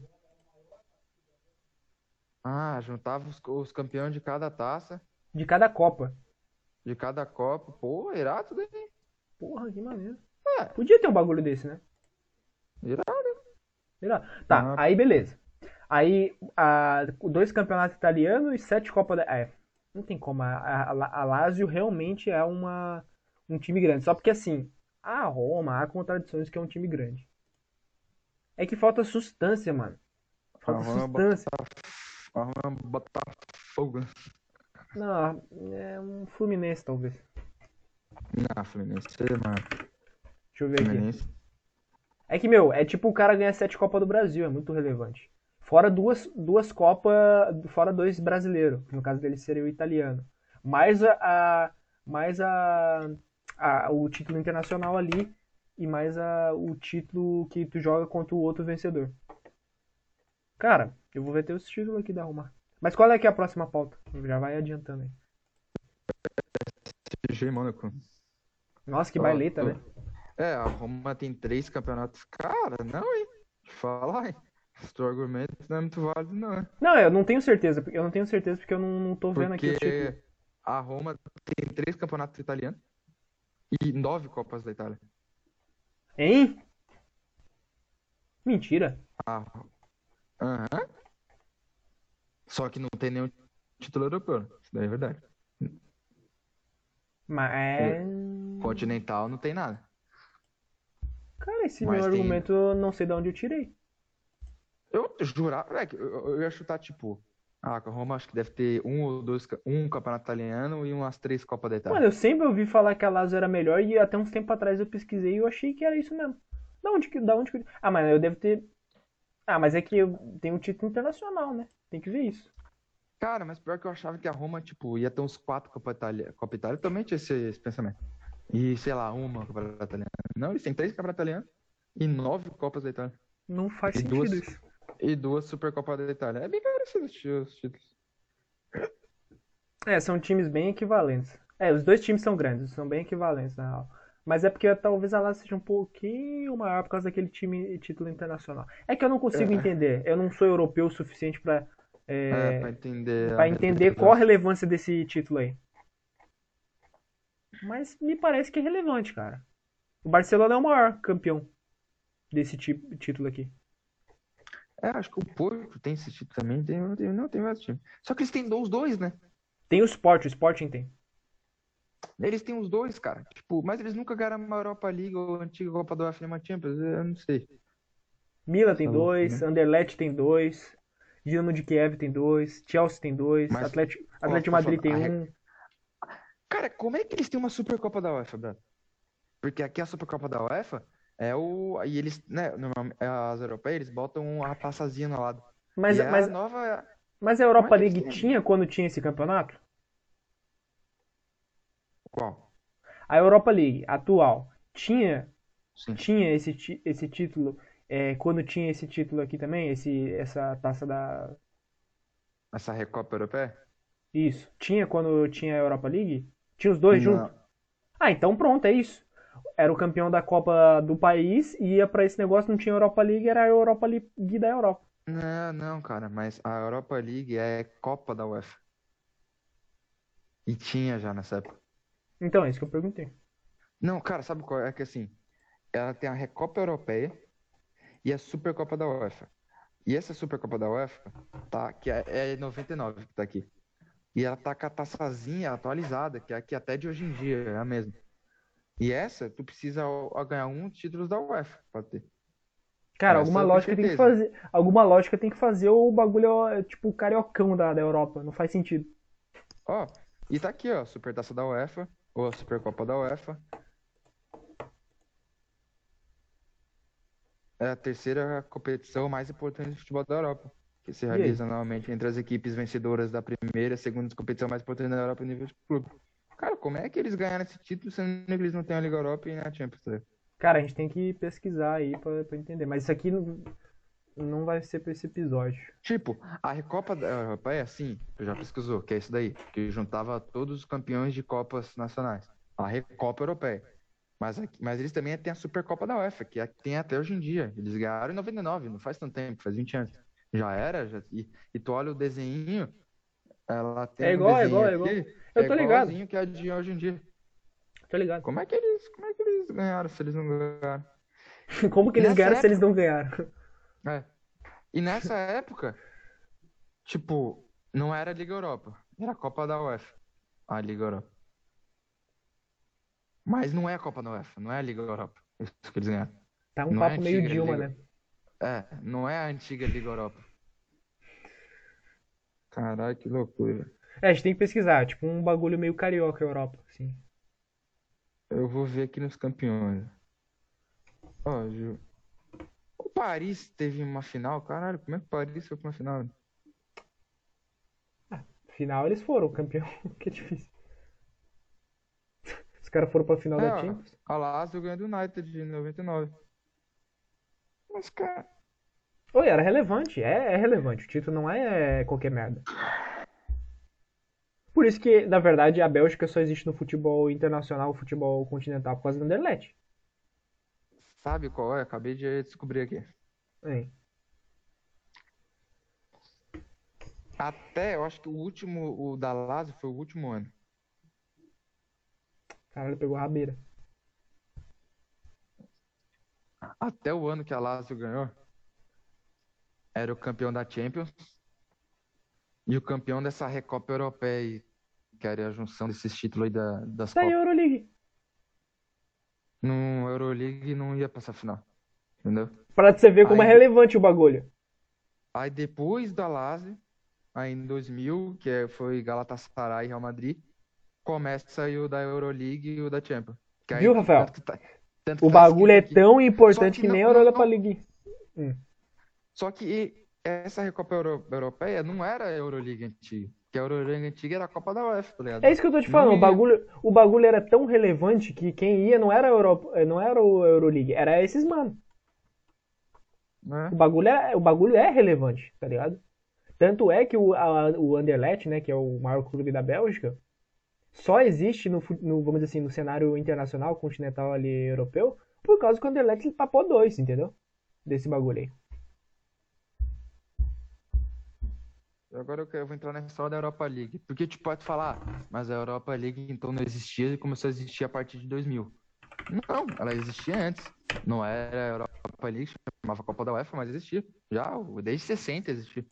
Ah, juntava os, os campeões de cada taça, De cada Copa. de cada Copa. Pô, irado daí. Porra, que maneiro. É. Podia ter um bagulho desse, né? Irado. Irado. Tá, Ah. aí beleza. Aí, a, dois campeonatos italianos e sete Copas da. É, não tem como. A, a, a Lazio realmente é uma, um time grande. Só porque, assim, a Roma há contradições que é um time grande. É que falta substância, mano. Falta A Roma substância. Vamos botar fogo. Não, é um Fluminense, talvez. Não, Fluminense, mano. Deixa eu ver aqui. Fluminense. É que, meu, é tipo o cara ganhar sete Copas do Brasil, é muito relevante. Fora duas, duas Copas, fora dois brasileiros, no caso dele seria o italiano. Mais a, a- mais a, a- o título internacional ali e mais a, o título que tu joga contra o outro vencedor. Cara, eu vou ver teus títulos aqui da Roma. Mas qual é que é a próxima pauta? Já vai adiantando aí. CG Mônaco. Nossa, que baileta, tô- né? É, a Roma tem três campeonatos. Cara, não, hein? Fala, hein? Esse teu argumento não é muito válido, não. hein? Não, eu não tenho certeza. Eu não tenho certeza porque eu não, não tô vendo aqui títulos. Porque a Roma tem três campeonatos italianos. E nove Copas da Itália. Hein? Mentira. Ah. Só que não tem nenhum título europeu. Isso daí é verdade. Mas. Continental não tem nada. Cara, esse Mas meu tem- argumento eu não sei de onde eu tirei. Eu jurava, é que eu, eu ia chutar tipo. Ah, com a Roma acho que deve ter um ou dois, um campeonato italiano e umas três Copas da Itália. Mano, eu sempre ouvi falar que a Lazio era melhor e até uns tempos atrás eu pesquisei e eu achei que era isso mesmo. Da onde que, da onde que... Ah, mas eu devo ter... Ah, mas é que eu tenho um título internacional, né? Tem que ver isso. Cara, mas pior que eu achava que a Roma, tipo, ia ter uns quatro Copa Itália. Copa Itália Eu também tinha esse, esse pensamento. E, sei lá, uma Copa Italiana. Não, eles têm três Copas Italianas e nove Copas da Itália. Não faz E sentido duas- isso. E duas Supercopas da Itália. É bem parecido os títulos. É, são times bem equivalentes. É, os dois times são grandes, são bem equivalentes, na real. Mas é porque talvez a Lazio seja um pouquinho maior por causa daquele time título internacional. É que eu não consigo É. entender. Eu não sou europeu o suficiente pra, É, é, pra entender. pra entender qual a relevância desse título aí. Mas me parece que é relevante, cara. O Barcelona é o maior campeão desse tipo, título aqui. É, acho que o Porto tem esse título também. Tem, não, tem, não, tem vários times. Só que eles têm os dois, né? Tem o Sport, o Sporting tem. Eles têm os dois, cara. Tipo, mas eles nunca ganharam uma Europa League ou a antiga Copa do nem uma Champions. Eu não sei. Milan tem Tá dois, né? Anderlecht tem dois, Dinamo de Kiev tem dois, Chelsea tem dois, Mas- Atlético, Ó, Atlético tô Madrid tem a um. Cara, como é que eles têm uma Supercopa da UEFA, Brad? Porque aqui a Supercopa da UEFA é o. E eles, né, normalmente, as europeias, eles botam a taçazinha no lado. Mas, e a mas, nova. mas a Europa é League tinha quando tinha esse campeonato? Qual? A Europa League atual tinha, Sim. tinha esse, esse título é, quando tinha esse título aqui também, esse, essa taça da. Essa Recopa Europeia? Isso. Tinha quando tinha a Europa League? Tinha os dois Não. juntos? Ah, então pronto, é isso. Era o campeão da Copa do país, ia pra esse negócio, não tinha Europa League, era a Europa League da Europa. Não, não, cara, mas a Europa League é Copa da UEFA. E tinha já nessa época. Então, é isso que eu perguntei. Não, cara, sabe qual é? É que assim, ela tem a Recopa Europeia e a Supercopa da UEFA. E essa Supercopa da UEFA, tá, que é, é 99 que tá aqui. E ela tá com a taçazinha atualizada, que é aqui até de hoje em dia, é a mesma. E essa, tu precisa ganhar um títulos da UEFA pra ter. Cara, Essa alguma lógica tem que fazer. Alguma lógica tem que fazer o bagulho, tipo, cariocão da, da Europa. Não faz sentido. Ó, e tá aqui, ó, Supertaça da UEFA, ou a Supercopa da UEFA. É a terceira competição mais importante do futebol da Europa, que se realiza anualmente entre as equipes vencedoras da primeira e segunda competição mais importante da Europa no nível de clube. Cara, como é que eles ganharam esse título sendo que eles não têm a Liga Europa e a Champions? tá ligado? Cara, a gente tem que pesquisar aí pra, pra entender. Mas isso aqui não, não vai ser pra esse episódio. Tipo, a Recopa da Europa é assim, tu já pesquisou, que é isso daí, que juntava todos os campeões de Copas nacionais. A Recopa Europeia. Mas, aqui- mas eles também têm a Supercopa da UEFA, que é- tem até hoje em dia. Eles ganharam em 99, não faz tanto tempo, faz 20 anos. Já era, já, e, e tu olha o desenho, ela tem É um igual, é desenho igual, é igual. aqui, Eu é tô ligado. que é de hoje em dia. Tá ligado? Como é que eles, como é que eles ganharam se eles não ganharam? *laughs* Como que eles ganharam se época- eles não ganharam? É. E nessa época, tipo, não era a Liga Europa, era a Copa da UEFA, a Liga Europa. Mas não é a Copa da UEFA, não é a Liga Europa. Isso que eles ganharam. Tá um Não é papo meio antiga Dilma, liga. né? É, não é a antiga Liga Europa. Caralho, que loucura. É, a gente tem que pesquisar. Tipo, um bagulho meio carioca Europa, assim. Eu vou ver aqui nos campeões. Ó, Ju. O Paris teve uma final, caralho, como é que o Paris foi pra uma final? Final eles foram, campeão. *laughs* Que difícil. Os caras foram pra final É, da Champions. a Lazio ganhou do United em 99. Mas, cara, Oi, era relevante. É, é relevante. O título não é qualquer merda. Por isso que, na verdade, a Bélgica só existe no futebol internacional, futebol continental, por causa do Anderlecht. Sabe qual é? Acabei de descobrir aqui. Hein. Até, eu acho que o último, o da Lazio foi o último ano. Caralho, pegou a rabeira. Até o ano que a Lazio ganhou, era o campeão da Champions e o campeão dessa Recopa Europeia, que era a junção desses títulos aí da, das aí, Copas. Euroleague. No Euroleague não ia pra essa final, entendeu? Pra você ver como é Aí- relevante o bagulho. Aí depois da Lazio, aí em 2000, que é- foi Galatasaray e Real Madrid, começa aí o da Euroleague e o da Champions. Viu, Rafael? tanto que tá- tanto que O tá bagulho é escrito aqui. tão importante que, que nem a Europa não- League. Só que essa Recopa Euro- Europeia não era a Euroleague antiga. Que a Euroleague antiga era a Copa da UEFA, tá ligado? É isso que eu tô te falando. O bagulho, o bagulho era tão relevante que quem ia não era a Europa, não era o Euroleague, era esses mano. Né? O bagulho é, o bagulho é relevante, tá ligado? Tanto é que o, a- o Anderlecht, né, que é o maior clube da Bélgica, só existe no, no, vamos dizer assim, no cenário internacional, continental ali europeu, por causa que o Anderlecht papou dois, entendeu? Desse bagulho aí. Agora eu quero- eu vou entrar na história da Europa League. Porque tu pode falar, "Ah, mas a Europa League então não existia e começou a existir a partir de 2000. Não, ela existia antes. Não era a Europa League, chamava Copa da UEFA, mas existia. Já, desde 60 existia.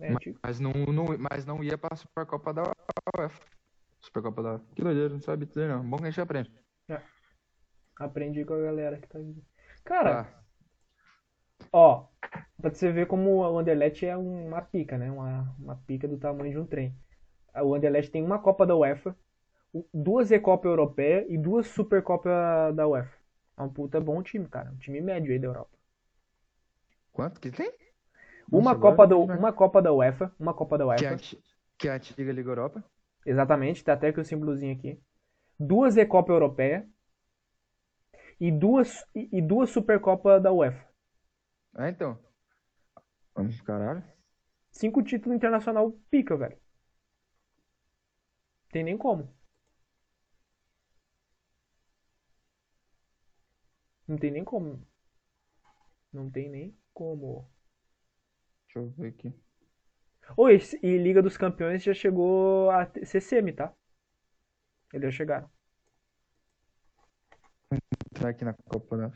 É, tipo, Mas não, não, mas não ia pra Supercopa da UEFA. Supercopa da UEFA. Que doideira, não sabe dizer não. Bom que a gente aprende. aprendi com a galera que tá vindo. Cara, Tá. Ó, pra você ver como o Anderlecht é uma pica, né? Uma, uma pica do tamanho de um trem. O Anderlecht tem uma Copa da UEFA, duas Recopa Europeia e duas Supercopa da UEFA. É um puta bom time, cara. Um time médio aí da Europa. Quanto que tem? Uma Nossa, Copa, né? uma Copa da UEFA, uma Copa da Que é, a UEFA, que é a antiga Liga Europa. exatamente, tá até com o símbolozinho aqui. Duas Recopa Europeia e duas, e, e duas Supercopa da UEFA. Ah, então. Vamos, caralho. Cinco títulos internacional pica, velho. Tem nem como. Não tem nem como. Não tem nem como. Deixa eu ver aqui. Oi, esse- e Liga dos Campeões já chegou a ser semi, tá? Eles já chegaram. Entrar aqui na Copa da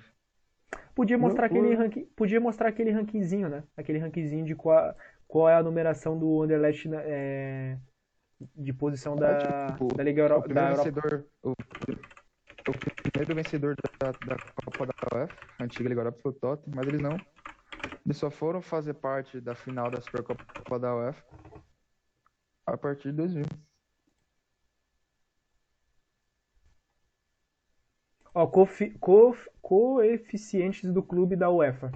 Podia mostrar aquele ranking, podia mostrar aquele rankingzinho, né? Aquele rankingzinho de qual, qual é a numeração do Anderlecht na- é, de posição da, tipo, da Liga O Euro, da primeiro Europa. vencedor, o, o primeiro vencedor da, da Copa da UEFA, a antiga Liga Europa, foi o Tottenham, mas eles não. Eles só foram fazer parte da final da Supercopa da UEFA a partir de 2000. Ó, cofi- cof- coeficientes do clube da UEFA.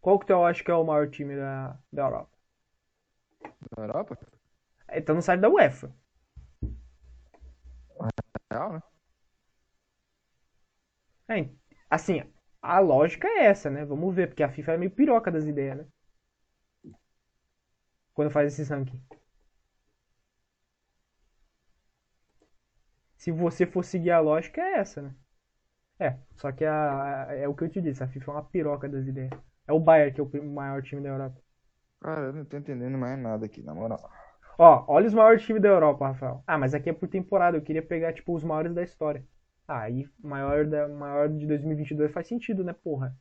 Qual que tu acha que é o maior time da, da Europa? Da Europa? Então no site da UEFA. Real, né? É, assim, a lógica é essa, né? Vamos ver, porque a FIFA é meio piroca das ideias, né? Quando faz esses rankings. Se você for seguir a lógica, é essa, né? É, só que a, a- é o que eu te disse, a FIFA é uma piroca das ideias. É o Bayern que é o maior time da Europa. Cara, eu não tô entendendo mais nada aqui, na moral. Ó, olha os maiores times da Europa, Rafael. Ah, mas aqui é por temporada. Eu queria pegar, tipo, os maiores da história. Ah, aí, maior, da, maior de 2022 faz sentido, né, porra?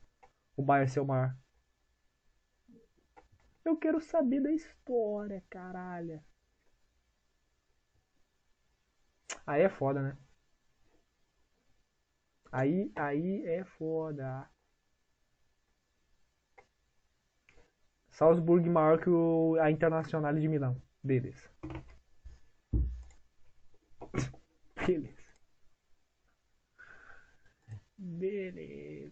O Bayern ser o maior. Eu quero saber da história, caralho. Aí é foda, né? Aí, aí é foda. Salzburg maior que o, a Internacional de Milão. Beleza. Beleza. Beleza.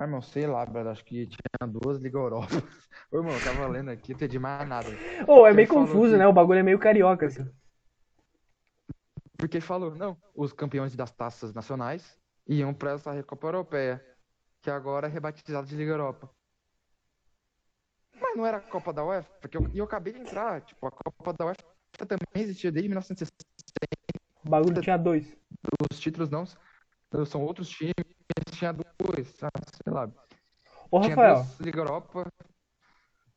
Ah, irmão, sei lá, brother, acho que tinha duas Liga Europa. *laughs* Ô, irmão, eu tava lendo aqui, não entendi mais nada. Ô, é Ele meio confuso, que- né? O bagulho é meio carioca, assim. Porque falou, não, os campeões das taças nacionais iam pra essa Recopa Europeia, que agora é rebatizada de Liga Europa. Mas não era a Copa da UEFA? Porque eu, e eu acabei de entrar, tipo, a Copa da UEFA também existia desde 1960. O bagulho tinha dois. Os títulos não são outros times, tinha dois, ah, sei lá. Ô, Tinha Rafael. duas Liga Europa,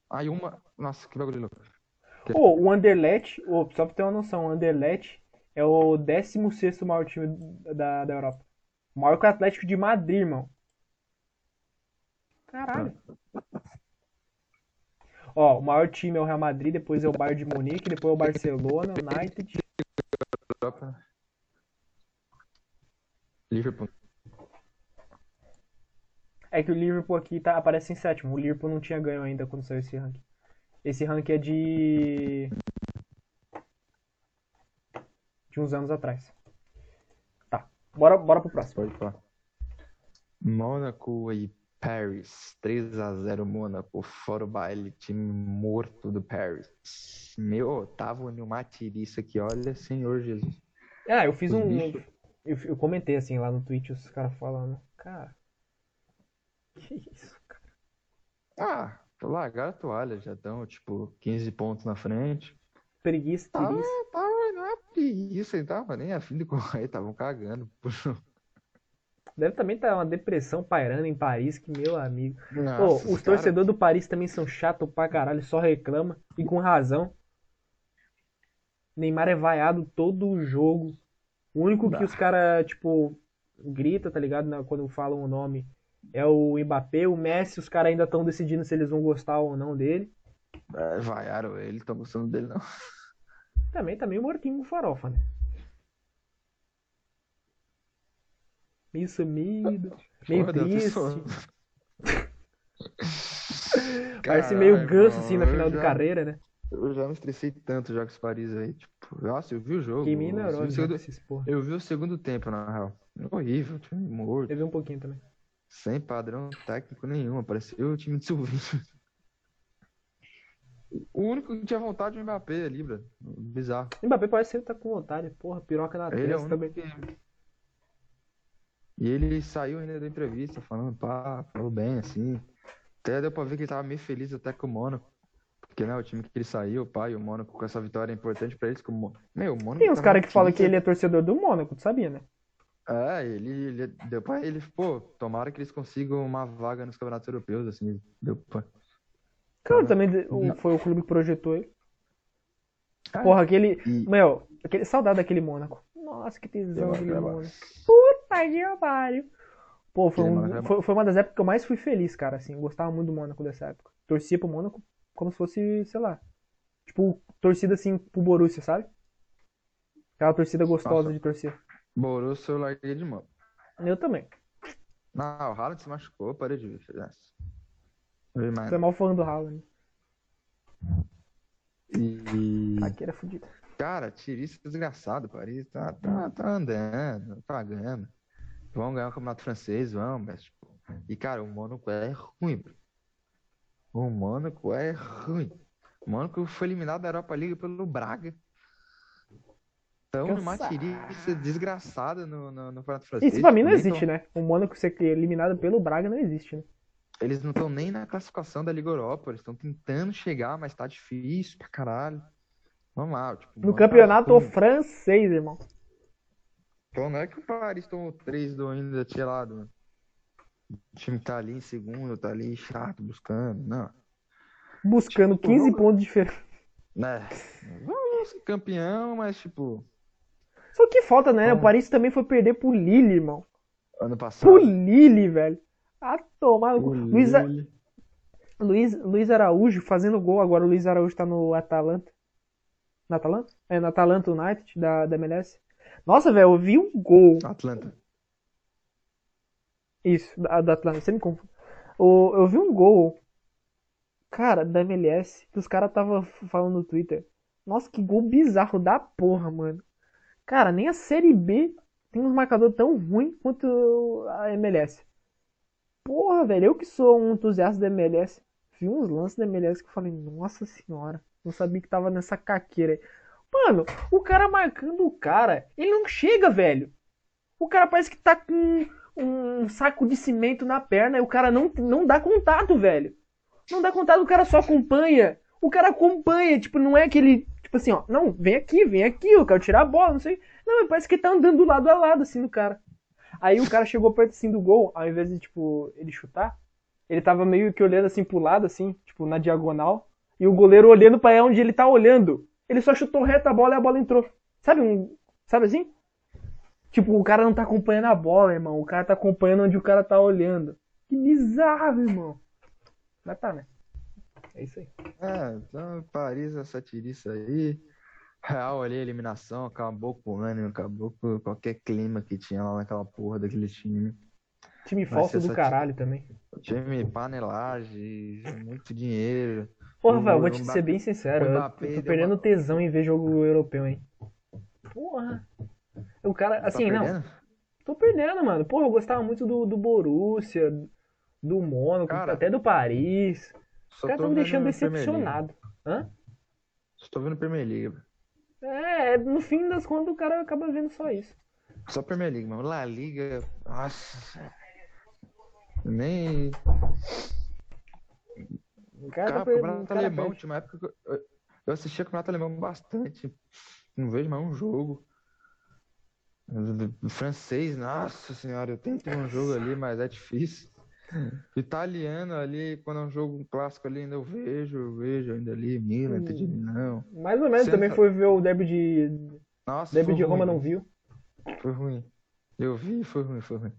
aí uma... Nossa, que bagulho louco. Ô, o Anderlecht, ô, só pra ter uma noção, o Anderlecht É o 16 maior time da, da Europa. Maior que o Atlético de Madrid, irmão. Caralho. Ó, o maior time é o Real Madrid, depois é o Bayern de Munique, depois é o Barcelona, o United. Liverpool. É que o Liverpool aqui tá, aparece em sétimo. O Liverpool não tinha ganho ainda quando saiu esse ranking. Esse ranking é de. de uns anos atrás. Tá. Bora, bora pro próximo. Pode falar. Mônaco e Paris. 3 a 0 Mônaco. Fora o baile. Time morto do Paris. Meu, tava uma tiriça aqui. Olha, Senhor Jesus. Ah, eu fiz Os um. bichos. Eu, eu comentei assim lá no Twitch, os caras falando. Cara. Que isso, cara. Ah, largaram a toalha. Já estão, tipo, 15 pontos na frente. Preguiça, Tava, tiriça. tava, não é preguiça, ele tava nem afim de correr. Estavam cagando. Deve também estar uma depressão pairando em Paris, que meu amigo. Pô, Nossa, os cara- torcedores do Paris também são chatos pra caralho, só reclama. E com razão. Neymar é vaiado todo o jogo. O único que os caras, tipo, grita, tá ligado? Na- Quando falam o nome é o Mbappé. O Messi, os caras ainda estão decidindo se eles vão gostar ou não dele. É, vaiaram ele, estão gostando dele, não. Também tá meio mortinho com farofa, né? Meio sumido, meio triste. *laughs* Parece meio ganso assim na final de já- carreira, né? Eu já me estressei tanto já com esse Paris aí. Tipo, nossa, eu vi o jogo. Queimei eu vi segundo-. Eu vi o segundo tempo, na real. Horrível, morto. Eu vi um pouquinho também. Sem padrão técnico nenhum. Parecia o time de Silvinho. *laughs* O único que tinha vontade é o Mbappé ali, bro. Bizarro. O Mbappé parece que ele tá com vontade, porra, piroca na Ele é testa único também. que. E ele saiu ainda da entrevista falando, pá, falou bem, assim. Até deu pra ver que ele tava meio feliz até com o Mônaco. Porque, né, o time que ele saiu, pá, e o Mônaco com essa vitória é importante pra eles. Como... Meu, o Mônaco Tem uns tava caras que falam que ele é torcedor do Mônaco, tu sabia, né? É, ele, ele deu pra ele, pô, tomara que eles consigam uma vaga nos campeonatos europeus, assim. Deu pra. Cara, Cara, também o- foi o clube que projetou ele. Ah, Porra, aquele. E- Meu, aquele, saudade daquele Mônaco. Nossa, que tesão aquele Mônaco. Puta que pariu. Pô, foi, um- foi, foi uma das épocas que eu mais fui feliz, cara, assim. Gostava muito do Mônaco dessa época. Torcia pro Mônaco como se fosse, sei lá. Tipo, torcida assim pro Borussia, sabe? Aquela torcida gostosa Nossa. de torcer. Borussia eu larguei de mão. Eu também. Não, o Haaland se machucou, parei de ver. mais Você é mal fã do Haaland. E, Aqui era fudido. cara, tirista desgraçado, Paris tá, tá, tá andando, pagando. Vão ganhar o campeonato francês, vão, mas, tipo, e, cara, o Mônaco é ruim, bro. O Mônaco é ruim. O Mônaco foi eliminado da Europa League pelo Braga. Então, Cansado. tiriça desgraçada no, no, no campeonato francês. Isso pra mim não existe, né? O Mônaco ser eliminado pelo Braga não existe, né? Eles não estão nem na classificação da Liga Europa, eles estão tentando chegar, mas tá difícil pra caralho. Vamos lá, tipo, No tá campeonato francês, irmão. Então não é que o Paris tomou 3 do ainda tinha lá do o time tá ali em segundo, tá ali chato, buscando, não. Buscando Tipo, 15 jogo- pontos de diferença. Né? Vamos ser campeão, mas tipo, Só que falta, né? O. Paris também foi perder pro Lille, irmão. ano passado. Pro Lille, velho. A tomar o Luiz, A- Luiz, Luiz Araújo fazendo gol. Agora o Luiz Araújo tá no Atalanta. No Atalanta? É, no Atalanta United da, da MLS. Nossa, velho, eu vi um gol. Atlanta. Isso, da, da Atlanta, você me confunde. O, eu vi um gol, cara, da MLS, que os caras tava falando no Twitter. Nossa, que gol bizarro da porra, mano. Cara, nem a Série B tem um marcador tão ruim quanto a MLS. Porra, velho, eu que sou um entusiasta da MLS, vi uns lances da MLS que eu falei, nossa senhora, não sabia que tava nessa caqueira. Mano, o cara marcando o cara, ele não chega, velho. O cara parece que tá com um saco de cimento na perna e o cara não, não dá contato, velho. Não dá contato, o cara só acompanha. O cara acompanha, tipo, não é aquele. Tipo assim, ó, não, vem aqui, vem aqui, eu quero tirar a bola, não sei. Não, parece que tá andando lado a lado, assim, no cara. Aí o cara chegou perto assim do gol, ao invés de, tipo, ele chutar, ele tava meio que olhando assim pro lado, assim, tipo, na diagonal, e o goleiro olhando pra onde ele tá olhando. Ele só chutou reto a bola e a bola entrou. Sabe um. Sabe assim? Tipo, o cara não tá acompanhando a bola, irmão. O cara tá acompanhando onde o cara tá olhando. Que bizarro, irmão. Mas tá, né? É isso aí. É, então Paris, essa tiriça aí. Real ali, eliminação, acabou com o ânimo, acabou com qualquer clima que tinha lá naquela porra daquele time. Time falso do caralho também. Time panelagem, muito dinheiro. Porra, velho, vou te ser bem sincero. Eu tô perdendo tesão em ver jogo europeu, hein? Porra. O cara, assim, tá não. perdendo? Tô perdendo, mano. Porra, eu gostava muito do, do Borussia, do Mônaco, até do Paris. Os caras tô tão me deixando decepcionado. Hã? Só tô vendo Premier League. É, no fim das contas o cara acaba vendo só isso. Só Premier League, mano. La Liga, nossa. Nem. O cara Cara, tá campeonato cara alemão, perde. tinha uma época que eu, eu- assistia campeonato alemão bastante. Não vejo mais um jogo. Francês, nossa senhora, eu tento ver um jogo ali, mas é difícil. *laughs* Italiano ali, quando é um jogo clássico ali, ainda eu vejo, eu vejo ainda ali, Milan, de Milão. Mais ou menos, também foi ver o derby de. Nossa, Derby de Roma ruim, não viu. Foi ruim. Eu vi, foi ruim, foi ruim.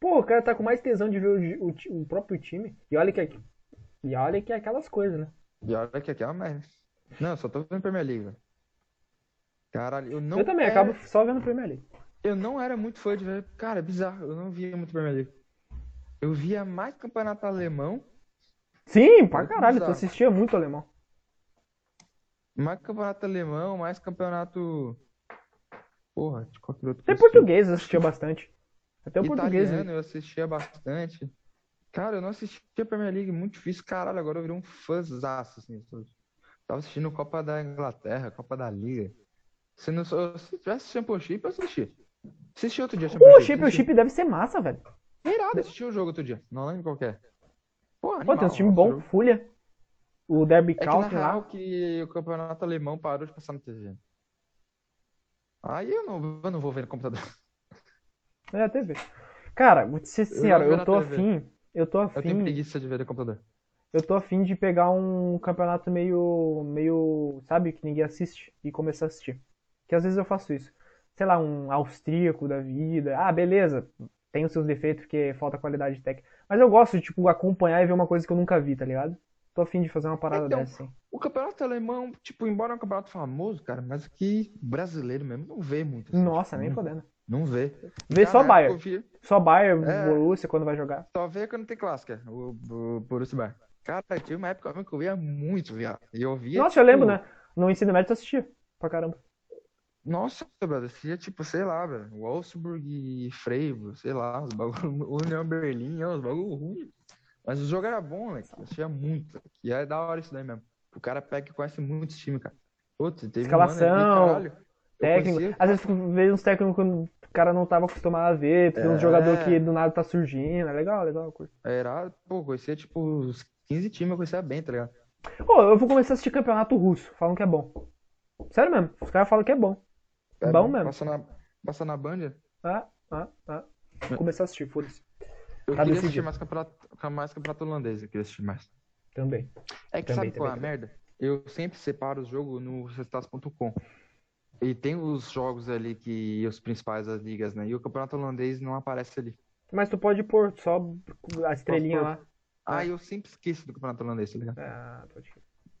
Pô, o cara tá com mais tesão de ver o, o o próprio time. E olha que é, e olha que é aquelas coisas, né? E olha que aqui é uma merda. Não, eu só tô vendo Premier League, velho. Caralho, eu não eu também era- acabo só vendo Premier League. Eu não era muito fã de ver. Cara, é bizarro. Eu não via muito Premier League. Eu via mais campeonato alemão, Sim, pra caralho, tu assistia muito alemão. mais campeonato alemão, mais campeonato. Porra, de qualquer outro. Até português eu assistia bastante. Até o português. Italiano eu assistia bastante. Cara, eu não assistia Premier League, muito difícil. Caralho, agora eu virei um fãzaço, assim. Tava assistindo Copa da Inglaterra, Copa da Liga. Se, não, se tivesse Championship, eu assistia. Assisti outro dia Pô, o Championship. Championship deve ser massa, velho. É irado, assisti o jogo outro dia. Não lembro qual que é. Pô, Pô, animal, tem uns times nossa, bons, jogo. Fulha. O Derby É que na County real lá. que o campeonato alemão parou de passar no TV. Aí eu não, eu não vou ver no computador. É a TV. Cara, vou te ser sincero, eu na tô afim. Eu tô Eu tenho afim. preguiça de ver no computador. Eu tô afim de pegar um campeonato meio. meio. sabe, que ninguém assiste e começar a assistir. Que às vezes eu faço isso. Sei lá, um austríaco da vida. Ah, beleza. Tem os seus defeitos porque falta qualidade técnica. Mas eu gosto de, tipo, acompanhar e ver uma coisa que eu nunca vi, tá ligado? Tô afim de fazer uma parada Então, dessa, assim. O campeonato alemão, tipo, embora é um campeonato famoso, cara, mas aqui brasileiro mesmo não vê muito. assim, Nossa, tipo, nem não, fodendo. não vê. Vê Cara, só Bayern. eu vi- Só Bayern, É. Borussia quando vai jogar. Só vê quando tem clássica, o, o Borussia Bayern. Cara, tinha uma época que eu via muito, viado. E eu via, Nossa, eu tipo, lembro, né? No ensino médio eu assistia. Pra caramba. Nossa, brother, assistia, tipo, sei lá, velho, Wolfsburg e Freiburg, sei lá, os bagulho, *laughs* União Berlim, os bagulho ruim. Mas o jogo era bom, né? Eu assistia muito. E é da hora isso daí mesmo. O cara pega e conhece muitos times, cara. Putz, teve um Escalação, eu Técnico. conhecia- Às vezes vê uns técnicos que o cara não tava acostumado a ver, tem uns É. jogadores que do nada tá surgindo. É legal, legal. curto. Era, pô, conhecia, tipo, os 15 times eu conhecia bem, tá ligado? Pô, eu vou começar a assistir campeonato russo. Falam que é bom. Sério mesmo. Os caras falam que é bom. É Bom mesmo. Passa na, passa na Band. Ah, ah, ah. Vou começar a assistir, foda-se. Eu Tá queria decidido. assistir mais campeonato, mais campeonato holandês, eu queria assistir mais. Também. É que Também, sabe qual é a também, merda? Eu sempre separo os jogos no resultados.com. E tem os jogos ali que os principais das ligas, né? E o campeonato holandês não aparece ali. Mas tu pode pôr só a estrelinha lá. Ah, É. eu sempre esqueço do campeonato holandês, tá ligado? Ah, pode.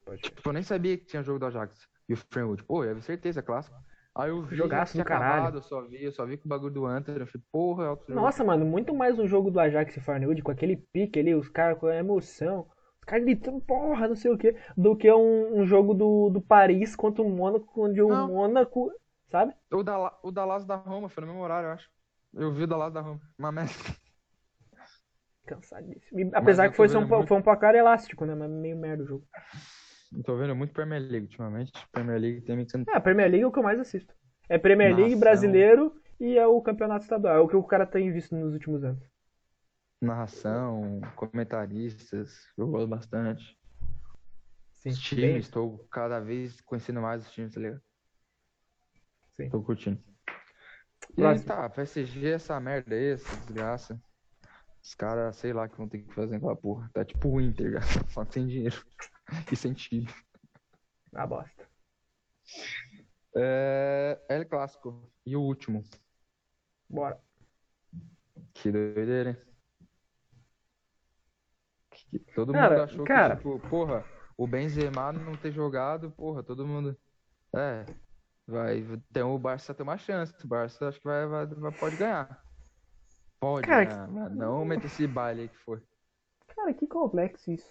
pode. Tipo, eu nem sabia que tinha jogo do Ajax e o Feyenoord. Pô, eu certeza, é clássico. Aí eu vi Jogaço que tinha do caralho. eu só vi, eu só vi com o bagulho do Hunter. Eu falei, porra, é outro jogo. Nossa, mano, muito mais um jogo do Ajax e Farnwood com aquele pique ali, os caras com a emoção, os caras gritando, porra, não sei o que, do que um, um jogo do, do Paris contra o Mônaco, onde o Não. Mônaco, sabe? O da, o da Lazio da Roma, foi no mesmo horário, eu acho. Eu vi o da Lazio da Roma. Uma merda. Cansadíssimo. E, apesar que foi, um, muito- foi um placar elástico, né? Mas meio merda o jogo. Tô vendo muito Premier League ultimamente. Premier League tem me sendo É, a Premier League é o que eu mais assisto. É Premier League, Nação. brasileiro e é o campeonato estadual. É o que o cara tem visto nos últimos anos. narração, comentaristas. Eu gosto bastante. Sim, Os bem- times, estou cada vez conhecendo mais os times, tá ligado? Sim. Tô curtindo. E Próximo. tá, PSG essa merda aí, essa desgraça. Os caras, sei lá, que vão ter que fazer aquela porra. Tá tipo o Inter, cara. *laughs* Só que sem dinheiro. *laughs* E sem time. Ah, bosta. É, El Clássico. E o último. Bora. Que doideira, hein? Que- Todo Cara, mundo achou cara. que, tipo, porra, o Benzema não ter jogado, porra, todo mundo. É, vai ter o Barça tem uma chance. O Barça acho que vai, vai, vai- pode ganhar. Pode Cara, ganhar, mas não meta esse baile aí que foi. Cara, que complexo isso.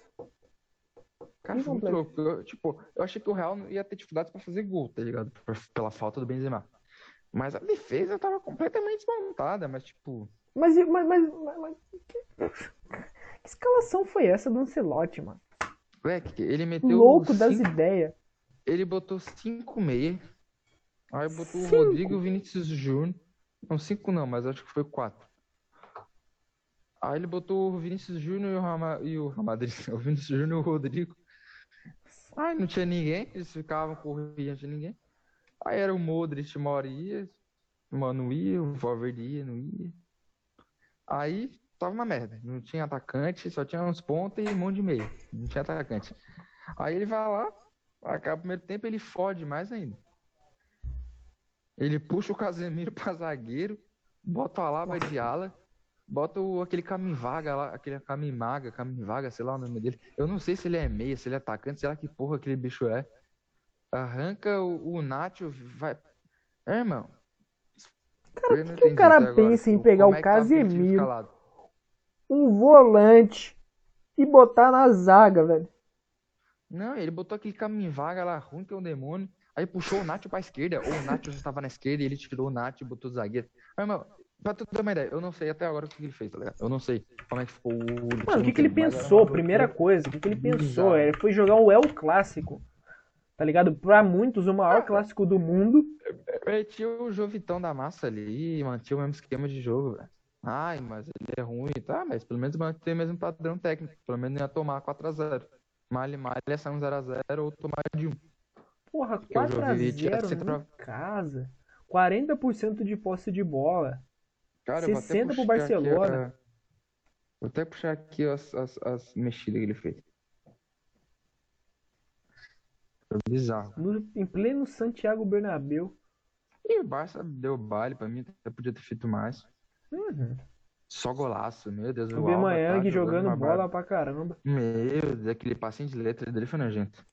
Cara, foi muito louco. Eu, tipo, eu achei que o Real não ia ter dificuldades pra fazer gol, tá ligado? Pela falta do Benzema. Mas a defesa tava completamente desmontada, mas tipo. Mas, mas, mas, mas- que... escalação foi essa do Ancelotti, mano? Moleque, ele meteu Louco das cinco- ideias. Ele botou 5 meia. Aí botou o Cinco? Rodrigo e o Vinícius Júnior. Não, 5 não, mas acho que foi 4. Aí ele botou o Vinícius Júnior e o Rama, e o Real Madrid, *laughs* o Vinícius Júnior e o Rodrigo. Aí não tinha ninguém, eles ficavam correndo, não tinha ninguém. Aí era o Modric, uma hora ia, o Mano ia, o Valverde ia, não ia. Aí tava uma merda, não tinha atacante, só tinha uns pontos e um monte de meia. Não tinha atacante. Aí ele vai lá, acaba o primeiro tempo, ele fode mais ainda. Ele puxa o Casemiro *laughs* pra zagueiro, bota o Alaba de ala, bota o, aquele Camivaga lá, aquele Camimaga, Camivaga, sei lá o nome dele. Eu não sei se ele é meia, se ele é atacante, sei lá que porra aquele bicho é. Arranca o, o Nacho, vai. É, irmão. Cara, que, que o cara agora, pensa em pegar o é time Casemiro, escalado? um volante e botar na zaga, velho? Não, ele botou aquele caminho vaga lá, ruim que é um demônio. Aí puxou o Nacho pra esquerda, ou o Nacho já tava na esquerda e ele tirou o Nacho e botou o zagueiro. Mas, irmão, pra tu ter uma ideia, eu não sei até agora o que ele fez, tá ligado? Eu não sei como é que ficou o. Mano, o que, que ele pensou? Primeira coisa, o que, que ele pensou? Ele foi jogar o El Clássico. Tá ligado? Pra muitos, o maior clássico do mundo. Metia o Jovitão da massa ali e mantinha o mesmo esquema de jogo, velho. Ai, mas ele é ruim, tá? Mas pelo menos mantém o mesmo padrão técnico. Pelo menos ia tomar 4x0. Malha, malha, ia sair um 0x0 ou tomar de 1. Porra, eu já vi tirar 4x0 central- em casa. 40% de posse de bola. Cara, eu vou até 60 pro aqui, Barcelona. Vou até puxar aqui as, as, as mexidas que ele fez. Foi bizarro. No- em pleno Santiago Bernabéu. E o Barça deu baile pra mim, até podia ter feito mais. Uhum. Só golaço, meu Deus. O Alba tá jogando uma bola pra caramba. Meu Deus, aquele passinho de letra dele foi nojento.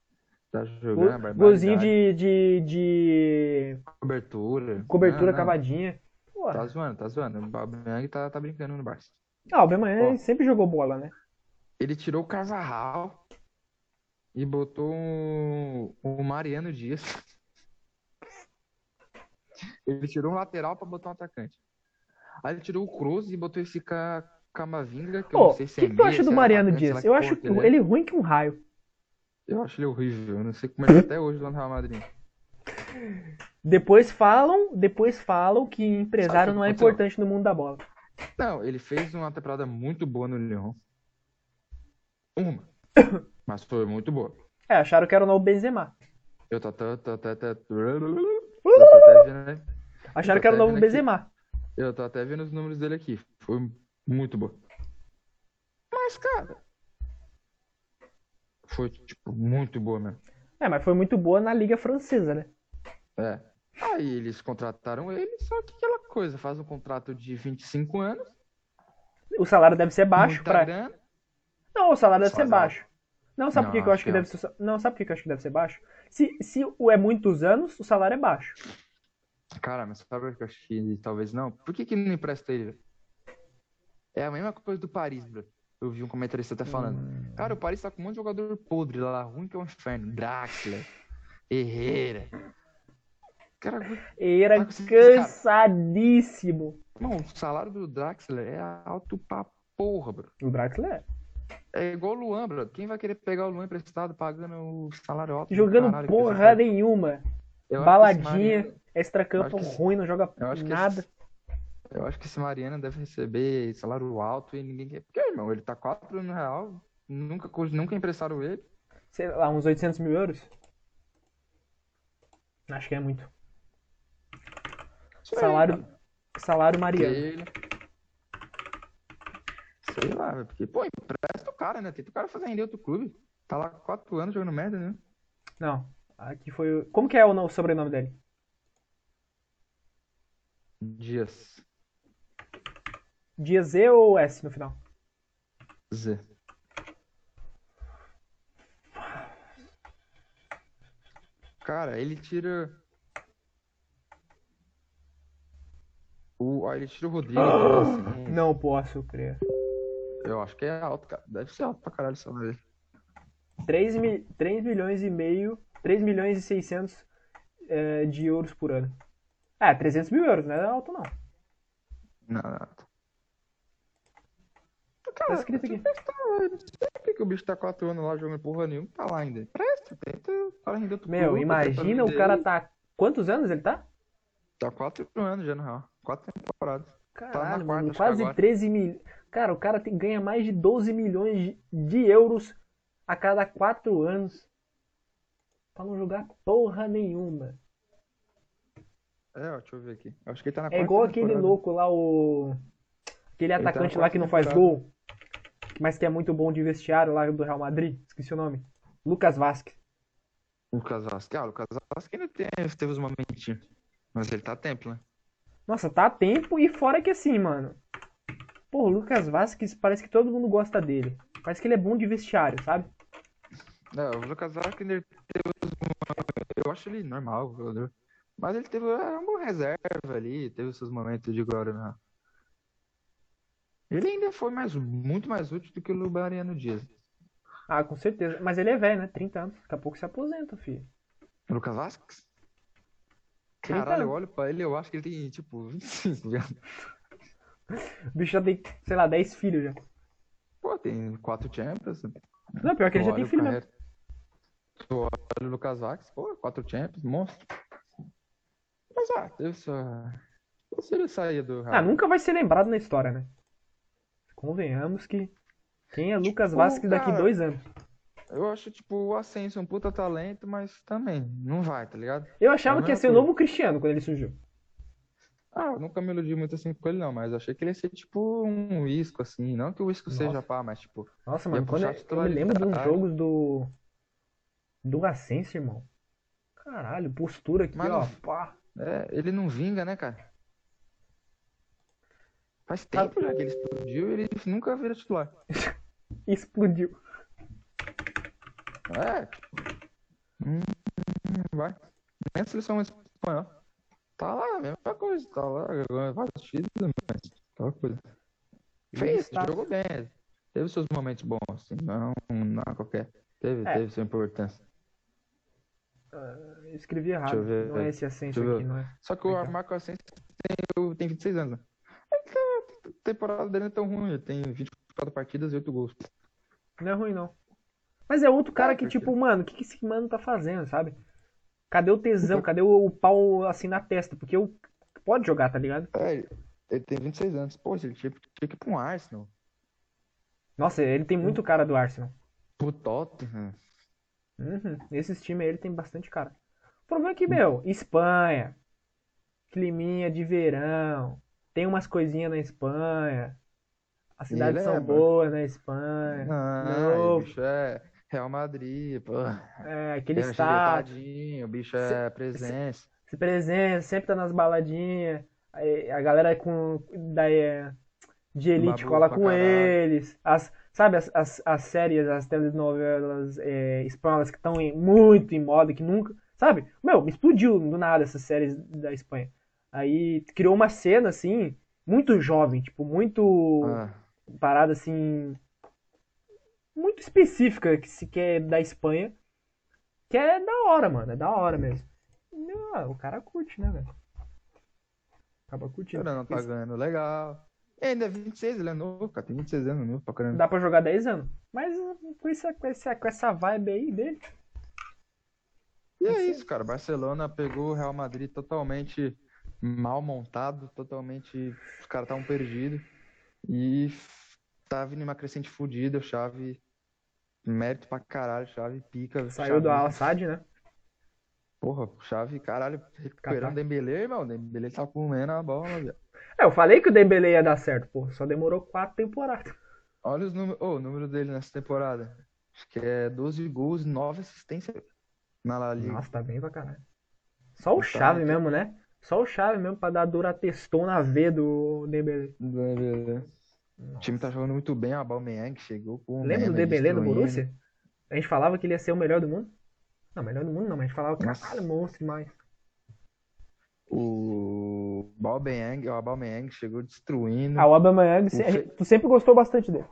Tá Go- jogando a barbaridade. Golzinho de, de, de Cobertura. cobertura Não, não, cavadinha. Porra. Tá zoando, tá zoando. O Aubameyang tá, tá brincando no Barça. Ah, o Bemanhang Ó. sempre jogou bola, né? Ele tirou o Carvajal e botou o, o Mariano Dias. Ele tirou um lateral pra botar um atacante. Aí ele tirou o Cruz e botou esse Ca- Camavinga, que eu não o sei se que, é que tu acha do é Mariano atacante, Dias? que Eu porra acho que ele é. ele ruim que um raio. Eu acho ele horrível. Eu não sei como ele tá até hoje lá no Real Madrid. *laughs* Depois falam, depois falam que empresário não é importante no mundo da bola. Não, ele fez uma temporada muito boa no Lyon. Uma. Mas foi muito boa. É, acharam que era o novo Benzema. Eu tô até. tô até- até- tô até vendo, né? Acharam tô que era o até novo. Benzema. Eu tô até vendo os números dele aqui. Foi muito boa. Mas, cara. Foi, tipo, muito boa mesmo. É, mas foi muito boa na Liga Francesa, né? É. Aí eles contrataram ele, só que aquela coisa, faz um contrato de 25 anos, O salário deve ser baixo grana. Não, o salário deve Só ser baixo. Não, sabe por que que eu acho que deve ser... Não, sabe por que que eu acho que deve ser baixo? Se, se o é muitos anos, o salário é baixo. Cara, mas sabe o que eu acho que talvez não? Por que que não empresta ele? É a mesma coisa do Paris, bro. Eu vi um comentarista até falando. Hum. Cara, o Paris tá com um monte de jogador podre lá, ruim que é um inferno. Draxler, Herrera. Cara, Era cansadíssimo. Não, o salário do Draxler é alto pra porra, bro. O Draxler É igual o Luan, bro. Quem vai querer pegar o Luan emprestado pagando o salário alto? do jogando caralho porra cara- nenhuma. Eu Baladinha, extracampo ruim, não joga nada. esse- Eu acho que esse Mariano deve receber salário alto e ninguém quer. Porque, irmão, ele tá 4 anos no real, nunca, nunca emprestaram ele. Sei lá, uns 800 mil euros? Acho que é muito. Salário, salário Mariano. Ele. Sei lá, porque, pô, empresta o cara, né? Tenta o cara fazer render outro clube. Tá lá 4 anos jogando merda, né? Não, aqui foi. o- Como que é o o sobrenome dele? Dias. Dia Z ou S no final? Z. Cara, ele tira. O, ah, ele tira o Rodrigo. então, assim, Não posso crer. Eu acho que é alto, cara. Deve ser alto pra caralho essa dele. 3, mi 3 milhões e meio, 3 milhões e 600 é, de euros por ano. É, 300 mil euros, não é alto não. Não, não. Tá Cara, escrito aqui. Não sei por que que o bicho tá 4 anos lá jogando porra nenhuma, tá lá ainda. Presta, tenta. O cara rendeu tudo. Meu, imagina o cara tá... Quantos anos ele tá? Tá 4 anos já, na real. 4 temporadas. Caralho, quarta, mano, quase agora. 13 mil. Cara, o cara tem- ganha mais de 12 milhões de, euros a cada 4 anos. Pra não jogar porra nenhuma. É, ó, deixa eu ver aqui. Acho que ele tá na É igual aquele temporada. louco lá, o. Aquele Ele tá atacante lá quarta que não faz temporada. gol, mas que é muito bom de vestiário lá do Real Madrid. Esqueci o nome. Lucas Vasquez. Lucas Vasquez. Ah, Lucas Vasquez ainda tem, teve os momentinhos. Mas ele tá a tempo, né? Nossa, tá a tempo e fora que assim, mano. Pô, o Lucas Vasquez parece que todo mundo gosta dele. Parece que ele é bom de vestiário, sabe? É, o Lucas Vasquez. Eu acho ele normal, jogador. Mas ele teve é, um bom reserva ali, teve os seus momentos de glória, né? Ele ainda foi mais, muito mais útil do que o Mariano Dias. Ah, com certeza. Mas ele é velho, né? 30 anos. Daqui a pouco se aposenta, filho. Lucas Vasquez? 30 Caralho, eu olho pra ele eu acho que ele tem, tipo, *laughs* 25, viado. O bicho já tem, sei lá, 10 filhos já. Pô, tem quatro Champions. Não, pior que ele já tem filho mesmo. carreira- Tu olha o Lucas Vasquez, pô, quatro Champions, monstro. Mas ah, teve sua. Se ele sair do Ah, nunca vai ser lembrado na história, né? Convenhamos que quem é Lucas Vasquez daqui cara, dois anos? Eu acho, tipo, o Ascenso um puta talento, mas também não vai, tá ligado? Eu achava É que ia ser o novo Cristiano quando ele surgiu. Ah, eu nunca me iludi muito assim com ele, não, mas achei que ele ia ser tipo um Isco, assim. Não que o Isco seja Nossa. pá, mas tipo. Nossa, mano, quando eu, eu me lembro de uns jogos do. Do Ascenso, irmão. Caralho, postura aqui, Mas ó. Pá. É, ele não vinga, né, cara? Faz tempo já que ele explodiu e ele nunca vira titular. *laughs* Explodiu. É. Hum, vai. Nem a seleção espanhola. Tá lá, a mesma coisa. Tá lá, vários títulos, mas aquela coisa. Fez, Status. jogou bem. Teve seus momentos bons, assim, não, não qualquer. Teve, É. teve sua importância. Eu escrevi errado. Não é esse Ascenso aqui, não é? Só que o. Marco Asensio tem, tem 26 anos, né? Tá- A temporada dele não é tão ruim, ele tem 24 partidas e 8 gols. Não é ruim, não. Mas é outro cara É, que, tipo, mano, o que que esse mano tá fazendo, sabe? Cadê o tesão? Cadê o, o pau assim na testa? Porque o pode jogar, tá ligado? É, ele, tem 26 anos. Pô, ele tinha, tinha que ir pra um Arsenal. Nossa, ele tem muito cara do Arsenal. Pro Tottenham. Uhum. Nesses times aí ele tem bastante cara. O problema é que, meu, Espanha, climinha de verão, tem umas coisinhas na Espanha, as cidades são é, boas na Espanha, Ah, novo, bicho é Real Madrid, pô. é, aquele É ajeitadinho, o bicho é presença. se presença, sempre tá nas baladinhas, a galera com, da, é, de elite Babu cola com caralho. eles, as, sabe as, as, as séries, as telenovelas é, espanholas que estão muito em moda, que nunca, sabe? Meu, me explodiu do nada essas séries da Espanha. Aí criou uma cena assim, muito jovem, tipo, muito Ah, parada assim, muito específica que se quer da Espanha, que é da hora, mano, é da hora mesmo. Não, o cara curte, né, velho? Acaba curtindo. cara não tá ganhando legal. E ainda é 26, ele é novo, cara. Tem 26 anos, novo pra caramba. Dá pra jogar 10 anos. Mas com essa, com essa, com essa vibe aí dele, E é isso, cara. Barcelona pegou o Real Madrid totalmente mal montado, totalmente. Os caras estavam perdidos. E tá vindo uma crescente fodida, chave. Mérito pra caralho, chave pica. saiu do Al-Assad, né? Porra, chave, caralho, recuperando o Dembélé, irmão. O Dembélé tá comendo a bola, velho. É, eu falei que o Dembélé ia dar certo, pô. Só demorou 4 temporadas. Olha os números, oh, o número dele nessa temporada. Acho que é 12 gols e 9 assistências na La Liga. Nossa, tá bem pra caralho. Só o Tá, Chave mesmo, né? Só o Chave mesmo pra dar dura testona V do Dembele. O time tá jogando muito bem, a Aubameyang chegou com Lembra do no destruindo. Borussia? A gente falava que ele ia ser o melhor do mundo? Não, melhor do mundo não, mas a gente falava, Nossa. caralho, monstro demais. O Aubameyang, o Aubameyang chegou destruindo. Ah, o se- Fe- tu sempre gostou bastante dele.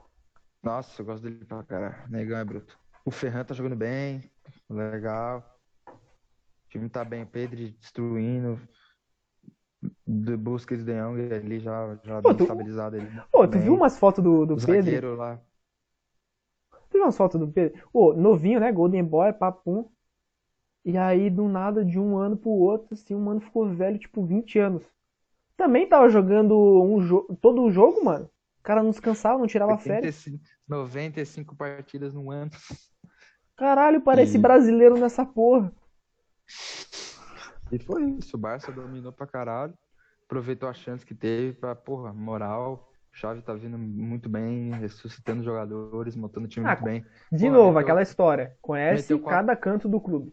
Nossa, eu gosto dele pra caralho. Negão é bruto. O Ferran tá jogando bem, legal. O time tá bem, Pedro destruindo. De Busquets De Jong ali já, já deu tu- estabilizado ali. Ô, tu viu umas fotos do, do Pedro? lá. Tu viu umas fotos do Pedro? Ô, novinho, né? Golden Boy, papum. E aí, do nada, de um ano pro outro, assim, um mano ficou velho, tipo, 20 anos. Também tava jogando um jo todo o jogo, mano. O cara não descansava, não tirava férias. 85, 95 partidas no ano. Caralho, parece E- brasileiro nessa porra. E foi isso. O Barça dominou pra caralho. Aproveitou a chance que teve pra, porra, moral. Xavi tá vindo muito bem, ressuscitando jogadores, montando o time Ah, muito bem. De Pô, novo, meteu- aquela história. Conhece quatro- cada canto do clube.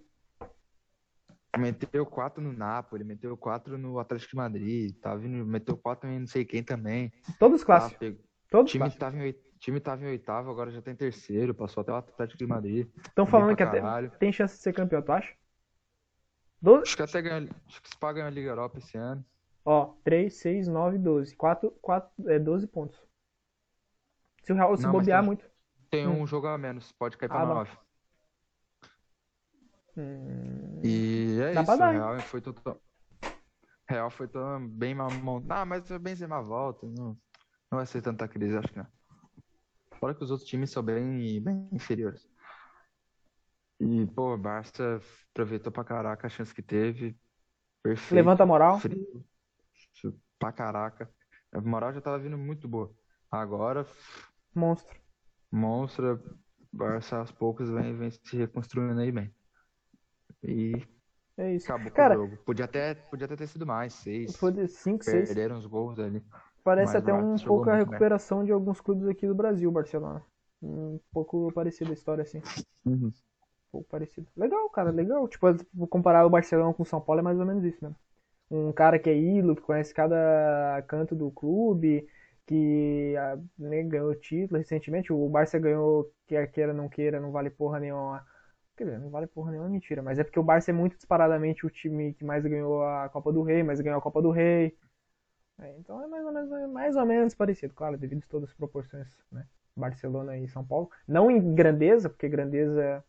Meteu 4 no Napoli, meteu 4 no Atlético de Madrid, tá vindo, meteu 4 em não sei quem também. Todos Tá, clássicos. pegou- Todos time clássicos. tava em, time tava em oitavo, agora já tá em terceiro, passou até o Atlético de Madrid. Estão bem falando que até tem chance de ser campeão, tu acha? Doze- Acho que até ganha, acho que se paga a Liga Europa esse ano. Ó, 3, 6, 9, 12. 4, 4, é 12 pontos. Se o Real se Não, bobear tem- muito. Tem Hum. um jogo a menos, pode cair pra Ah, bom. 9. Hum, E é Dá isso, o? Real foi total. Real foi tão bem mal montado. Ah, mas o Benzema volta, não, não vai ser tanta crise, acho que não. Fora que os outros times são bem, bem inferiores. E, pô, Barça aproveitou pra caraca a chance que teve. Perfeito. levanta a moral. Frio. Pra caraca. A moral já tava vindo muito boa. Agora, Monstro. monstra, Barça aos poucos vem, vem se reconstruindo aí bem. E É isso. acabou com Cara, o jogo. Podia até, podia até ter sido mais, seis. foi de 5, 6. Perderam os gols ali. Parece mas até um pouco a muito bem. recuperação de alguns clubes aqui do Brasil, Barcelona. Um pouco parecida a história assim. Um pouco parecido. Legal, cara, legal. Tipo, comparar o Barcelona com o São Paulo é mais ou menos isso mesmo. Um cara que é ídolo, que conhece cada canto do clube, que ah, né, ganhou título recentemente. O Barça ganhou, quer queira, não queira, não vale porra nenhuma. Quer dizer, não vale porra nenhuma, mentira. Mas é porque o Barça é muito disparadamente o time que mais ganhou a Copa do Rei, mais ganhou a Copa do Rei. É, então é mais ou, menos, mais ou menos parecido, claro, devido a todas as proporções, né? Barcelona e São Paulo. Não em grandeza, porque grandeza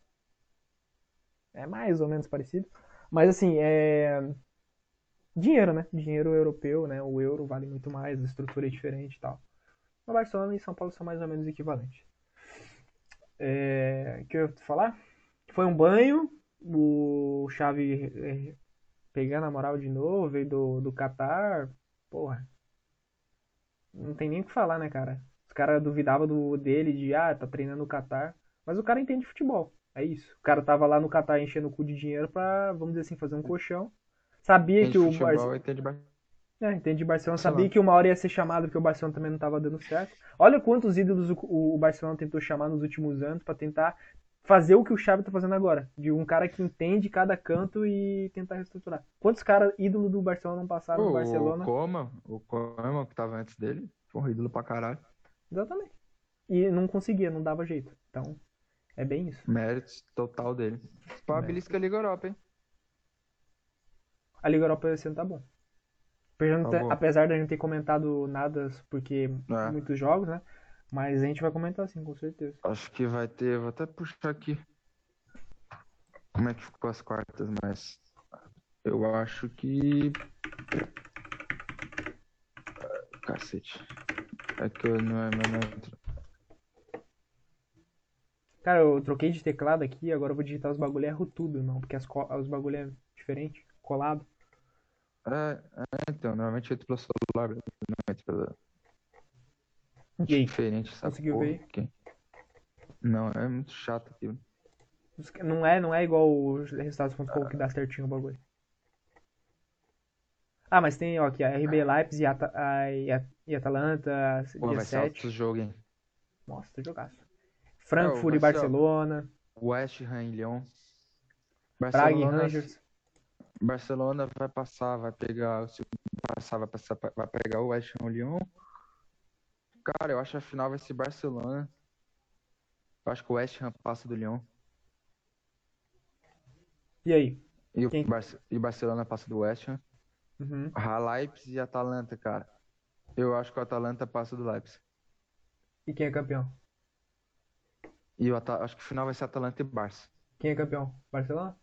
é mais ou menos parecido. Mas assim, é. Dinheiro, né? Dinheiro europeu, né? O euro vale muito mais, a estrutura é diferente e tal. Mas Barcelona e São Paulo são mais ou menos equivalentes. É... O que eu ia falar? Foi um banho, o Xavi é, pegando a moral de novo, veio do, do Qatar. Porra. Não tem nem o que falar, né, cara? Os caras duvidavam do, dele de, ah, tá treinando no Qatar. Mas o cara entende futebol. É isso. O cara tava lá no Qatar enchendo o cu de dinheiro pra, vamos dizer assim, fazer um colchão. Sabia Entende que o entende Bar- É, entende de Barcelona. Sei Sabia lá. que uma hora ia ser chamado porque o Barcelona também não tava dando certo. Olha quantos ídolos o, o Barcelona tentou chamar nos últimos anos pra tentar fazer o que o Xavi tá fazendo agora. De um cara que entende cada canto e tentar reestruturar. Quantos caras ídolos do Barcelona não passaram no Barcelona? O Coma, o Coma que tava antes dele, foi um ídolo pra caralho. Exatamente. E não conseguia, não dava jeito. Então, é bem isso. Méritos total dele. Pá, É. belisca a Liga Europa, hein? A Liga Europa esse ano tá bom. Apesar de não Tá ter-. Apesar de a gente ter comentado nada, porque É. muitos jogos, né? Mas a gente vai comentar sim, com certeza. Acho que vai ter, vou até puxar aqui como é que ficou as quartas, mas eu acho que. Ah, Cacete. É que eu não é meu Cara, eu troquei de teclado aqui, agora eu vou digitar os bagulho erro tudo, irmão. Porque as os bagulho é diferente, colado. É, é, então, normalmente eu entro pelo celular, não entro pela. E aí, Diferente, essa conseguiu porra ver? aqui. Não, é muito chato aqui. não é, não é igual os resultados.com que dá certinho o bagulho. Ah, mas tem, ó, aqui, a RB Leipzig e, Ata- a- e, a- e Atalanta, Pô, dia vai ser 7. alto jogo, hein? Nossa, tá jogaço. Frankfurt É, e ser, ó, Barcelona, West Ham e Lyon. Praga e Barcelona, Rangers. Barcelona vai passar, vai pegar, se passar, vai passar, vai pegar o West Ham Lyon. Cara, eu acho que a final vai ser Barcelona. Eu acho que o West Ham passa do Lyon. E aí? E o Quem? E Barcelona passa do West Ham. Uhum. A Leipzig e Atalanta, cara. Eu acho que o Atalanta passa do Leipzig. E quem é campeão? E o acho que o final vai ser Atalanta e Barça. Quem é campeão? Barcelona?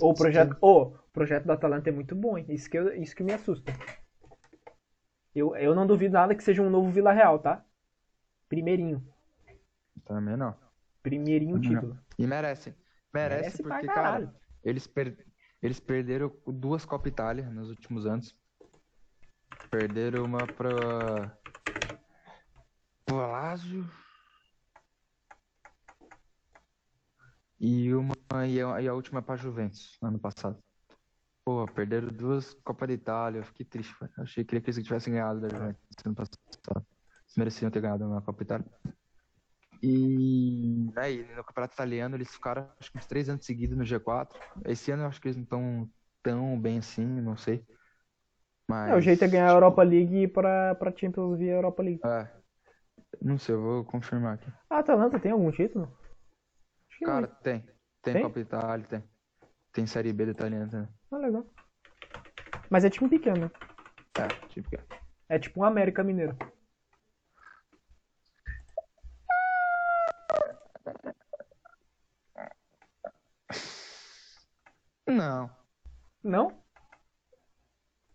O projeto, o projeto do Atalanta é muito bom, hein? Isso que, eu- isso que me assusta. Eu, eu não duvido nada que seja um novo Vila Real, tá? Primeirinho. Também não. Primeirinho Não. título. E merecem. Merece, Merece pra porque, cara, eles, per- eles perderam duas Copa Itália nos últimos anos. Perderam uma pra. Pro Lazio. E uma e a, e a última pra Juventus, ano passado. Pô, perderam duas Copa da Itália. Eu fiquei triste. Eu achei que eles tivessem ganhado da Juventus ano passado. Eles mereciam ter ganhado uma Copa Itália. E aí, no Campeonato Italiano, eles ficaram acho que uns três anos seguidos no G4. Esse ano eu acho que eles não estão tão bem assim, não sei. Mas. É, o jeito é ganhar a Europa League pra, pra Champions via Europa League. É. Não sei, eu vou confirmar aqui. A Atalanta tem algum título? Acho que Cara, não. tem. Tem, Tem? Copa Itália, tem. Tem Série B do italiano também. Ah, legal. Mas é time pequeno, né? É, tipo que. É tipo um América Mineiro. Não. Não?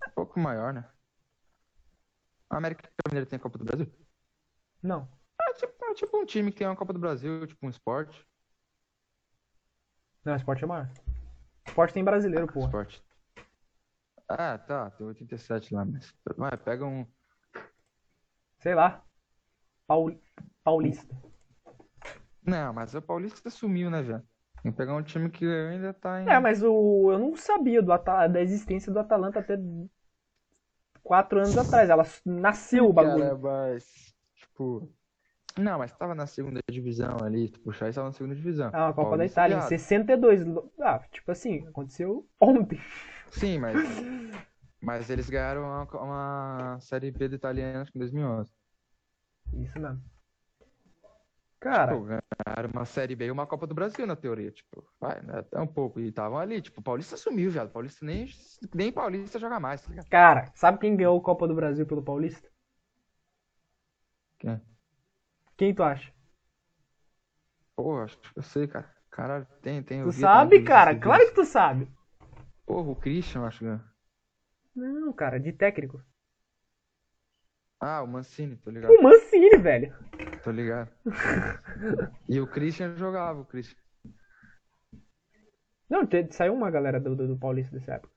Um pouco maior, né? A América Mineiro tem a Copa do Brasil? Não. É tipo, é tipo um time que tem uma Copa do Brasil, tipo um esporte. Não, esporte é maior. Esporte tem brasileiro, porra. Esporte. Ah, tá, tem 87 lá, mas. Vai, pega um. Sei lá. Paul... Paulista. Não, mas o Paulista sumiu, né, velho? Tem que pegar um time que ainda tá em. É, mas o... eu não sabia do Ata- da existência do Atalanta até quatro anos atrás. Ela nasceu o bagulho. Cara, mas. Tipo. Não, mas tava na segunda divisão ali. Tu puxar, estava na segunda divisão. Ah, a Copa da Paulista, Itália, em viado. 62. Ah, tipo assim, aconteceu ontem. Sim, mas. *laughs* Mas eles ganharam uma, uma Série B do italiano, acho que em 2011. Isso mesmo. Cara, Tipo, ganharam uma Série B e uma Copa do Brasil, na teoria. Tipo, vai, né? Até um pouco. E estavam ali. Tipo, o Paulista sumiu, viado. Paulista nem, nem Paulista joga mais, tá ligado? cara, sabe quem ganhou a Copa do Brasil pelo Paulista? Quem? Quem tu acha? Pô, acho que eu sei, cara. Caralho, tem, tem. Tu sabe, cara? Claro que tu sabe. Porra, o Christian, acho que. Não, cara, de técnico. Ah, o Mancini, tô ligado. O Mancini, velho. Tô ligado. *laughs* E o Christian jogava, o Christian. Não, te- saiu uma galera do, do, do Paulista dessa época.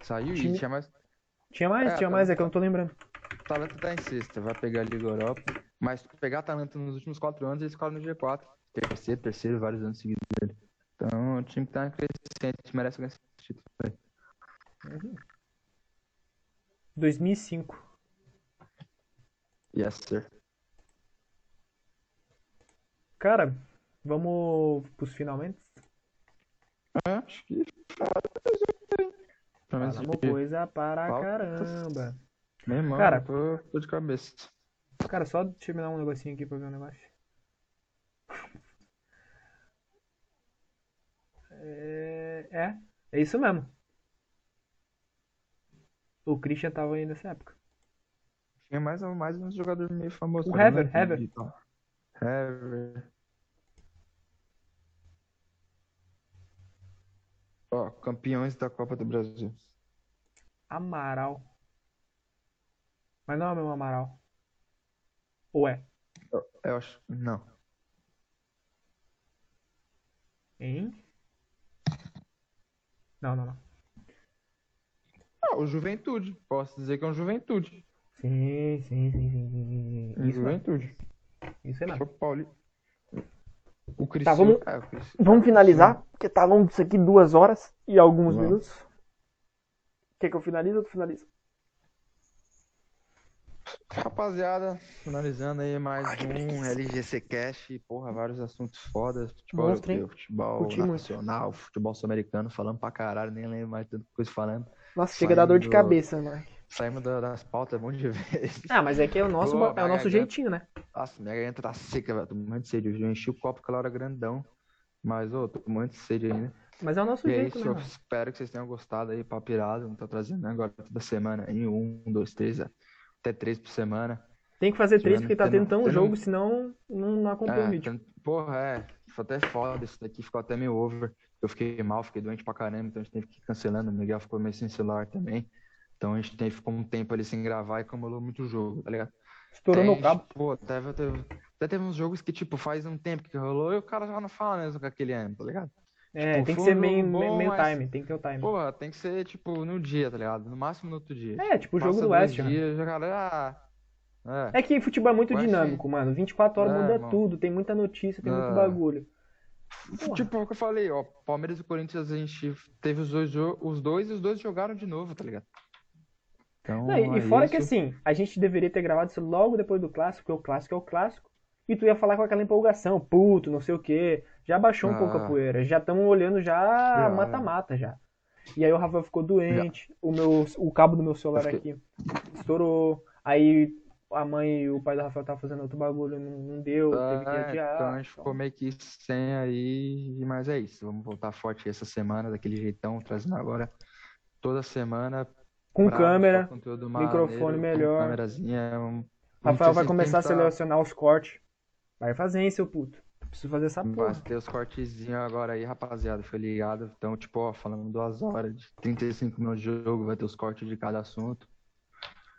Saiu e tinha mais. Tinha mais, É, tinha tá- mais, é que eu não tô lembrando. Atalanta tá em sexta, vai pegar a Liga Europa. Mas pegar Atalanta nos últimos quatro anos, eles ficaram no G4. Terceiro, terceiro, vários anos seguidos dele. Então o time que tá crescente, merece ganhar esse título. aí. 2005. Yes, sir. Cara, vamos pros finalmente? É, acho que. Falamos de- coisa para caramba. Cara- eu tô, tô de cabeça. Cara, só dar um negocinho aqui pra ver um negócio. É, é, é isso mesmo. O Christian tava aí nessa época. Tinha mais, mais uns jogadores meio famosos. O Hever, né? Hever. Hever. Ó, campeões da Copa do Brasil. Amaral. Mas não é o mesmo Amaral. Ou é? Eu acho. Não. Hein? Não, não, não. Ah, o Juventude. Posso dizer que é um Juventude. Sim, sim, sim, sim, sim, sim, sim. Isso, Juventude. isso é. Foi o Pauli. O Tá, Cristiano. vamos- É, o Cristiano. Vamos finalizar, porque tá longo isso aqui, duas horas e alguns Vamos. minutos. Quer que eu finalize ou tu finaliza? Rapaziada, finalizando aí mais um LGC Cash. Porra, vários assuntos fodas. Futebol hein? europeu, futebol Curti muito. nacional, futebol sul-americano, falando pra caralho, nem lembro mais tanta coisa falando. Nossa, chega a dar dor de Saindo- cabeça, mano. Saímos da- das pautas um monte de vezes. Ah, mas é que é o nosso, Pô, é o nosso garganta- jeitinho, né? Nossa, minha garganta tá seca, velho. Tô muito de sede. Eu enchi o copo aquela hora grandão. Mas, ô, tô com muito de sede ainda. Mas é o nosso E é jeito, isso, né? espero que vocês tenham gostado aí, papo irado. Não tô trazendo agora toda semana aí, um, dois, três, até três por semana. Tem que fazer três porque tá tendo- tão jogo, senão não, não acompanha o É, vídeo. tem- porra, é. Foi até foda, isso daqui ficou até meio over. Eu fiquei mal, fiquei doente pra caramba, então a gente teve que ir cancelando. O Miguel ficou meio sem celular também. Então a gente teve, ficou um tempo ali sem gravar e acumulou muito jogo, tá ligado? Estourou no cabo. Pô, teve, teve, até teve uns jogos que, tipo, faz um tempo que rolou e o cara já não fala mesmo com aquele ano, tá ligado? É, Tipo, tem que ser meio, bom, meio mas- time, tem que ter o time. Porra, tem que ser, tipo, no dia, tá ligado? No máximo no outro dia. É, tipo o jogo Passa do West, dias, já, cara, ah, é. É que futebol é muito West- dinâmico, mano. 24 horas É, muda mano. tudo, tem muita notícia, tem muito É. bagulho. Porra. Tipo, o que eu falei, ó, Palmeiras e Corinthians a gente teve os dois, os dois e os dois jogaram de novo, tá ligado? Então, Não, e, é fora que isso. assim, a gente deveria ter gravado isso logo depois do clássico, porque o clássico é o clássico. E tu ia falar com aquela empolgação, puto, não sei o quê. Já baixou um pouco a Ah. poeira. Já estamos olhando já Já. mata-mata já. E aí o Rafael ficou doente, o meu o cabo do meu celular aqui estourou. Aí a mãe e o pai do Rafael estavam fazendo outro bagulho, não, não deu, teve que Ah, adiar. então a gente ficou meio que sem aí, mas é isso. Vamos voltar forte essa semana, daquele jeitão, trazendo agora toda semana. com câmera. microfone maneiro, melhor. Com câmerazinha. um- Rafael vai começar a selecionar os cortes. Vai fazer, hein, seu puto. Preciso fazer essa porra. Mas tem os cortezinhos agora aí, rapaziada, foi ligado. Então, tipo, ó, falando duas horas, de 35 minutos de jogo, vai ter os cortes de cada assunto.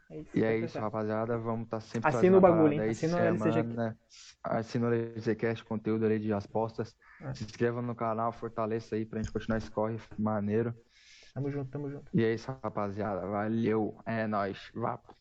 É isso, E é tá isso, rapaziada. Vamos estar sempre Assina o bagulho, hein? Assina o LCG. semana. Assina o LCCast, conteúdo ali de apostas. É. Se inscreva no canal, fortaleça aí pra gente continuar esse corre maneiro. Tamo junto, tamo junto. E é isso, rapaziada. Valeu. É nóis. Vapo.